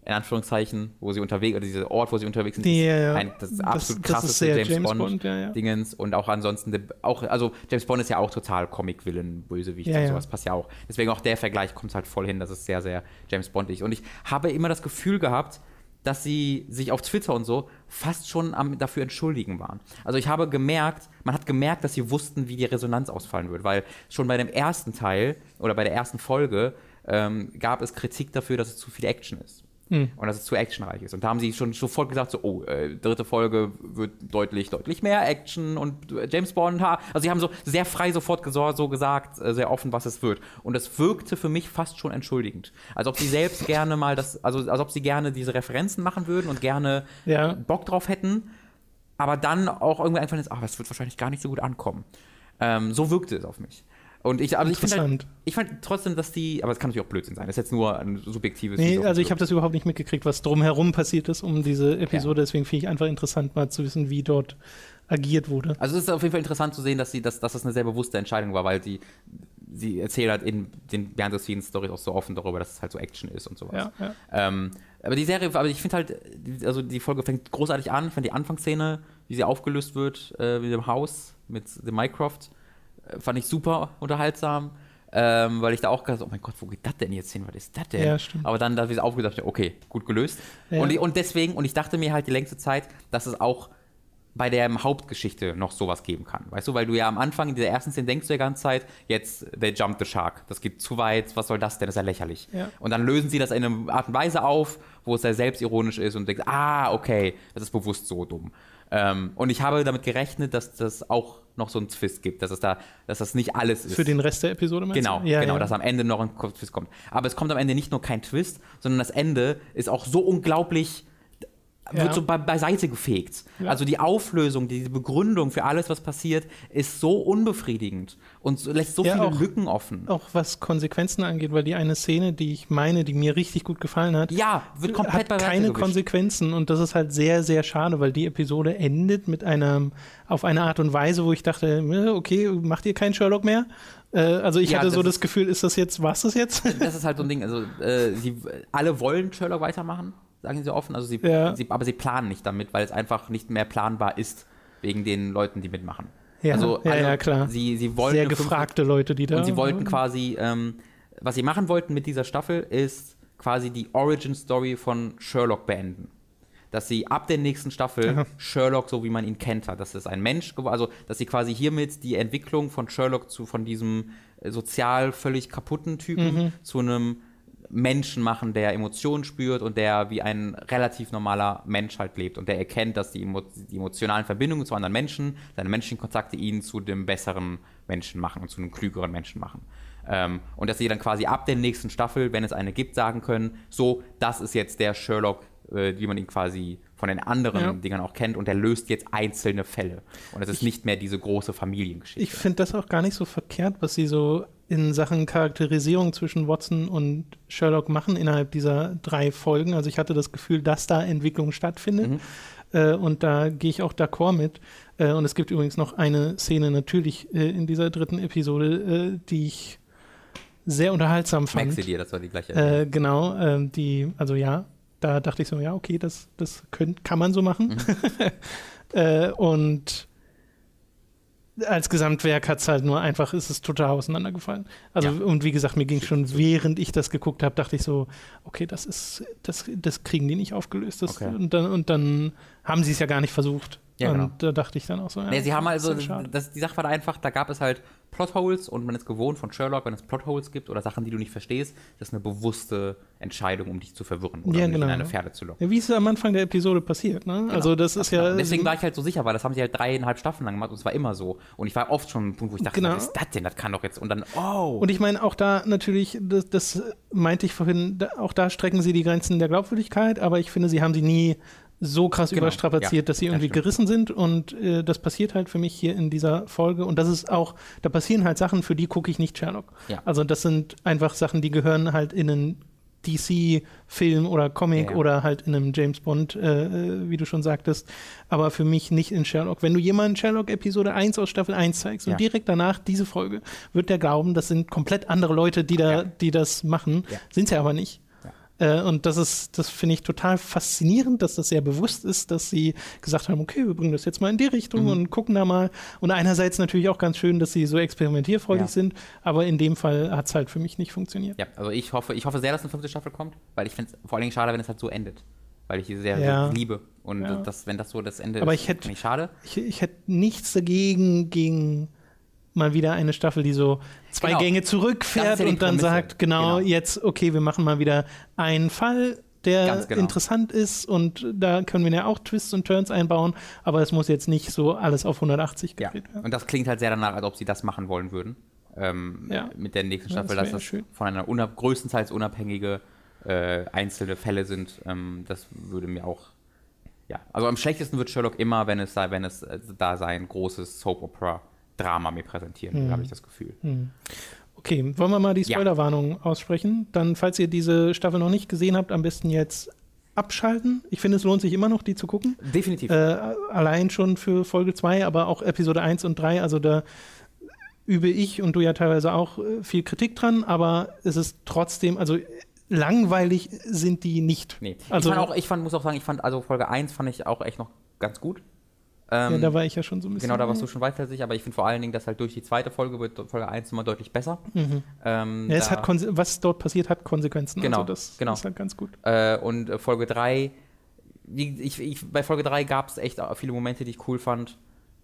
in Anführungszeichen, wo sie unterwegs, oder dieser Ort, wo sie unterwegs sind, Ja, ja. ein, das Das- absolut das ist krasseste sehr James, James Bond, Bond, ja. Dingens und auch ansonsten auch also James Bond ist ja auch total Comic-Villain, Bösewicht und sowas passt ja auch. Deswegen auch der Vergleich kommt halt voll hin, dass es sehr sehr James Bond ist und ich habe immer das Gefühl gehabt, dass sie sich auf Twitter und so fast schon am, dafür entschuldigen waren. Also ich habe gemerkt, man hat gemerkt, dass sie wussten, wie die Resonanz ausfallen wird, weil schon bei dem ersten Teil oder bei der ersten Folge ähm, gab es Kritik dafür, dass es zu viel Action ist. Mhm. Und dass es zu actionreich ist. Und da haben sie schon sofort gesagt, so, oh, äh, dritte Folge wird deutlich, deutlich mehr Action und äh, James Bond, ha. Also sie haben so sehr frei sofort so gesagt, äh, sehr offen, was es wird. Und das wirkte für mich fast schon entschuldigend. Als ob sie selbst gerne mal das, also als ob sie gerne diese Referenzen machen würden und gerne ja. Bock drauf hätten. Aber dann auch irgendwie einfach ach, das wird wahrscheinlich gar nicht so gut ankommen. Ähm, so wirkte es auf mich. Und ich, aber ich finde halt, ich fand trotzdem, dass die, aber es kann natürlich auch Blödsinn sein. Das ist jetzt nur ein subjektives. Nee, also ich habe das überhaupt nicht mitgekriegt, was drumherum passiert ist um diese Episode. Ja. Deswegen finde ich einfach interessant, mal zu wissen, wie dort agiert wurde. Also es ist auf jeden Fall interessant zu sehen, dass sie, dass, dass das eine sehr bewusste Entscheidung war, weil sie, sie erzählt halt in den Behind the Scenes Stories auch so offen darüber, dass es halt so Action ist und sowas. Ja, ja. Ähm, aber die Serie, aber ich finde halt, also die Folge fängt großartig an. Ich fand die Anfangsszene, wie sie aufgelöst wird, äh, mit dem Haus, mit dem Minecraft fand ich super unterhaltsam. Ähm, weil ich da auch gedacht oh mein Gott, wo geht das denn jetzt hin? Was ist das denn? Ja, stimmt. Aber dann, da wir es aufgedacht, okay, gut gelöst. Ja. Und, und deswegen, und ich dachte mir halt die längste Zeit, dass es auch bei der Hauptgeschichte noch sowas geben kann. Weißt du, weil du ja am Anfang in dieser ersten Szene denkst du die ganze Zeit, jetzt, they jumped the shark. Das geht zu weit, was soll das denn? Das ist ja lächerlich. Ja. Und dann lösen sie das in einer Art und Weise auf, wo es sehr selbstironisch ist und denkst, ah, okay, das ist bewusst so dumm. Ähm, und ich habe damit gerechnet, dass das auch noch so einen Twist gibt, dass es da, dass das nicht alles ist. Für den Rest der Episode meinst Genau, ja, genau, ja. dass am Ende noch ein Twist kommt. Aber es kommt am Ende nicht nur kein Twist, sondern das Ende ist auch so unglaublich ja. wird so be beiseite gefegt. Ja. Also die Auflösung, die Begründung für alles, was passiert, ist so unbefriedigend und lässt so ja, viele auch, Lücken offen. Auch was Konsequenzen angeht, weil die eine Szene, die ich meine, die mir richtig gut gefallen hat, ja, wird komplett hat keine gewischt. Konsequenzen und das ist halt sehr, sehr schade, weil die Episode endet mit einem auf eine Art und Weise, wo ich dachte, okay, macht ihr keinen Sherlock mehr? Äh, also ich ja, hatte so das Gefühl, ist das jetzt, was ist jetzt? Das ist halt so ein Ding, also äh, die, alle wollen Sherlock weitermachen sagen sie offen. Also sie, ja. sie, aber sie planen nicht damit, weil es einfach nicht mehr planbar ist, wegen den Leuten, die mitmachen. Ja, also ja, alle, ja klar. Sie, sie wollten Sehr gefragte Leute, die da. Und sie wollten quasi, ähm, was sie machen wollten mit dieser Staffel, ist quasi die Origin Story von Sherlock beenden. Dass sie ab der nächsten Staffel Aha. Sherlock, so wie man ihn kennt, hat. Das ist ein Mensch, also dass sie quasi hiermit die Entwicklung von Sherlock zu von diesem äh, sozial völlig kaputten Typen mhm. zu einem Menschen machen, der Emotionen spürt und der wie ein relativ normaler Mensch halt lebt und der erkennt, dass die, emo die emotionalen Verbindungen zu anderen Menschen, seine menschlichen Kontakte ihn zu dem besseren Menschen machen und zu einem klügeren Menschen machen. Ähm, und dass sie dann quasi ab der nächsten Staffel, wenn es eine gibt, sagen können, so, das ist jetzt der Sherlock, äh, wie man ihn quasi von den anderen ja. Dingern auch kennt und der löst jetzt einzelne Fälle. Und es ist ich, nicht mehr diese große Familiengeschichte. Ich finde das auch gar nicht so verkehrt, was sie so in Sachen Charakterisierung zwischen Watson und Sherlock machen innerhalb dieser drei Folgen. Also ich hatte das Gefühl, dass da Entwicklung stattfindet. Mhm. Äh, und da gehe ich auch d'accord mit. Äh, und es gibt übrigens noch eine Szene natürlich äh, in dieser dritten Episode, die ich sehr unterhaltsam fand. Maxilier, das war die gleiche. Genau, ähm, die, also ja, da dachte ich so, ja, okay, das, das könnt, kann man so machen. Mhm. Und als Gesamtwerk hat es halt nur einfach, ist es total auseinandergefallen. Also, ja. und wie gesagt, mir ging schon, während ich das geguckt habe, dachte ich so, okay, das ist, das, das kriegen die nicht aufgelöst. Das, okay. und, dann, und dann haben sie es ja gar nicht versucht. Ja, genau. Und da dachte ich dann auch so, ja, nee, sie haben also, das, die Sache war da einfach, da gab es halt Plotholes und man ist gewohnt von Sherlock, wenn es Plotholes gibt oder Sachen, die du nicht verstehst, das ist eine bewusste Entscheidung, um dich zu verwirren oder ja, um genau. in eine Pferde zu locken. Ja, wie es am Anfang der Episode passiert, ne? Genau. Also das ist ja. Genau. Deswegen war ich halt so sicher, weil das haben sie halt dreieinhalb Staffeln lang gemacht und es war immer so. Und ich war oft schon ein Punkt, wo ich dachte, genau. was ist das denn? Das kann doch jetzt. Und dann, oh. Und ich meine, auch da natürlich, das, das meinte ich vorhin, auch da strecken sie die Grenzen der Glaubwürdigkeit, aber ich finde, sie haben sie nie so krass genau. überstrapaziert, ja, dass sie irgendwie gerissen sind und äh, das passiert halt für mich hier in dieser Folge und das ist auch, da passieren halt Sachen, für die gucke ich nicht Sherlock. Ja. Also das sind einfach Sachen, die gehören halt in einen DC-Film oder Comic ja, oder halt in einem James Bond, äh, äh, wie du schon sagtest, aber für mich nicht in Sherlock. Wenn du jemanden Sherlock Episode 1 aus Staffel 1 zeigst und direkt danach diese Folge, wird der glauben, das sind komplett andere Leute, die da, die das machen, sind sie aber nicht. Äh, und das ist, das finde ich total faszinierend, dass das sehr bewusst ist, dass sie gesagt haben, okay, wir bringen das jetzt mal in die Richtung mhm. und gucken da mal. Und einerseits natürlich auch ganz schön, dass sie so experimentierfreudig ja. sind, aber in dem Fall hat es halt für mich nicht funktioniert. Ja, also ich hoffe, ich hoffe sehr, dass eine fünfte Staffel kommt, weil ich finde es vor allen Dingen schade, wenn es halt so endet. Weil ich sie sehr, ja. liebe. Und ja. das, wenn das so das Ende aber ist, ich hätte, ich schade. Ich, ich hätte nichts dagegen, gegen mal wieder eine Staffel, die so zwei genau. Gänge zurückfährt und dann sagt, genau, genau, jetzt, okay, wir machen mal wieder einen Fall der genau. interessant ist und da können wir ja auch Twists und Turns einbauen, aber es muss jetzt nicht so alles auf 180 Ja. gedreht werden. Und das klingt halt sehr danach, als ob sie das machen wollen würden. Ähm, Ja. Mit der nächsten Ja, Staffel, das dass das schön. von einer unab größtenteils unabhängige äh, einzelne Fälle sind. Ähm, das würde mir auch. Ja, also am schlechtesten wird Sherlock immer, wenn es, sei- wenn es äh, da sein großes Soap-Opera-Drama mir präsentieren Mhm. habe ich das Gefühl. Okay, wollen wir mal die Ja. Spoilerwarnung aussprechen? Dann, falls ihr diese Staffel noch nicht gesehen habt, am besten jetzt abschalten. Ich finde, es lohnt sich immer noch, die zu gucken. Definitiv. Äh, allein schon für Folge 2, aber auch Episode 1 und 3. Also da übe ich und du ja teilweise auch äh, viel Kritik dran, aber es ist trotzdem, also langweilig sind die nicht. nee. Also ich fand auch, ich fand, muss auch sagen, ich fand, also Folge 1 fand ich auch echt noch ganz gut. Ähm, ja, da war ich ja schon so ein bisschen. Genau, da warst du schon weiter sich, aber ich finde vor allen Dingen, dass halt durch die zweite Folge wird Folge 1 nochmal deutlich besser. Mhm. Ähm, Ja, es hat was dort passiert, hat Konsequenzen. Genau, also das genau. ist halt ganz gut. Äh, und äh, Folge 3, wie, ich, ich, bei Folge 3 gab es echt viele Momente, die ich cool fand.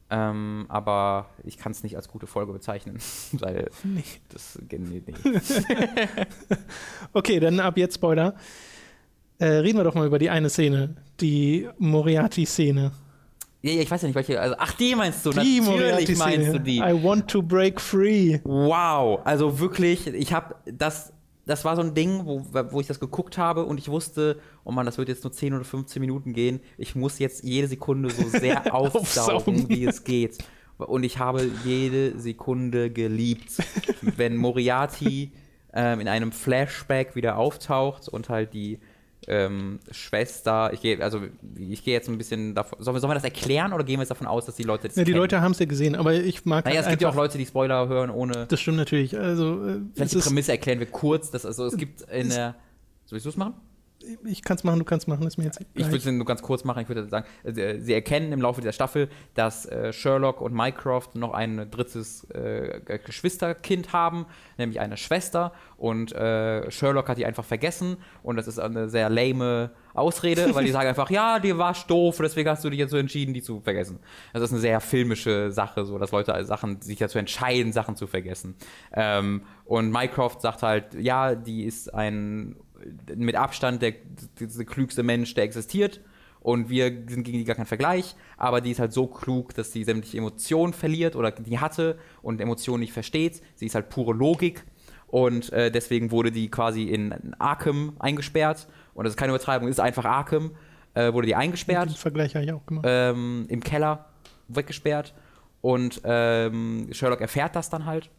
Ähm, aber ich kann es nicht als gute Folge bezeichnen. weil Nee. das nee, nee. Okay, dann ab jetzt Spoiler. Äh, reden wir doch mal über die eine Szene, die Moriarty-Szene. Ja, ja, ich weiß ja nicht, welche. Also, ach, die meinst du? Die Natürlich meinst du die. I want to break free. Wow, also wirklich, ich habe das, das war so ein Ding, wo, wo ich das geguckt habe und ich wusste, oh Mann, das wird jetzt nur 10 oder 15 Minuten gehen. Ich muss jetzt jede Sekunde so sehr Aufsaugen. wie es geht. Und ich habe jede Sekunde geliebt, wenn Moriarty ähm, in einem Flashback wieder auftaucht und halt die ähm, Schwester, ich gehe, also ich gehe jetzt ein bisschen davon, sollen wir, sollen wir das erklären oder gehen wir jetzt davon aus, dass die Leute das Ja, die kennen? Leute haben es ja gesehen, aber ich mag Naja, es gibt ja auch Leute, die Spoiler hören ohne. Das stimmt natürlich. Also, äh, Vielleicht es die Prämisse erklären wir kurz. Dass, also es gibt in der. Soll ich es machen? Ich kann es machen, du kannst machen, ist mir jetzt Ich gleich. würde es nur ganz kurz machen. Ich würde sagen, äh, sie erkennen im Laufe der Staffel, dass äh, Sherlock und Mycroft noch ein drittes äh, Geschwisterkind haben, nämlich eine Schwester. Und äh, Sherlock hat die einfach vergessen. Und das ist eine sehr lame Ausrede, weil die sagen einfach, ja, die war doof, deswegen hast du dich jetzt so entschieden, die zu vergessen. Das ist eine sehr filmische Sache, so dass Leute Sachen sich dazu entscheiden, Sachen zu vergessen. Ähm, und Mycroft sagt halt, ja, die ist ein mit Abstand der, der, der klügste Mensch, der existiert. Und wir sind gegen die gar kein Vergleich, aber die ist halt so klug, dass sie sämtliche Emotionen verliert oder die hatte und Emotionen nicht versteht. Sie ist halt pure Logik und äh, deswegen wurde die quasi in Arkham eingesperrt. Und das ist keine Übertreibung, ist einfach Arkham, äh, wurde die Den eingesperrt Vergleich habe ich auch gemacht. ähm, im Keller weggesperrt. Und ähm, Sherlock erfährt das dann halt.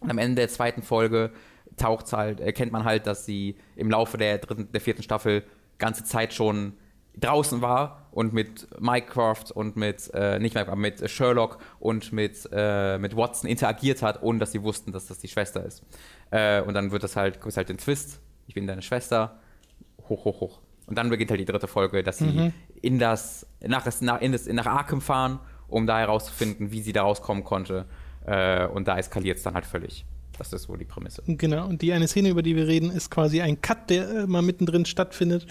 Und am Ende der zweiten Folge taucht halt, erkennt man halt, dass sie im Laufe der dritten, der vierten Staffel ganze Zeit schon draußen war und mit Mycroft und mit, äh, nicht aber mit Sherlock und mit, äh, mit Watson interagiert hat, ohne dass sie wussten, dass das die Schwester ist. Äh, und dann wird das halt, kommt halt den Twist, ich bin deine Schwester, hoch, hoch, hoch. Und dann beginnt halt die dritte Folge, dass sie in das, nach, das, nach, in das, nach Arkham fahren, um da herauszufinden, wie sie da rauskommen konnte. Äh, und da eskaliert es dann halt völlig. Das ist wohl die Prämisse. Genau, und die eine Szene, über die wir reden, ist quasi ein Cut, der mal mittendrin stattfindet,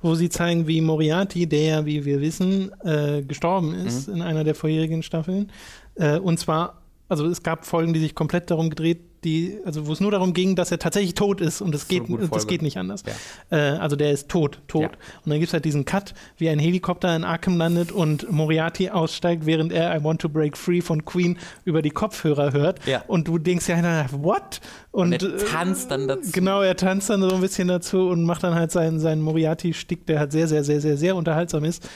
wo sie zeigen, wie Moriarty, der ja, wie wir wissen, äh, gestorben ist in einer der vorherigen Staffeln. Äh, und zwar, also es gab Folgen, die sich komplett darum gedreht, die, also wo es nur darum ging, dass er tatsächlich tot ist und es so eine geht, das geht nicht anders. Ja. Äh, also der ist tot, tot. Ja. Und dann gibt es halt diesen Cut, wie ein Helikopter in Arkham landet und Moriarty aussteigt, während er I Want to Break Free von Queen über die Kopfhörer hört. Ja. Und du denkst ja, what? Und, Und er tanzt dann dazu. Genau, er tanzt dann so ein bisschen dazu und macht dann halt seinen, seinen Moriarty-Stick, der halt sehr, sehr, sehr, sehr, sehr unterhaltsam ist.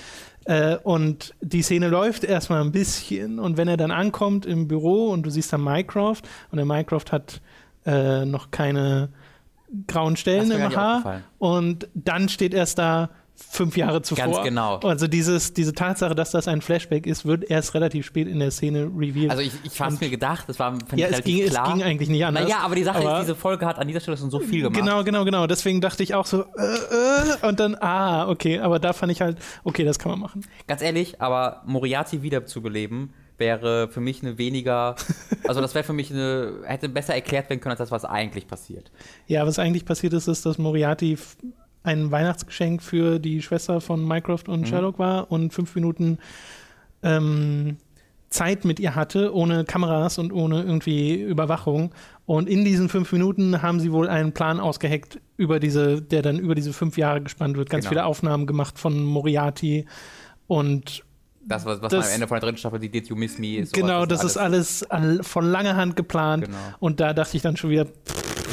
Äh, und die Szene läuft erstmal ein bisschen. Und wenn er dann ankommt im Büro und du siehst dann Mycroft und der Mycroft hat äh, noch keine grauen Stellen im Haar. und dann steht erst da fünf Jahre zuvor. Ganz genau. Also dieses, diese Tatsache, dass das ein Flashback ist, wird erst relativ spät in der Szene revealed. Also ich, ich hab's mir gedacht, das war ja, es ging, klar. es ging eigentlich nicht anders. naja, aber die Sache Aber- ist, diese Folge hat an dieser Stelle schon so viel gemacht. Genau, genau, genau. Deswegen dachte ich auch so, äh, äh, und dann, ah, okay. Aber da fand ich halt, okay, das kann man machen. Ganz ehrlich, aber Moriarty wiederzubeleben wäre für mich eine weniger, also das wäre für mich eine, hätte besser erklärt werden können als das, was eigentlich passiert. Ja, was eigentlich passiert ist, ist, dass Moriarty ein Weihnachtsgeschenk für die Schwester von Mycroft Mhm. und Sherlock war und fünf Minuten ähm, Zeit mit ihr hatte, ohne Kameras und ohne irgendwie Überwachung. Und in diesen fünf Minuten haben sie wohl einen Plan ausgeheckt, über diese, der dann über diese fünf Jahre gespannt wird. Ganz Genau. viele Aufnahmen gemacht von Moriarty. Und Das, was, was Das- am Ende von der dritten Staffel, die Did You Miss Me ist. genau, das ist alles all, von langer Hand geplant. Genau. Und da dachte ich dann schon wieder,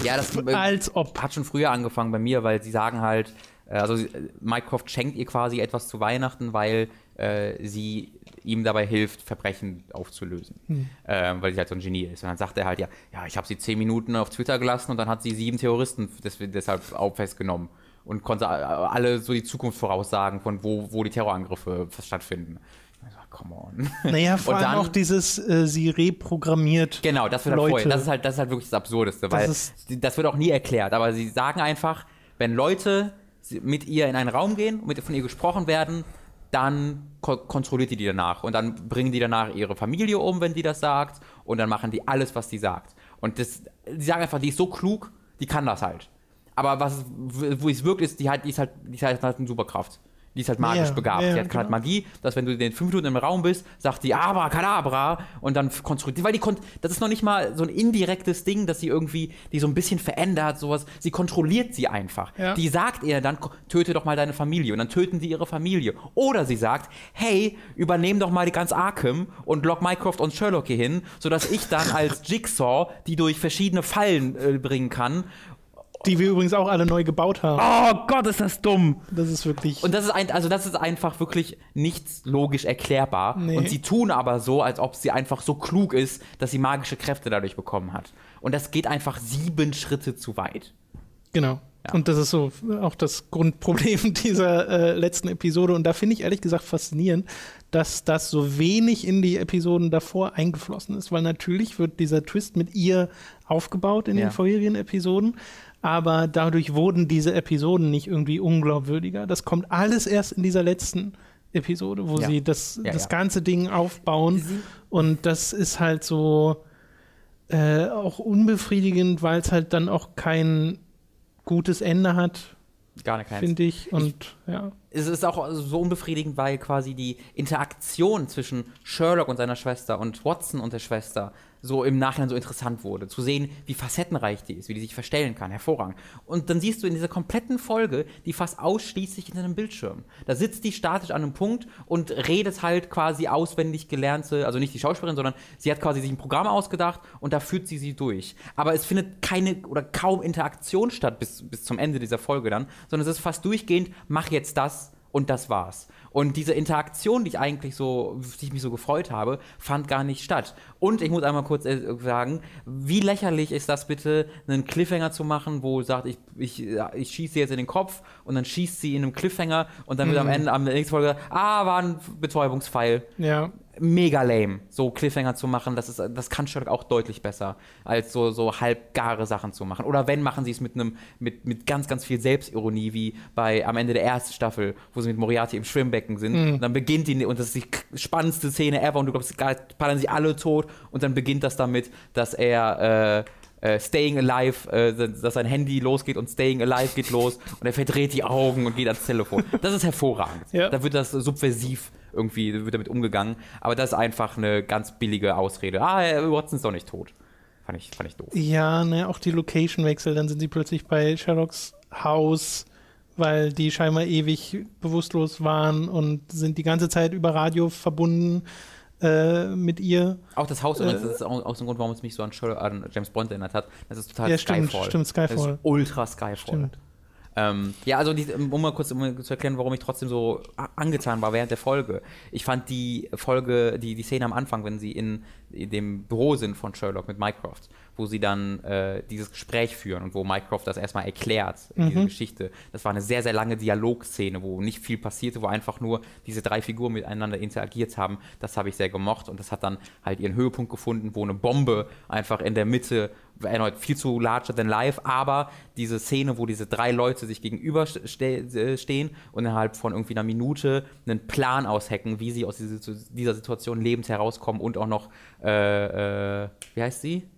Ja, das als ob. hat schon früher angefangen bei mir, weil sie sagen halt, äh, also äh, Mycroft schenkt ihr quasi etwas zu Weihnachten, weil äh, sie ihm dabei hilft, Verbrechen aufzulösen. Ähm, weil sie halt so ein Genie ist. Und dann sagt er halt, ja, ja, ich habe sie zehn Minuten auf Twitter gelassen und dann hat sie sieben Terroristen des, deshalb auch festgenommen. Und konnte äh, alle so die Zukunft voraussagen, von wo, wo die Terrorangriffe stattfinden. Come on. Naja, vor Und allem dann- auch dieses, äh, sie reprogrammiert. Genau, das wird halt Leute. vorher. Das ist halt, das ist halt wirklich das Absurdeste, weil die- das wird auch nie erklärt. Aber sie sagen einfach, wenn Leute mit ihr in einen Raum gehen und mit von ihr gesprochen werden, dann ko kontrolliert die die danach und dann bringen die danach ihre Familie um, wenn die das sagt und dann machen die alles, was die sagt. Und das, die sagen einfach, die ist so klug, die kann das halt. Aber was, wo es wirkt, ist, die, hat, die ist halt, die ist halt eine Superkraft. Die ist halt magisch Ja, begabt. ja, die hat halt genau. Magie, dass wenn du in den fünf Minuten im Raum bist, sagt die Abracadabra und dann kontrolliert, weil die kon das ist noch nicht mal so ein indirektes Ding, dass sie irgendwie die so ein bisschen verändert, sowas. Sie kontrolliert sie einfach. Ja. Die sagt ihr dann, töte doch mal deine Familie und dann töten sie ihre Familie. Oder sie sagt, hey, übernehm doch mal die ganz Arkham und lock Mycroft und Sherlock hier hin, sodass ich dann als Jigsaw die durch verschiedene Fallen äh, bringen kann. Die wir übrigens auch alle neu gebaut haben. Oh Gott, ist das dumm! Das ist wirklich. Und das ist ein, also das ist einfach wirklich nichts logisch erklärbar. Nee. Und sie tun aber so, als ob sie einfach so klug ist, dass sie magische Kräfte dadurch bekommen hat. Und das geht einfach sieben Schritte zu weit. Genau. Ja. Und das ist so auch das Grundproblem dieser äh, letzten Episode. Und da finde ich ehrlich gesagt faszinierend, dass das so wenig in die Episoden davor eingeflossen ist, weil natürlich wird dieser Twist mit ihr aufgebaut in Ja. den vorherigen Episoden. Aber dadurch wurden diese Episoden nicht irgendwie unglaubwürdiger. Das kommt alles erst in dieser letzten Episode, wo Ja. sie das, Ja, das ja. ganze Ding aufbauen. Und das ist halt so äh, auch unbefriedigend, weil es halt dann auch kein gutes Ende hat, Gar nicht finde ich. Und ja. es ist auch so unbefriedigend, weil quasi die Interaktion zwischen Sherlock und seiner Schwester und Watson und der Schwester so im Nachhinein so interessant wurde. Zu sehen, wie facettenreich die ist, wie die sich verstellen kann. Hervorragend. Und dann siehst du in dieser kompletten Folge die fast ausschließlich hinter einem Bildschirm. Da sitzt die statisch an einem Punkt und redet halt quasi auswendig gelernte, also nicht die Schauspielerin, sondern sie hat quasi sich ein Programm ausgedacht und da führt sie sie durch. Aber es findet keine oder kaum Interaktion statt bis, bis zum Ende dieser Folge dann, sondern es ist fast durchgehend, mach jetzt das und das war's. Und diese Interaktion, die ich eigentlich so, die ich mich so gefreut habe, fand gar nicht statt. Und ich muss einmal kurz äh, sagen, wie lächerlich ist das bitte, einen Cliffhanger zu machen, wo sagt, ich, ich, ich schieße sie jetzt in den Kopf und dann schießt sie in einem Cliffhanger und dann wird am Ende, am nächsten Folge, ah, war ein Betäubungspfeil Ja, mega lame, so Cliffhanger zu machen. Das, ist, das kann Sherlock auch deutlich besser, als so, so halbgare Sachen zu machen. Oder wenn, machen sie es mit einem, mit, mit ganz, ganz viel Selbstironie, wie bei am Ende der ersten Staffel, wo sie mit Moriarty im Schwimmbecken sind. Und dann beginnt die, und das ist die spannendste Szene ever, und du glaubst, geil, ballern sie alle tot, und dann beginnt das damit, dass er. Äh, äh, Staying Alive, äh, dass sein Handy losgeht und Staying Alive geht los und er verdreht die Augen und geht ans Telefon. Das ist hervorragend. Ja. Da wird das subversiv irgendwie wird damit umgegangen. Aber das ist einfach eine ganz billige Ausrede. Ah, Watson ist doch nicht tot. Fand ich, fand ich doof. ja, ne, auch die Location-Wechsel, dann sind sie plötzlich bei Sherlocks Haus, weil die scheinbar ewig bewusstlos waren und sind die ganze Zeit über Radio verbunden äh, mit ihr. Auch das Haus, Äh. das ist auch aus dem Grund, warum es mich so an, Sherlock, an James Bond erinnert hat. Das ist total Ja, stimmt, Skyfall. stimmt, Skyfall. Das ist ultra Skyfall. Stimmt. Ähm, ja, also die, um mal kurz um zu erklären, warum ich trotzdem so angetan war während der Folge. Ich fand die Folge, die, die Szene am Anfang, wenn sie in, in dem Büro sind von Sherlock mit Mycroft, wo sie dann äh, dieses Gespräch führen und wo Mycroft das erstmal erklärt, diese Geschichte. Das war eine sehr, sehr lange Dialogszene, wo nicht viel passierte, wo einfach nur diese drei Figuren miteinander interagiert haben. Das habe ich sehr gemocht und das hat dann halt ihren Höhepunkt gefunden, wo eine Bombe einfach in der Mitte erneut viel zu larger than life, aber diese Szene, wo diese drei Leute sich gegenüber ste äh, und innerhalb von irgendwie einer Minute einen Plan aushacken, wie sie aus dieser, dieser Situation lebend herauskommen und auch noch, äh, äh, wie heißt sie?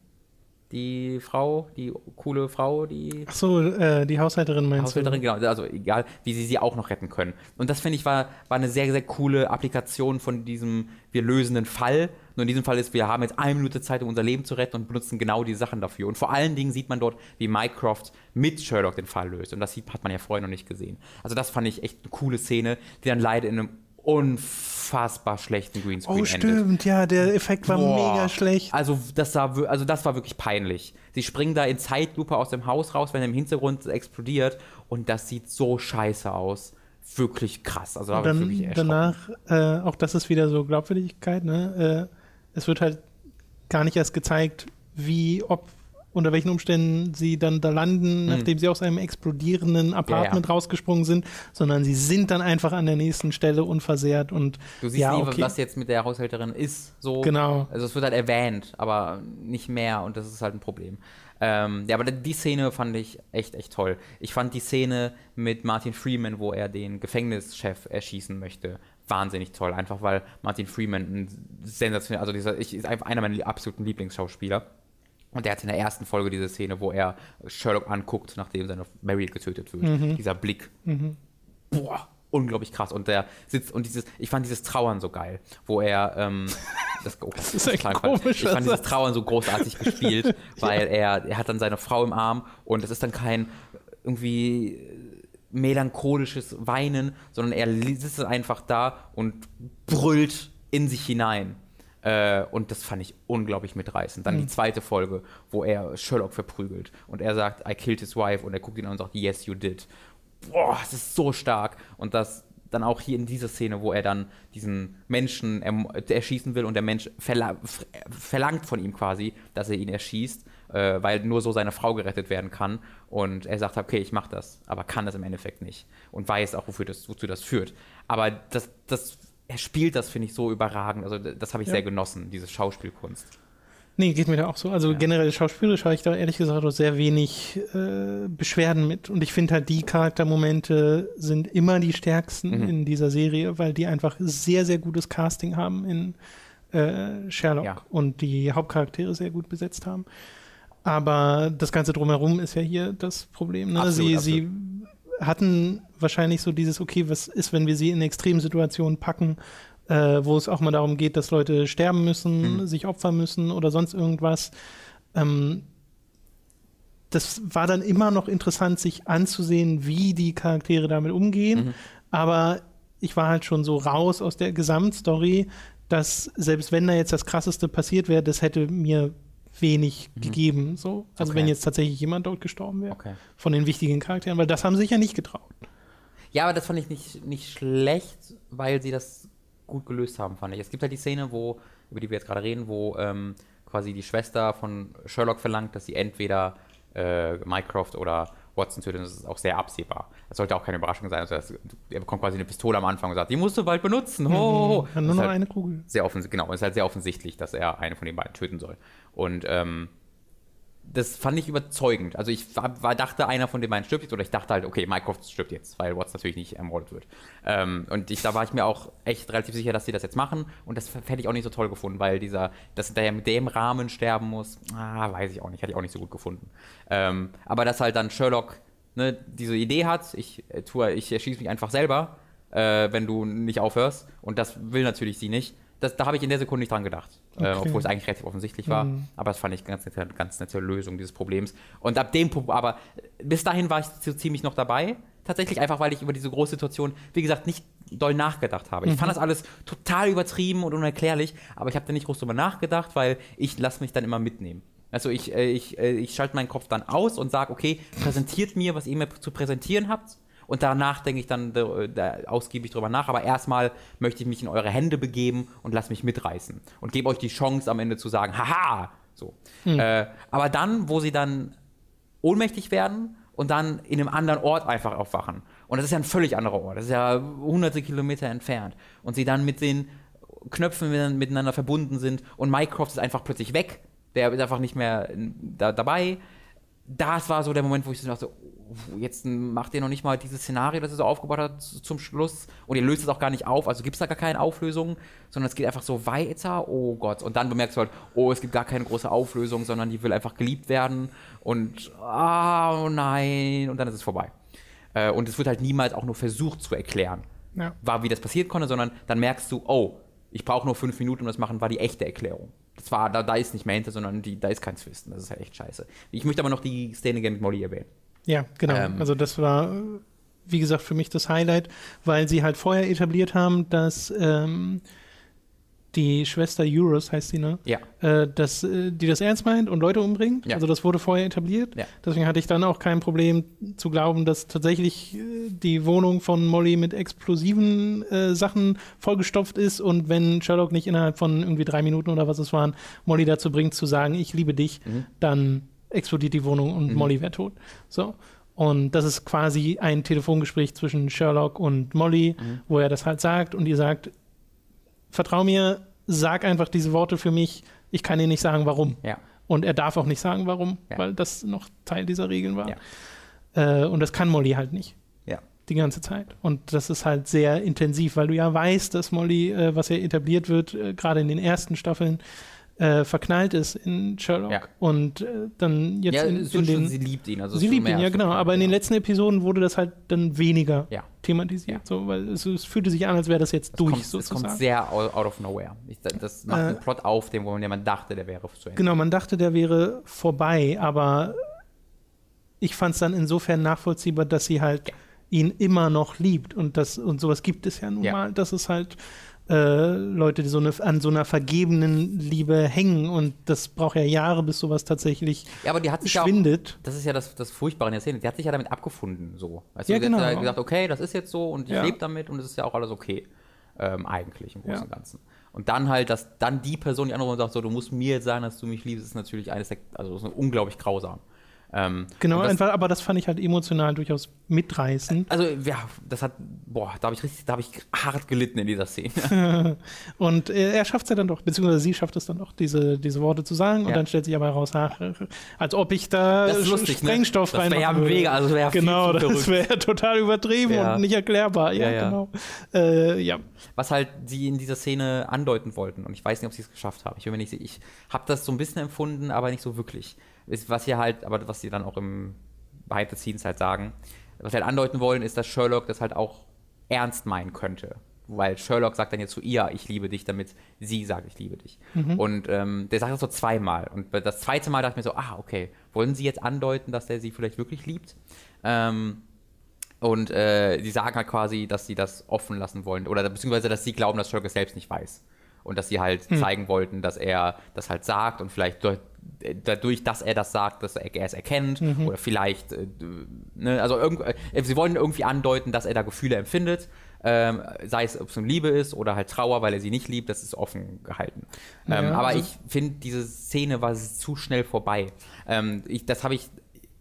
Die Frau, die coole Frau, die Ach so, äh, die Haushälterin meinst Haushälterin, genau, also egal, wie sie sie auch noch retten können. Und das finde ich war, war eine sehr, sehr coole Applikation von diesem, wir lösen einen Fall. Nur in diesem Fall ist, wir haben jetzt eine Minute Zeit, um unser Leben zu retten und benutzen genau die Sachen dafür. Und vor allen Dingen sieht man dort, wie Mycroft mit Sherlock den Fall löst. Und das hat man ja vorher noch nicht gesehen. Also das fand ich echt eine coole Szene, die dann leider in einem unfassbar schlechten Greenscreen Oh, endet. stimmt, ja, der Effekt war Boah. mega schlecht. Also das, sah, also das war wirklich peinlich. Sie springen da in Zeitlupe aus dem Haus raus, wenn er im Hintergrund explodiert und das sieht so scheiße aus. Wirklich krass. Also da Und war ich wirklich dann erschrocken. danach, äh, auch das ist wieder so Glaubwürdigkeit, ne? Äh, es wird halt gar nicht erst gezeigt, wie, ob, unter welchen Umständen sie dann da landen, nachdem sie aus einem explodierenden Apartment rausgesprungen sind, sondern sie sind dann einfach an der nächsten Stelle unversehrt und Du siehst ja, nie, okay. was jetzt mit der Haushälterin ist. So. Genau. Also es wird halt erwähnt, aber nicht mehr und das ist halt ein Problem. Ähm, ja, aber die Szene fand ich echt, echt toll. Ich fand die Szene mit Martin Freeman, wo er den Gefängnischef erschießen möchte, wahnsinnig toll. Einfach weil Martin Freeman ein sensationell, also dieser, ich, ist einfach einer meiner absoluten Lieblingsschauspieler. Und der hat in der ersten Folge diese Szene, wo er Sherlock anguckt, nachdem seine Mary getötet wird. Dieser Blick. Boah, unglaublich krass. Und der sitzt und dieses, ich fand dieses Trauern so geil, wo er, ähm, das, oh, das ist ein komischer Ich fand dieses. Trauern so großartig gespielt, weil er, er hat dann seine Frau im Arm und es ist dann kein irgendwie melancholisches Weinen, sondern er sitzt einfach da und brüllt in sich hinein. Äh, und das fand ich unglaublich mitreißend. Dann die zweite Folge, wo er Sherlock verprügelt und er sagt, I killed his wife und er guckt ihn an und sagt, yes, you did. Boah, es ist so stark. Und das dann auch hier in dieser Szene, wo er dann diesen Menschen erm- erschießen will und der Mensch verla verlangt von ihm quasi, dass er ihn erschießt, äh, weil nur so seine Frau gerettet werden kann. Und er sagt, okay, ich mach das, aber kann das im Endeffekt nicht. Und weiß auch, wofür das, wozu das führt. Aber das, das, er spielt das, finde ich, so überragend. Also das habe ich Ja. sehr genossen, diese Schauspielkunst. Nee, geht mir da auch so. Also generell schauspielerisch habe ich da ehrlich gesagt auch sehr wenig äh, Beschwerden mit. Und ich finde halt, die Charaktermomente sind immer die stärksten Mhm. in dieser Serie, weil die einfach sehr, sehr gutes Casting haben in äh, Sherlock Ja. und die Hauptcharaktere sehr gut besetzt haben. Aber das Ganze drumherum ist ja hier das Problem. Ne? Absolut, sie, absolut. sie hatten wahrscheinlich so dieses, okay, was ist, wenn wir sie in Extremsituationen packen, äh, wo es auch mal darum geht, dass Leute sterben müssen, Mhm. sich opfern müssen oder sonst irgendwas. Ähm, das war dann immer noch interessant, sich anzusehen, wie die Charaktere damit umgehen. Mhm. Aber ich war halt schon so raus aus der Gesamtstory, dass selbst wenn da jetzt das Krasseste passiert wäre, das hätte mir wenig gegeben. So. Also Mhm. Okay. wenn jetzt tatsächlich jemand dort gestorben wäre Okay. von den wichtigen Charakteren, weil das haben sie sich ja nicht getraut. Ja, aber das fand ich nicht, nicht schlecht, weil sie das gut gelöst haben, fand ich. Es gibt halt die Szene, wo, über die wir jetzt gerade reden, wo ähm, quasi die Schwester von Sherlock verlangt, dass sie entweder äh, Mycroft oder Watson tötet. Das ist auch sehr absehbar. Das sollte auch keine Überraschung sein. Also das, er bekommt quasi eine Pistole am Anfang und sagt, die musst du bald benutzen. Hat Das nur noch halt eine Kugel. sehr offensichtlich, genau, es ist halt sehr offensichtlich, dass er eine von den beiden töten soll. Und ähm, das fand ich überzeugend. Also ich war, war, dachte, einer von den beiden stirbt jetzt, oder ich dachte halt, okay, Mycroft stirbt jetzt, weil Watts natürlich nicht ermordet wird. Ähm, und ich, da war ich mir auch echt relativ sicher, dass sie das jetzt machen. Und das hätte ich auch nicht so toll gefunden, weil dieser, dass der mit dem Rahmen sterben muss, ah, weiß ich auch nicht, hätte ich auch nicht so gut gefunden. Ähm, aber dass halt dann Sherlock ne, diese Idee hat, ich äh, tue, ich erschieße mich einfach selber, äh, wenn du nicht aufhörst. Und das will natürlich sie nicht. Das, da habe ich in der Sekunde nicht dran gedacht. Äh, Okay. obwohl es eigentlich relativ offensichtlich war. Aber das fand ich ganz nette, ganz nette Lösung dieses Problems. Und ab dem Punkt, aber bis dahin war ich so ziemlich noch dabei. Tatsächlich einfach, weil ich über diese große Situation, wie gesagt, nicht doll nachgedacht habe. Ich fand das alles total übertrieben und unerklärlich, aber ich habe da nicht groß drüber nachgedacht, weil ich lasse mich dann immer mitnehmen. Also ich, äh, ich, äh, ich schalte meinen Kopf dann aus und sage, okay, präsentiert mir, was ihr mir zu präsentieren habt. Und danach denke ich dann da, da ausgiebig drüber nach. Aber erstmal möchte ich mich in eure Hände begeben und lass mich mitreißen. Und gebe euch die Chance am Ende zu sagen, haha! So. Äh, aber dann, wo sie dann ohnmächtig werden und dann in einem anderen Ort einfach aufwachen. Und das ist ja ein völlig anderer Ort. Das ist ja hunderte Kilometer entfernt. Und sie dann mit den Knöpfen miteinander- miteinander verbunden sind und Mycroft ist einfach plötzlich weg. Der ist einfach nicht mehr da, dabei. Das war so der Moment, wo ich so dachte, jetzt macht ihr noch nicht mal dieses Szenario, das ihr so aufgebaut habt zum Schluss und ihr löst es auch gar nicht auf, also gibt es da gar keine Auflösung, sondern es geht einfach so weiter, oh Gott. Und dann bemerkst du halt, oh, es gibt gar keine große Auflösung, sondern die will einfach geliebt werden und, ah, oh nein, und dann ist es vorbei. Äh, und es wird halt niemals auch nur versucht zu erklären, Ja. war, wie das passieren konnte, sondern dann merkst du, oh, ich brauche nur fünf Minuten, um das zu machen, war die echte Erklärung. Das war, da, da ist nicht mehr hinter, sondern die, da ist kein Twist. Und Das ist halt echt scheiße. Ich möchte aber noch die Szene gerne mit Molly erwähnen. Ja, genau. Ähm. also das war, wie gesagt, für mich das Highlight, weil sie halt vorher etabliert haben, dass ähm, die Schwester Eurus, heißt sie, ne? Ja. Äh, dass äh, die das ernst meint und Leute umbringt. Ja. Also das wurde vorher etabliert. Ja. Deswegen hatte ich dann auch kein Problem zu glauben, dass tatsächlich äh, die Wohnung von Molly mit explosiven äh, Sachen vollgestopft ist und wenn Sherlock nicht innerhalb von irgendwie drei Minuten oder was es waren, Molly dazu bringt zu sagen, ich liebe dich, Mhm. dann explodiert die Wohnung und Molly wäre tot. So. Und das ist quasi ein Telefongespräch zwischen Sherlock und Molly, Mhm. wo er das halt sagt und ihr sagt, vertrau mir, sag einfach diese Worte für mich, ich kann dir nicht sagen, warum. Ja. Und er darf auch nicht sagen, warum, Ja. weil das noch Teil dieser Regeln war. Ja. Äh, und das kann Molly halt nicht. Die ganze Zeit. Und das ist halt sehr intensiv, weil du ja weißt, dass Molly, äh, was ja etabliert wird, äh, gerade in den ersten Staffeln, äh, verknallt ist in Sherlock. Ja. Und äh, dann jetzt ja, in, es in den. sie liebt ihn. Also es Sie ist liebt ihn, ja genau. Aber in den letzten Episoden wurde das halt dann weniger Ja. thematisiert. Ja. So, weil es, es fühlte sich an, als wäre das jetzt Es durch kommt, es sozusagen. kommt sehr out of nowhere. Ich, das macht Äh, einen Plot auf, den wo man dachte, der wäre zu Ende. Genau, man dachte, der wäre vorbei, aber ich fand es dann insofern nachvollziehbar, dass sie halt ihn immer noch liebt und das und sowas gibt es ja nun mal, dass es halt äh, Leute, die so eine, an so einer vergebenen Liebe hängen und das braucht ja Jahre, bis sowas tatsächlich Ja, aber die hat sich ja auch, schwindet. das ist ja das, das Furchtbare in der Szene, die hat sich ja damit abgefunden, so. Weißt Ja, du, sie genau. hat ja gesagt, okay, das ist jetzt so und ich Ja. lebe damit und es ist ja auch alles okay. Ähm, eigentlich im Großen Ja. und Ganzen. Und dann halt, dass dann die Person, die und sagt, so, du musst mir jetzt sagen, dass du mich liebst, ist natürlich eines der, also ist unglaublich grausam. Ähm, Genau, und das, einfach, aber das fand ich halt emotional durchaus mitreißend. Also, ja, das hat, boah, da habe ich richtig, da habe ich hart gelitten in dieser Szene. Und äh, er schafft es ja dann doch, beziehungsweise sie schafft es dann doch, diese, diese Worte zu sagen. Und Ja. dann stellt sich aber heraus, ach, als ob ich da Das lustig, ne? Sprengstoff Das wär reinmachen ja würde. mega, also wär viel Genau, das wäre total übertrieben Ja. und nicht erklärbar. Ja, Ja, ja. genau. Äh, ja. was halt sie in dieser Szene andeuten wollten. Und ich weiß nicht, ob sie es geschafft haben. Ich. Ich habe das so ein bisschen empfunden, aber nicht so wirklich. Ist, was sie halt, aber was sie dann auch im Behind the Scenes halt sagen, was sie halt andeuten wollen, ist, dass Sherlock das halt auch ernst meinen könnte. Weil Sherlock sagt dann jetzt zu ihr, ich liebe dich, damit sie sagt, ich liebe dich. Und ähm, der sagt das so zweimal. Und das zweite Mal dachte ich mir so, ah, okay, wollen sie jetzt andeuten, dass der sie vielleicht wirklich liebt? Ähm, und äh, die sagen halt quasi, dass sie das offen lassen wollen. Oder beziehungsweise, dass sie glauben, dass Sherlock es selbst nicht weiß. Und dass sie halt zeigen wollten, dass er das halt sagt und vielleicht durch, äh, dadurch, dass er das sagt, dass er, er es erkennt. Oder vielleicht, äh, ne, also irgend, äh, sie wollen irgendwie andeuten, dass er da Gefühle empfindet. Ähm, sei es, ob es nun Liebe ist oder halt Trauer, weil er sie nicht liebt, das ist offen gehalten. ähm, Ja, aber also- ich finde, diese Szene war zu schnell vorbei. Ähm, ich, das habe ich,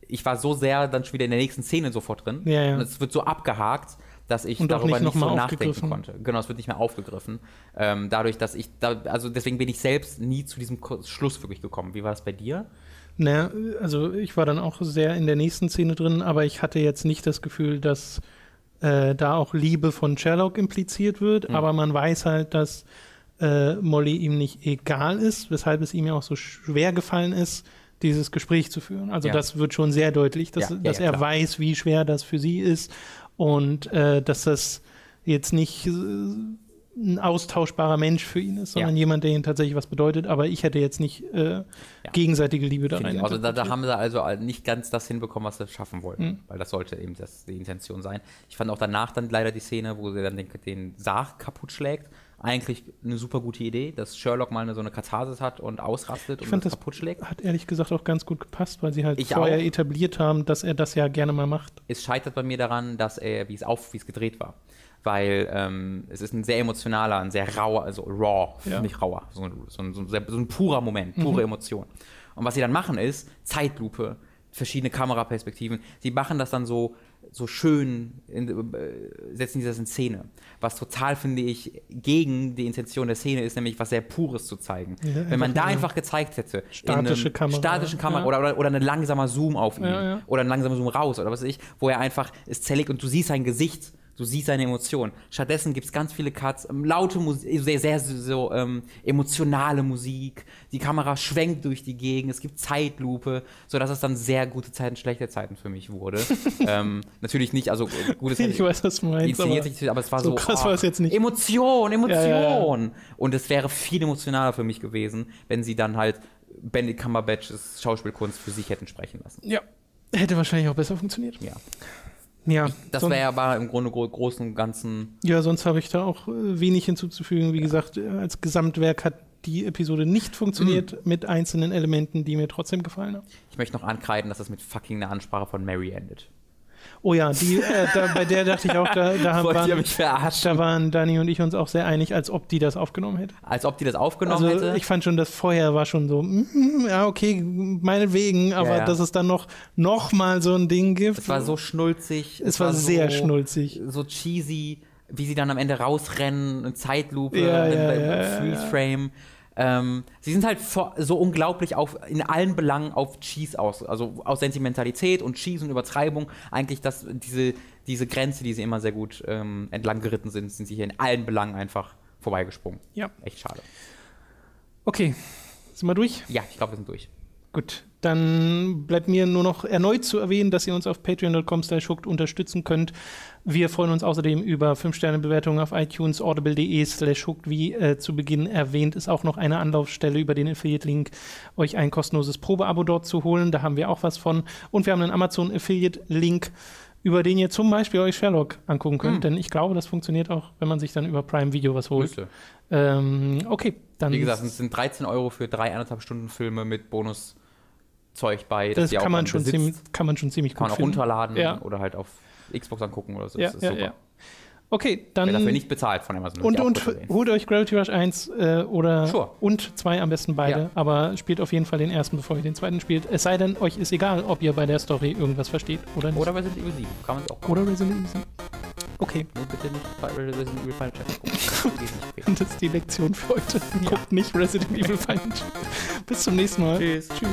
ich war so sehr dann schon wieder in der nächsten Szene sofort drin. Ja, ja. Und es wird so abgehakt, dass ich Und darüber nicht nicht, so nachdenken konnte. Genau, es wird nicht mehr aufgegriffen. Ähm, dadurch, dass ich da, also deswegen bin ich selbst nie zu diesem Schluss wirklich gekommen. Wie war das bei dir? Naja, also ich war dann auch sehr in der nächsten Szene drin, aber ich hatte jetzt nicht das Gefühl, dass äh, da auch Liebe von Sherlock impliziert wird, Hm. aber man weiß halt, dass äh, Molly ihm nicht egal ist, weshalb es ihm ja auch so schwer gefallen ist, dieses Gespräch zu führen. Also Ja. das wird schon sehr deutlich, dass, Ja, ja, dass er klar. weiß, wie schwer das für sie ist und äh, dass das jetzt nicht äh, ein austauschbarer Mensch für ihn ist, sondern Ja. jemand, der ihm tatsächlich was bedeutet. Aber ich hätte jetzt nicht äh, gegenseitige Liebe da rein. Also da, da haben sie also nicht ganz das hinbekommen, was sie schaffen wollten. Hm. Weil das sollte eben das, die Intention sein. Ich fand auch danach dann leider die Szene, wo sie dann den, den Sarg kaputt schlägt. Eigentlich eine super gute Idee, dass Sherlock mal eine, so eine Katharsis hat und ausrastet Ich und fand das kaputt schlägt. hat ehrlich gesagt auch ganz gut gepasst, weil sie halt Ich vorher auch. etabliert haben, dass er das ja gerne mal macht. es scheitert bei mir daran, dass er, wie es auf, wie es gedreht war. Weil ähm, es ist ein sehr emotionaler, ein sehr rauer, also raw, Ja. Mhm. nicht rauer, so ein, so ein, so ein, so ein purer Moment, pure Emotion. Und was sie dann machen ist, Zeitlupe, verschiedene Kameraperspektiven. Sie machen das dann so, so schön, in, äh, setzen sie das in Szene. Was total, finde ich, gegen die Intention der Szene ist, nämlich was sehr Pures zu zeigen. Ja, Wenn man da einfach gezeigt hätte, Statische Kamera, statischen Kamera ja. oder, oder, oder ein langsamer Zoom auf ihn Ja, ja. oder ein langsamer Zoom raus oder was weiß ich, wo er einfach es zerlegt und du siehst sein Gesicht, du siehst seine Emotionen. Stattdessen gibt es ganz viele Cuts, ähm, laute Musik, sehr, sehr so, so ähm, emotionale Musik. Die Kamera schwenkt durch die Gegend, es gibt Zeitlupe, sodass es dann sehr gute Zeiten, schlechte Zeiten für mich wurde. ähm, natürlich nicht, also äh, gute Zeiten. Ich weiß, was du meinst. aber- sich, aber es war so so, krass war es jetzt nicht. Emotion, Emotion. Ja, ja. Und es wäre viel emotionaler für mich gewesen, wenn sie dann halt Benedict Cumberbatch's Schauspielkunst für sich hätten sprechen lassen. Ja. Hätte wahrscheinlich auch besser funktioniert. Ja. Ja. Das wäre aber im Grunde gro großen und ganzen. Ja, sonst habe ich da auch äh, wenig hinzuzufügen. Wie gesagt, äh, als Gesamtwerk hat die Episode nicht funktioniert Mhm. mit einzelnen Elementen, die mir trotzdem gefallen haben. Ich möchte noch ankreiden, dass das mit fucking einer Ansprache von Mary endet. Oh ja, die, äh, da, bei der dachte ich auch, da, da, haben, Wollt waren, mich verarschen? da waren Dani und ich uns auch sehr einig, als ob die das aufgenommen hätte. Als ob die das aufgenommen Also hätte. ich fand schon, das vorher war schon so, mm, ja, okay, meinetwegen, aber ja. dass es dann noch, noch mal so ein Ding gibt. es war so schnulzig. es war sehr so, schnulzig. So cheesy, wie sie dann am Ende rausrennen, Zeitlupe, Ja, ja, in, ja, Ähm, sie sind halt so unglaublich auf, in allen Belangen auf Cheese aus. Also aus Sentimentalität und Cheese und Übertreibung. Eigentlich das, diese, diese Grenze, die sie immer sehr gut ähm, entlang geritten sind, sind sie hier in allen Belangen einfach vorbeigesprungen. Ja. Echt schade. Okay, sind wir durch? Ja, ich glaube, wir sind durch. Gut, dann bleibt mir nur noch erneut zu erwähnen, dass ihr uns auf patreon.com hooked unterstützen könnt. Wir freuen uns außerdem über 5-Sterne-Bewertungen auf iTunes, audible.de slash hooked. Wie äh, zu Beginn erwähnt, ist auch noch eine Anlaufstelle über den Affiliate-Link, euch ein kostenloses Probeabo dort zu holen. Da haben wir auch was von. Und wir haben einen Amazon-Affiliate-Link, über den ihr zum Beispiel euch Sherlock angucken könnt. Hm. Denn ich glaube, das funktioniert auch, wenn man sich dann über Prime Video was holt. Ähm, okay, dann Wie gesagt, es sind 13 Euro für drei anderthalb Stunden Filme mit Bonuszeug bei. das auch kann man, schon besitzt. ziemlich, kann man schon ziemlich Kann man auch finden. runterladen Ja. oder halt auf Xbox angucken oder so. Ja, das ja, super. ja. Okay, dann Wer dafür nicht bezahlt von Amazon. und, und holt euch Gravity Rush 1 äh, oder Sure. und 2 am besten beide, Ja. aber spielt auf jeden Fall den ersten, bevor ihr den zweiten spielt. Es sei denn, euch ist egal, ob ihr bei der Story irgendwas versteht oder nicht. Oder Resident Evil 7. Kann man es auch. Oder Resident Evil 7. Okay, Nur bitte nicht bei Resident Evil Final Chapter gucken. Das ist die Lektion für heute. Guckt nicht Resident Evil Final. Bis zum nächsten Mal. Tschüss. Tschüss.